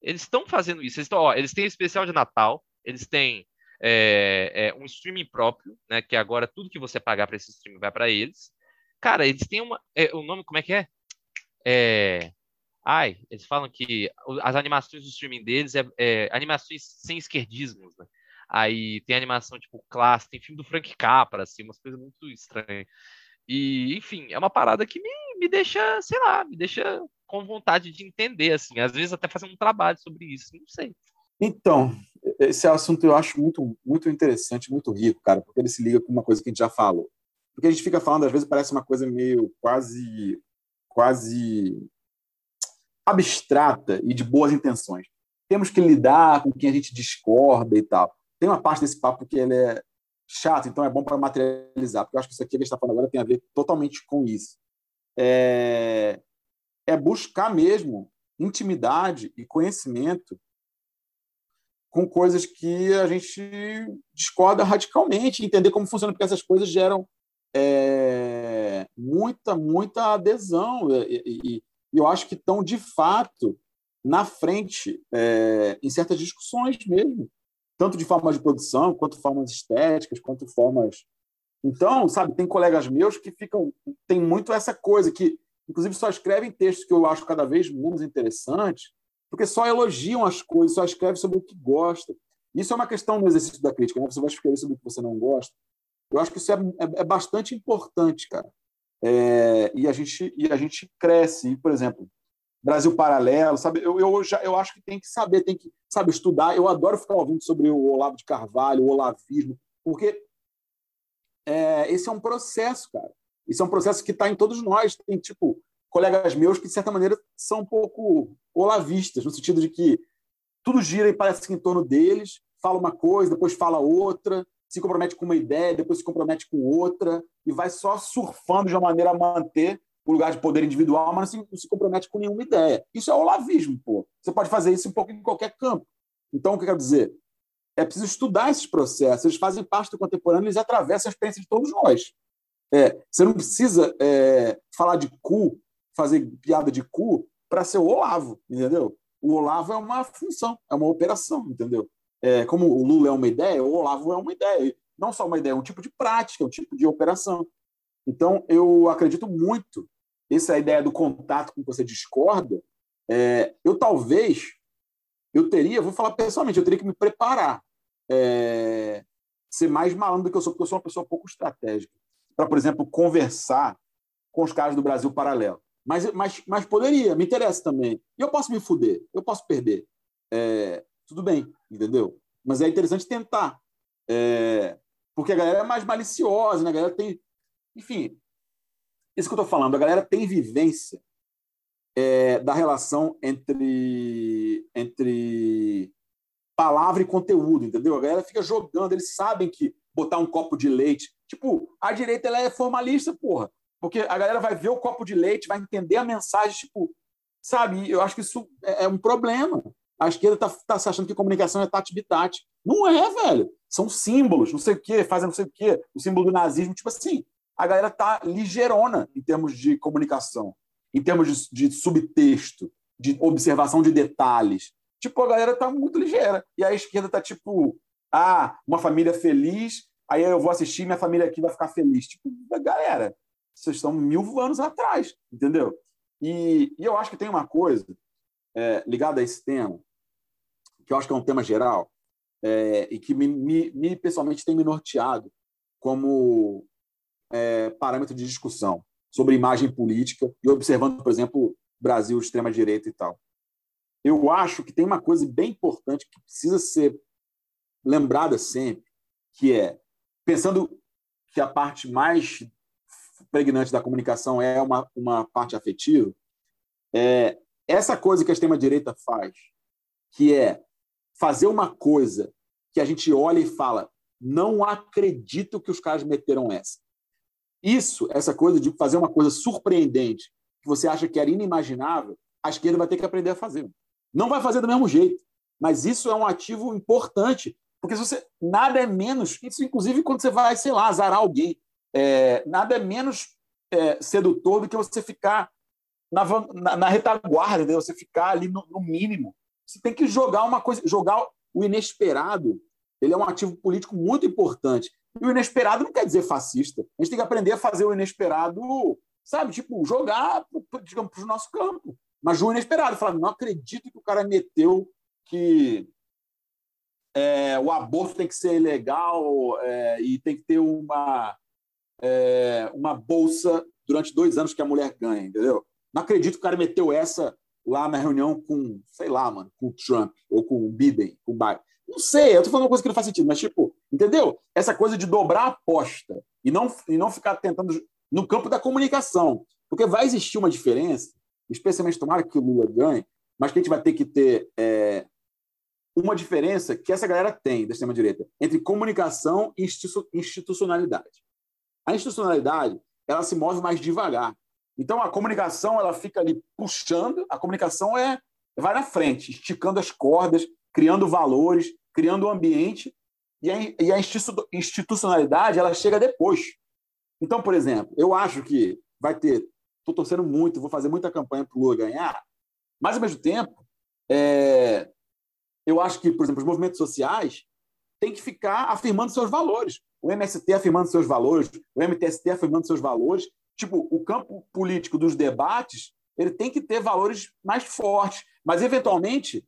Eles estão fazendo isso. Eles, tão, ó, eles têm especial de Natal, eles têm é, é, um streaming próprio, né? Que agora tudo que você pagar para esse streaming vai para eles. Cara, eles têm uma, é, o nome como é que é? É, ai, eles falam que as animações do streaming deles é, é animações sem esquerdismos, né? Aí tem animação tipo clássica, tem filme do Frank Capra, assim, umas coisas muito estranhas. E, enfim, é uma parada que me, me deixa, sei lá, me deixa com vontade de entender, assim, às vezes até fazer um trabalho sobre isso, não sei. Então, esse assunto eu acho muito, muito interessante, muito rico, cara, porque ele se liga com uma coisa que a gente já falou. Porque a gente fica falando, às vezes parece uma coisa meio quase, quase abstrata e de boas intenções. Temos que lidar com quem a gente discorda e tal. Tem uma parte desse papo que ele é chato, então é bom para materializar, porque eu acho que isso aqui que a gente está falando agora tem a ver totalmente com isso. É, é buscar mesmo intimidade e conhecimento com coisas que a gente discorda radicalmente, entender como funciona, porque essas coisas geram é, muita, muita adesão. E, e, e, eu acho que estão, de fato, na frente é, em certas discussões mesmo tanto de formas de produção, quanto formas estéticas, quanto formas. Então, sabe, tem colegas meus que ficam. Tem muito essa coisa, que, inclusive, só escrevem textos que eu acho cada vez menos interessantes, porque só elogiam as coisas, só escrevem sobre o que gosta. Isso é uma questão no exercício da crítica, né? Você vai escrever sobre o que você não gosta. Eu acho que isso é, é, é bastante importante, cara. É, e, a gente, e a gente cresce. E, por exemplo, Brasil Paralelo, sabe? Eu, eu, já, eu acho que tem que saber, tem que, sabe, estudar. Eu adoro ficar ouvindo sobre o Olavo de Carvalho, o olavismo, porque é, esse é um processo, cara. Esse é um processo que está em todos nós. Tem, tipo, colegas meus que, de certa maneira, são um pouco olavistas, no sentido de que tudo gira e parece que em torno deles, fala uma coisa, depois fala outra, se compromete com uma ideia, depois se compromete com outra, e vai só surfando de uma maneira a manter o lugar de poder individual, mas não se, não se compromete com nenhuma ideia. Isso é olavismo, pô. Você pode fazer isso um pouco em qualquer campo. Então, o que eu quero dizer? É preciso estudar esses processos. Eles fazem parte do contemporâneo, eles atravessam a experiência de todos nós. É, você não precisa é, falar de cu, fazer piada de cu, para ser o Olavo, entendeu? O Olavo é uma função, é uma operação, entendeu? É, como o Lula é uma ideia, o Olavo é uma ideia. Não só uma ideia, é um tipo de prática, é um tipo de operação. Então, eu acredito muito essa ideia do contato com que você discorda. É, eu talvez, eu teria, vou falar pessoalmente, eu teria que me preparar, é, ser mais malandro do que eu sou, porque eu sou uma pessoa pouco estratégica, para, por exemplo, conversar com os caras do Brasil Paralelo. Mas, mas, mas poderia, me interessa também. E eu posso me fuder, eu posso perder. É, tudo bem, entendeu? Mas é interessante tentar. É, porque a galera é mais maliciosa, né? a galera tem. Enfim, isso que eu estou falando, a galera tem vivência é, da relação entre, entre palavra e conteúdo, entendeu? A galera fica jogando, eles sabem que botar um copo de leite. Tipo, a direita ela é formalista, porra. Porque a galera vai ver o copo de leite, vai entender a mensagem, tipo, sabe? Eu acho que isso é, é um problema. A esquerda está tá se achando que comunicação é tati-bitate. Não é, velho. São símbolos, não sei o quê, fazem não sei o quê. O símbolo do nazismo, tipo assim. A galera tá ligeirona em termos de comunicação, em termos de, de subtexto, de observação de detalhes. Tipo, a galera tá muito ligeira. E a esquerda tá tipo, ah, uma família feliz, aí eu vou assistir, minha família aqui vai ficar feliz. Tipo, galera, vocês estão mil anos atrás, entendeu? E, e eu acho que tem uma coisa é, ligada a esse tema, que eu acho que é um tema geral, é, e que me, me, me, pessoalmente tem me norteado como é, parâmetro de discussão sobre imagem política e observando, por exemplo, Brasil, extrema-direita e tal. Eu acho que tem uma coisa bem importante que precisa ser lembrada sempre, que é, pensando que a parte mais pregnante da comunicação é uma, uma parte afetiva, é, essa coisa que a extrema-direita faz, que é fazer uma coisa que a gente olha e fala, não acredito que os caras meteram essa. Isso, essa coisa de fazer uma coisa surpreendente, que você acha que era inimaginável, a esquerda vai ter que aprender a fazer. Não vai fazer do mesmo jeito, mas isso é um ativo importante, porque se você nada é menos, isso inclusive quando você vai, sei lá, azarar alguém, é, nada é menos é, sedutor do que você ficar na, na, na retaguarda, né? você ficar ali no, no, mínimo. Você tem que jogar uma coisa, jogar o inesperado. Ele é um ativo político muito importante. E o inesperado não quer dizer fascista. A gente tem que aprender a fazer o inesperado, sabe? Tipo, jogar, digamos, para o nosso campo. Mas o inesperado, falar, não acredito que o cara meteu que é, o aborto tem que ser legal é, e tem que ter uma, é, uma bolsa durante dois anos que a mulher ganha, entendeu? Não acredito que o cara meteu essa lá na reunião com, sei lá, mano, com o Trump ou com o Biden, com o Biden. Não sei, eu tô falando uma coisa que não faz sentido, mas tipo, entendeu? Essa coisa de dobrar a aposta e não, e não ficar tentando no campo da comunicação. Porque vai existir uma diferença, especialmente tomara que o Lula ganhe, mas que a gente vai ter que ter é, uma diferença que essa galera tem da extrema-direita entre comunicação e institucionalidade. A institucionalidade ela se move mais devagar. Então a comunicação ela fica ali puxando, a comunicação é vai na frente, esticando as cordas, criando valores, criando o um ambiente e a, e a institucionalidade ela chega depois. Então, por exemplo, eu acho que vai ter, estou torcendo muito, vou fazer muita campanha para o Lula ganhar, mas ao mesmo tempo, é, eu acho que, por exemplo, os movimentos sociais têm que ficar afirmando seus valores. O MST afirmando seus valores, o MTST afirmando seus valores, tipo, o campo político dos debates, ele tem que ter valores mais fortes, mas eventualmente,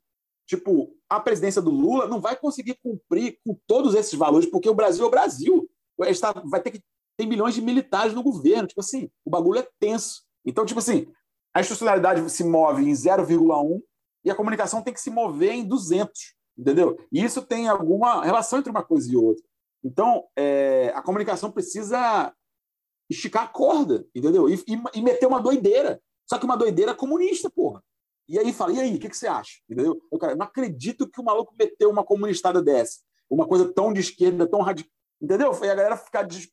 tipo, a presidência do Lula não vai conseguir cumprir com todos esses valores, porque o Brasil é o Brasil. Vai ter que tem milhões de militares no governo, tipo assim, o bagulho é tenso. Então, tipo assim, a institucionalidade se move em 0,1 e a comunicação tem que se mover em 200, entendeu? E isso tem alguma relação entre uma coisa e outra. Então, é, a comunicação precisa esticar a corda, entendeu? E, e, e, meter uma doideira. Só que uma doideira comunista, porra. E aí fala, e aí, o que, que você acha? Entendeu? Eu, cara, não acredito que o maluco meteu uma comunistada dessa. Uma coisa tão de esquerda, tão radical. Entendeu? E a galera ficar. De...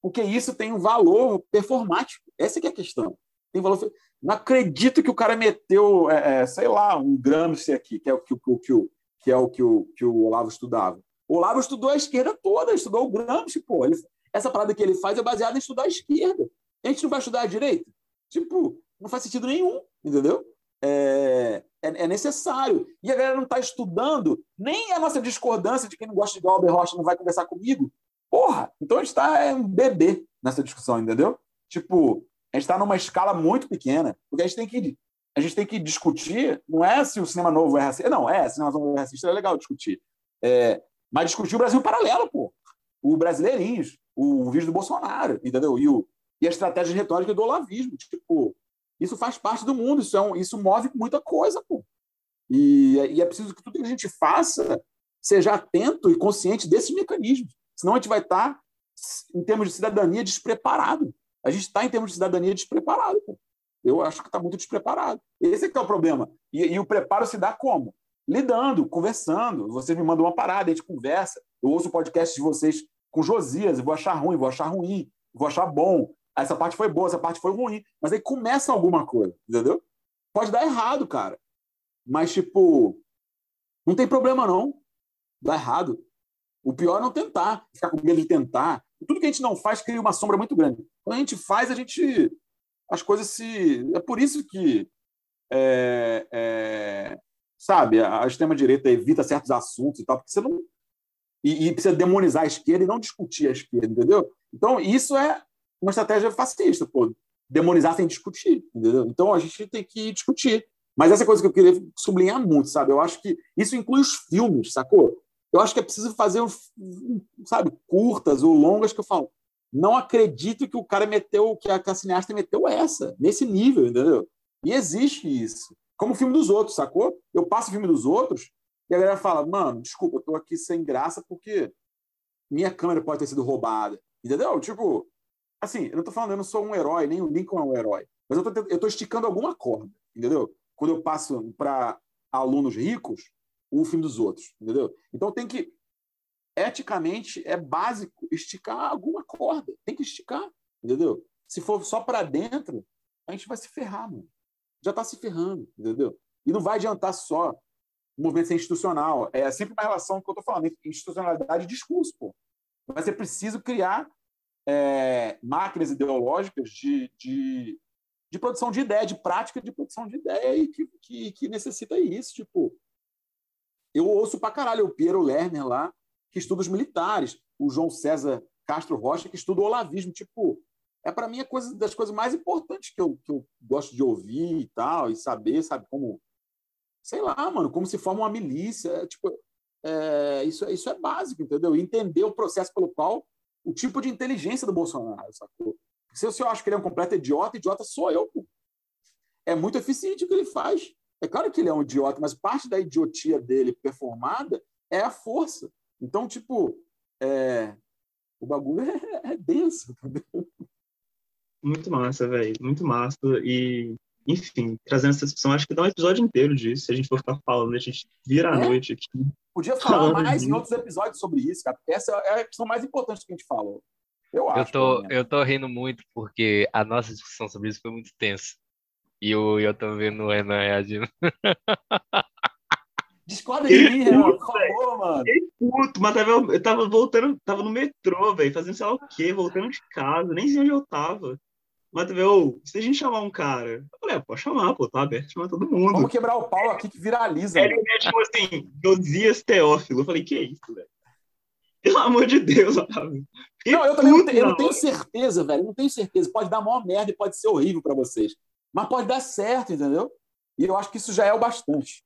Porque isso tem um valor performático. Essa que é a questão. Tem valor. Não acredito que o cara meteu, é, é, sei lá, um Gramsci aqui, que é o que, o, que, o, que, é o, que, o, que o Olavo estudava. O Olavo estudou a esquerda toda, estudou o Gramsci, pô. Ele, essa parada que ele faz é baseada em estudar a esquerda. A gente não vai estudar a direita? Tipo, não faz sentido nenhum, entendeu? É, é, é necessário. E a galera não está estudando nem a nossa discordância de quem não gosta de Galber Rocha não vai conversar comigo. Porra, então a gente está é, um bebê nessa discussão, entendeu? Tipo, a gente está numa escala muito pequena, porque a gente tem que a gente tem que discutir, não é se o cinema novo é racista, não, é, cinema novo é racista, é legal discutir. É, mas discutir o Brasil paralelo, pô. O Brasileirinhos, o vídeo do Bolsonaro, entendeu? E, o, e a estratégia retórica do olavismo. Tipo, isso faz parte do mundo, isso, é um, isso move muita coisa, pô. E, e é preciso que tudo que a gente faça seja atento e consciente desses mecanismos. Senão a gente vai estar, em termos de cidadania, despreparado. A gente está, em termos de cidadania, despreparado. Pô. Eu acho que está muito despreparado. Esse é que é o problema. E, e, o preparo se dá como? Lidando, conversando. Vocês me mandam uma parada, a gente conversa. Eu ouço o podcast de vocês com Josias, vou achar ruim, vou achar ruim, vou achar bom. Essa parte foi boa, essa parte foi ruim. Mas aí começa alguma coisa, entendeu? Pode dar errado, cara. Mas, tipo, não tem problema, não. Dá errado. O pior é não tentar, ficar com medo de tentar. Tudo que a gente não faz cria uma sombra muito grande. Quando a gente faz, a gente. As coisas se. É por isso que. É, é, sabe, a extrema-direita evita certos assuntos e tal, porque você não. E, e, precisa demonizar a esquerda e não discutir a esquerda, entendeu? Então, isso é uma estratégia fascista, pô. Demonizar sem discutir, entendeu? Então, a gente tem que discutir. Mas essa coisa que eu queria sublinhar muito, sabe? Eu acho que isso inclui os filmes, sacou? Eu acho que é preciso fazer, sabe, curtas ou longas que eu falo. Não acredito que o cara meteu, que a, que a cineasta meteu essa, nesse nível, entendeu? E existe isso. Como o filme dos outros, sacou? Eu passo o filme dos outros e a galera fala, mano, desculpa, eu tô aqui sem graça porque minha câmera pode ter sido roubada. Entendeu? Tipo, assim, eu não tô falando, eu não sou um herói, nem o Lincoln é um herói. Mas eu tô esticando alguma corda, entendeu? quando eu passo para alunos ricos o filme dos outros, entendeu? Então tem que eticamente é básico esticar alguma corda, tem que esticar, entendeu? Se for só para dentro, a gente vai se ferrar, mano. Já está se ferrando, entendeu? E não vai adiantar só o movimento ser institucional. É sempre uma relação que eu estou falando, institucionalidade e discurso, pô. Vai ser preciso criar é, máquinas ideológicas de, de de produção de ideia, de prática de produção de ideia e que, que, que necessita isso. Tipo, eu ouço pra caralho o Piero Lerner lá, que estuda os militares, o João César Castro Rocha, que estuda o olavismo. Tipo, é para mim a coisa das coisas mais importantes que eu, que eu gosto de ouvir e tal, e saber, sabe, como. Sei lá, mano, como se forma uma milícia. É, tipo, é, isso, isso é básico, entendeu? Entender o processo pelo qual o tipo de inteligência do Bolsonaro, sacou? Se eu acho que ele é um completo idiota, idiota sou eu. Pô. É muito eficiente o que ele faz. É claro que ele é um idiota, mas parte da idiotia dele performada é a força. Então, tipo, é... o bagulho é, é denso. Muito massa, velho. Muito massa. E, enfim, trazendo essa discussão, acho que dá um episódio inteiro disso. Se a gente for ficar falando, a gente vira a é? noite aqui. Podia falar mais em outros episódios sobre isso, cara, porque essa é a questão mais importante que a gente falou. Eu acho. Eu tô, eu tô rindo muito porque a nossa discussão sobre isso foi muito tensa. E eu, eu tô vendo o Renan reagindo. Discorda de mim, Renan, por favor, mano. Que puto, mas tava, eu tava voltando, tava no metrô, velho, fazendo sei lá o quê, voltando de casa, nem sei onde eu tava. Mas tu vê, oh, se a gente chamar um cara, eu falei, ah, pode chamar, pô, tá aberto, chama todo mundo. Vamos quebrar o pau aqui que viraliza. Ele é tipo assim, Josias Teófilo. Eu falei, que é isso, velho? Pelo amor de Deus, Otávio. Não, eu também não, tenho, eu não tenho certeza, velho. Não tenho certeza. Pode dar maior merda e pode ser horrível para vocês. Mas pode dar certo, entendeu? E eu acho que isso já é o bastante.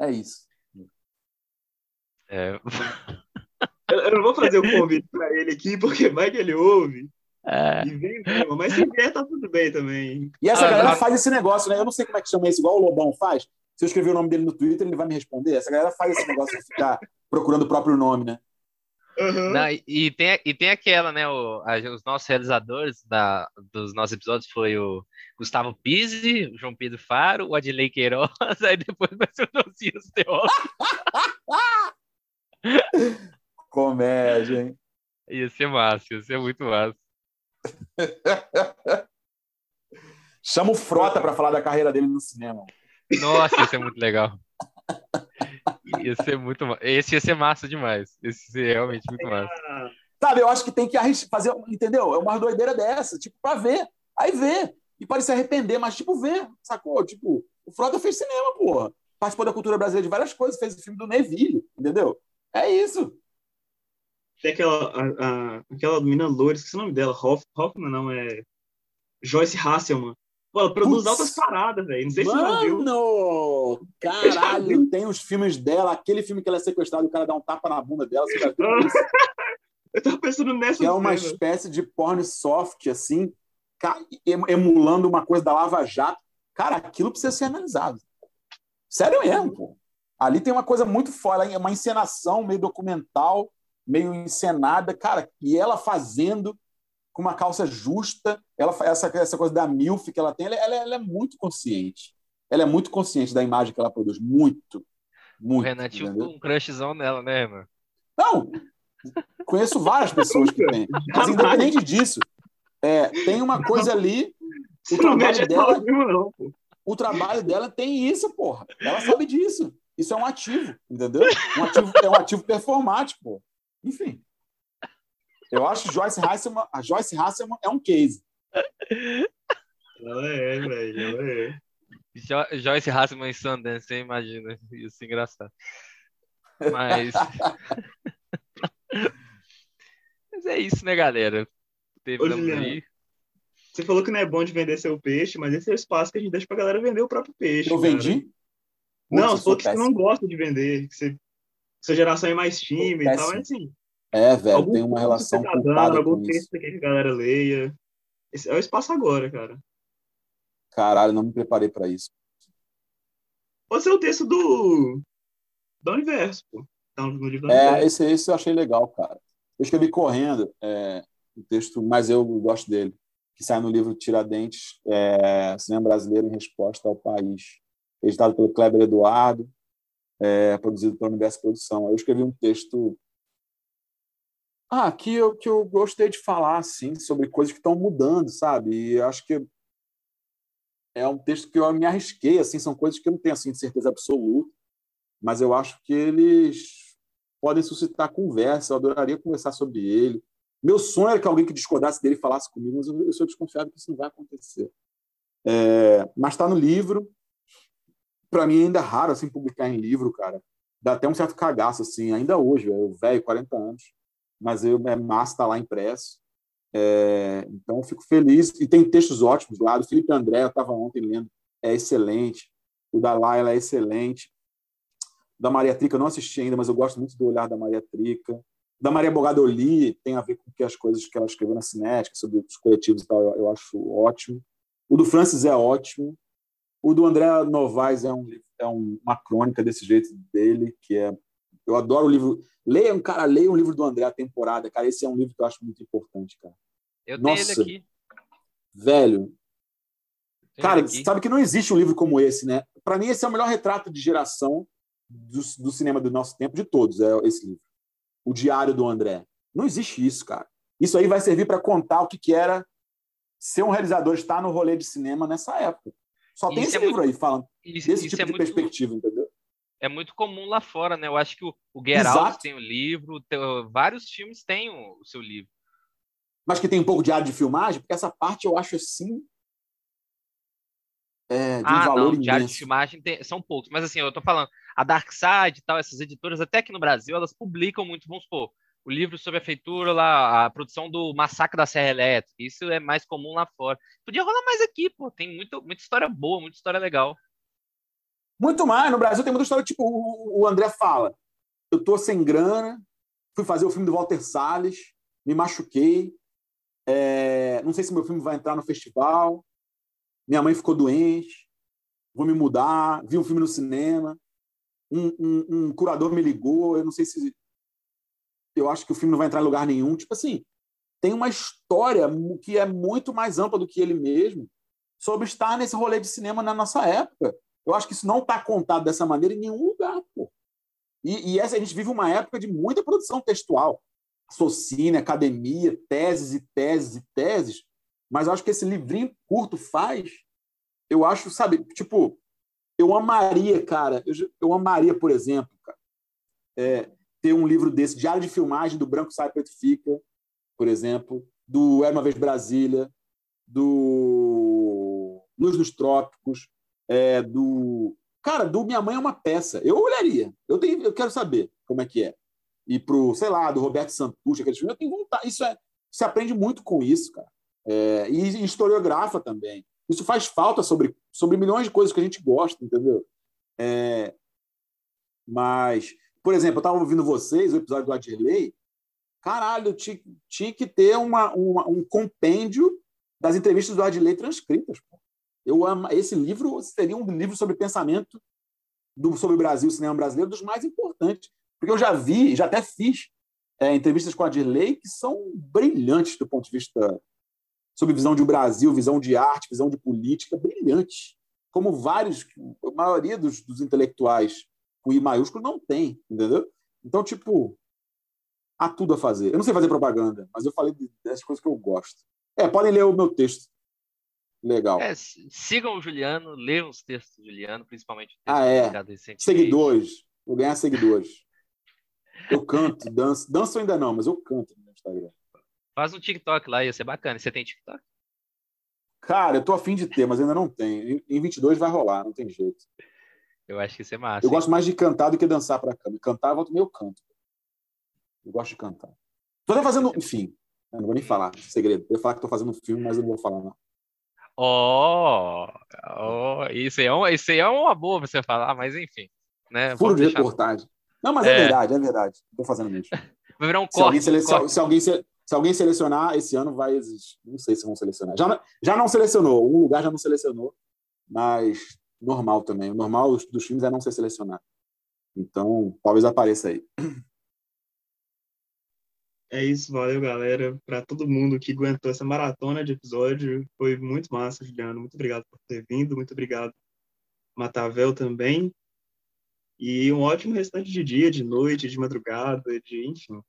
É isso. É... eu, não vou fazer o convite para ele aqui, porque vai que ele ouve. É. E vem mesmo. Mas se vier, tá tudo bem também. E essa ah, galera mas... faz esse negócio, né? Eu não sei como é que chama isso, igual o Lobão faz. Se eu escrever o nome dele no Twitter, ele vai me responder. Essa galera faz esse negócio de ficar procurando o próprio nome, né? Uhum. Não, e, tem, e tem aquela, né? O, a, os nossos realizadores da, dos nossos episódios foi o Gustavo Pizzi, o João Pedro Faro, o Adilei Queiroz, aí depois vai ser o Josias Teófilo. Comédia, hein? Ia ser massa, ia ser muito massa. Chama o Frota para falar da carreira dele no cinema. Nossa, isso é muito legal. Ia ser muito Esse ia ser massa demais. Esse ia ser realmente muito massa. Sabe, eu acho que tem que fazer, entendeu? É uma doideira dessa, tipo, pra ver. Aí vê. E pode se arrepender, mas, tipo, ver, sacou? Tipo, o Frota fez cinema, porra. Participou da cultura brasileira de várias coisas, fez o filme do Neville, entendeu? É isso. Tem aquela, a, a, aquela menina loira, esqueci o nome dela, Hoff, Hoffman, não, é Joyce Hasselman. Pô, ela produz Putz. altas paradas, velho. Não sei se você já viu. Mano! Caralho, tem os filmes dela, aquele filme que ela é sequestrada e o cara dá um tapa na bunda dela. Você já viu? Eu tava pensando nessa Que é uma cena. espécie de porn soft, assim, emulando uma coisa da Lava Jato. Cara, aquilo precisa ser analisado. Sério mesmo, pô. Ali tem uma coisa muito foda, é uma encenação meio documental, meio encenada, cara, e ela fazendo com uma calça justa, ela essa, essa coisa da MILF que ela tem, ela, ela- ela é muito consciente. Ela é muito consciente da imagem que ela produz. Muito. O Muito. Renan tinha entendeu? um crushzão nela, né, mano? Não, conheço várias pessoas que têm. Mas independente disso, é, tem uma coisa ali, o trabalho dela, o trabalho dela tem isso, porra. Ela sabe disso. Isso é um ativo, entendeu? Um ativo, é um ativo performático. Enfim. Eu acho Joyce Hasselman, a Joyce Hasselman é um case. Ela é, velho, ela é. Jo- Joyce Hasselman em Sundance, você imagina isso engraçado. Mas... Mas é isso, né, galera? Terminamos aí. Você falou que não é bom de vender seu peixe, mas esse é o espaço que a gente deixa pra galera vender o próprio peixe. Eu cara. vendi? Não, Putz, eu você sou falou que você não gosta de vender, que você, sua geração é mais tímida e tal, mas assim. É, velho, algum tem uma relação tá dando, algum com texto que a galera leia. Esse é o espaço agora, cara. Caralho, não me preparei para isso. Pode ser o texto do. do universo, pô. Tá no livro É, esse, esse eu achei legal, cara. Eu escrevi correndo é, o texto, mas eu gosto dele, que sai no livro Tiradentes, é, Cinema Brasileiro em Resposta ao País, editado pelo Kleber Eduardo, é, produzido pela Universo Produção. Eu escrevi um texto ah, que eu, que eu gostei de falar, assim, sobre coisas que estão mudando, sabe? E acho que é um texto que eu me arrisquei, assim, são coisas que eu não tenho assim, de certeza absoluta, mas eu acho que eles podem suscitar conversa, eu adoraria conversar sobre ele. Meu sonho era que alguém que discordasse dele falasse comigo, mas eu, sou desconfiado que isso não vai acontecer. É, mas está no livro. Para mim ainda é raro assim publicar em livro, cara. Dá até um certo cagaço assim, ainda hoje, eu velho, 40 anos, mas eu é massa tá lá impresso. É, então fico feliz e tem textos ótimos lá. Do Felipe André, eu estava ontem lendo, é excelente. O da Laila é excelente da Maria Trica eu não assisti ainda, mas eu gosto muito do olhar da Maria Trica. Da Maria Bogado eu li, tem a ver com que as coisas que ela escreveu na Cinética, sobre os coletivos e tal, eu, eu acho ótimo. O do Francis é ótimo. O do André Novaes é, um, é um, uma crônica desse jeito dele, que é. Eu adoro o livro. Leia um cara, leia um livro do André, a temporada, cara. Esse é um livro que eu acho muito importante, cara. Eu tenho Nossa. ele aqui. Velho, tenho Cara, aqui. sabe que não existe um livro como esse, né? Para mim, esse é o melhor retrato de geração do, do cinema do nosso tempo, de todos, é esse livro. O Diário do André. Não existe isso, cara. Isso aí vai servir para contar o que, que era ser um realizador, estar no rolê de cinema nessa época. Só tem Isso esse é livro aí falando Isso, desse isso tipo é de muito, perspectiva, entendeu? É muito comum lá fora, né? Eu acho que o, o Get Out tem o livro, tem- vários filmes têm o, o seu livro. Mas que tem um pouco de área de filmagem, porque essa parte eu acho assim. é, de um ah, valor não, diário de imenso. filmagem tem- são poucos. Mas assim, eu tô falando, a Dark Side e tal, essas editoras, até aqui no Brasil, elas publicam muito, vamos supor, o livro sobre a feitura lá, a produção do Massacre da Serra Elétrica. Isso é mais comum lá fora. Podia rolar mais aqui, pô. Tem muita, muita história boa, muita história legal. Muito mais. No Brasil tem muita história, tipo, o André fala: eu tô sem grana, fui fazer o filme do Walter Salles, me machuquei, é, não sei se meu filme vai entrar no festival, minha mãe ficou doente, vou me mudar, vi um filme no cinema, um, um- um curador me ligou, eu não sei se. Eu acho que o filme não vai entrar em lugar nenhum. Tipo assim, tem uma história que é muito mais ampla do que ele mesmo sobre estar nesse rolê de cinema na nossa época. Eu acho que isso não está contado dessa maneira em nenhum lugar. Pô. E, e essa, a gente vive uma época de muita produção textual. Socine, academia, teses e teses e teses. Mas eu acho que esse livrinho curto faz. Eu acho, sabe, tipo, eu amaria, cara, eu, eu amaria, por exemplo, cara, é, ter um livro desse, Diário de Filmagem do Branco Sai Preto Fica, por exemplo, do Era uma Vez Brasília, do Luz dos Trópicos, é, do. Cara, do Minha Mãe é uma peça. Eu olharia. Eu, tenho, eu quero saber como é que é. e pro, sei lá, do Roberto Santucci, aqueles filmes, eu tenho vontade. Isso é, se aprende muito com isso, cara. É, e historiografa também. Isso faz falta sobre, sobre milhões de coisas que a gente gosta, entendeu? É, mas, por exemplo, eu estava ouvindo vocês, o episódio do Adirley, caralho, tinha, tinha que ter uma, uma, um compêndio das entrevistas do Adley transcritas. Eu amo, esse livro seria um livro sobre pensamento do, sobre o Brasil, o cinema brasileiro, dos mais importantes. Porque eu já vi, já até fiz é, entrevistas com a Dirley que são brilhantes do ponto de vista sobre visão de Brasil, visão de arte, visão de política, brilhantes. Como vários, a maioria dos, dos intelectuais com I maiúsculo não tem, entendeu? Então, tipo, há tudo a fazer. Eu não sei fazer propaganda, mas eu falei das coisas que eu gosto. É, podem ler o meu texto. Legal. É, sigam o Juliano, leiam os textos do Juliano, principalmente o texto ah, é. Seguidores. Vou ganhar seguidores. Eu canto, danço. Danço ainda não, mas eu canto no Instagram. Faz um TikTok lá, ia ser bacana. Você tem TikTok? Cara, eu tô afim de ter, mas ainda não tenho. Em 22 vai rolar, não tem jeito. Eu acho que isso é massa. Eu hein? gosto mais de cantar do que dançar pra câmera. Cantar, eu volto meu canto. Eu gosto de cantar. Tô até fazendo, enfim, eu não vou nem falar, segredo. Eu ia falar que tô fazendo um filme, mas eu não vou falar, não. Oh, oh isso, aí é um, isso aí é uma boa você falar, mas enfim. Né? Furo de reportagem. Não, mas é, é verdade, é verdade. Estou fazendo mesmo. Vai virar um se corte. Alguém um corte. Se, alguém se, se, alguém selecionar, esse ano vai existir. Não sei se vão selecionar. Já, já não selecionou, um lugar já não selecionou, mas normal também. O normal dos, filmes é não ser selecionado. Então, talvez apareça aí. É isso, valeu, galera. Para todo mundo que aguentou essa maratona de episódio, foi muito massa, Juliano. Muito obrigado por ter vindo, muito obrigado, Matavel também. E um ótimo restante de dia, de noite, de madrugada, de enfim.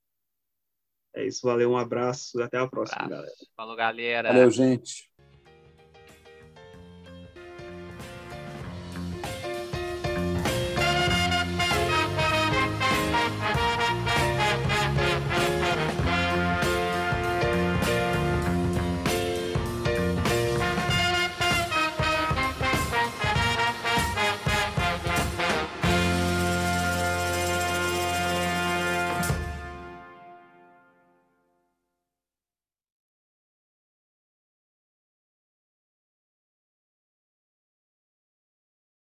É isso, valeu, um abraço, até a próxima, abraço. galera. Falou, galera. Valeu, gente.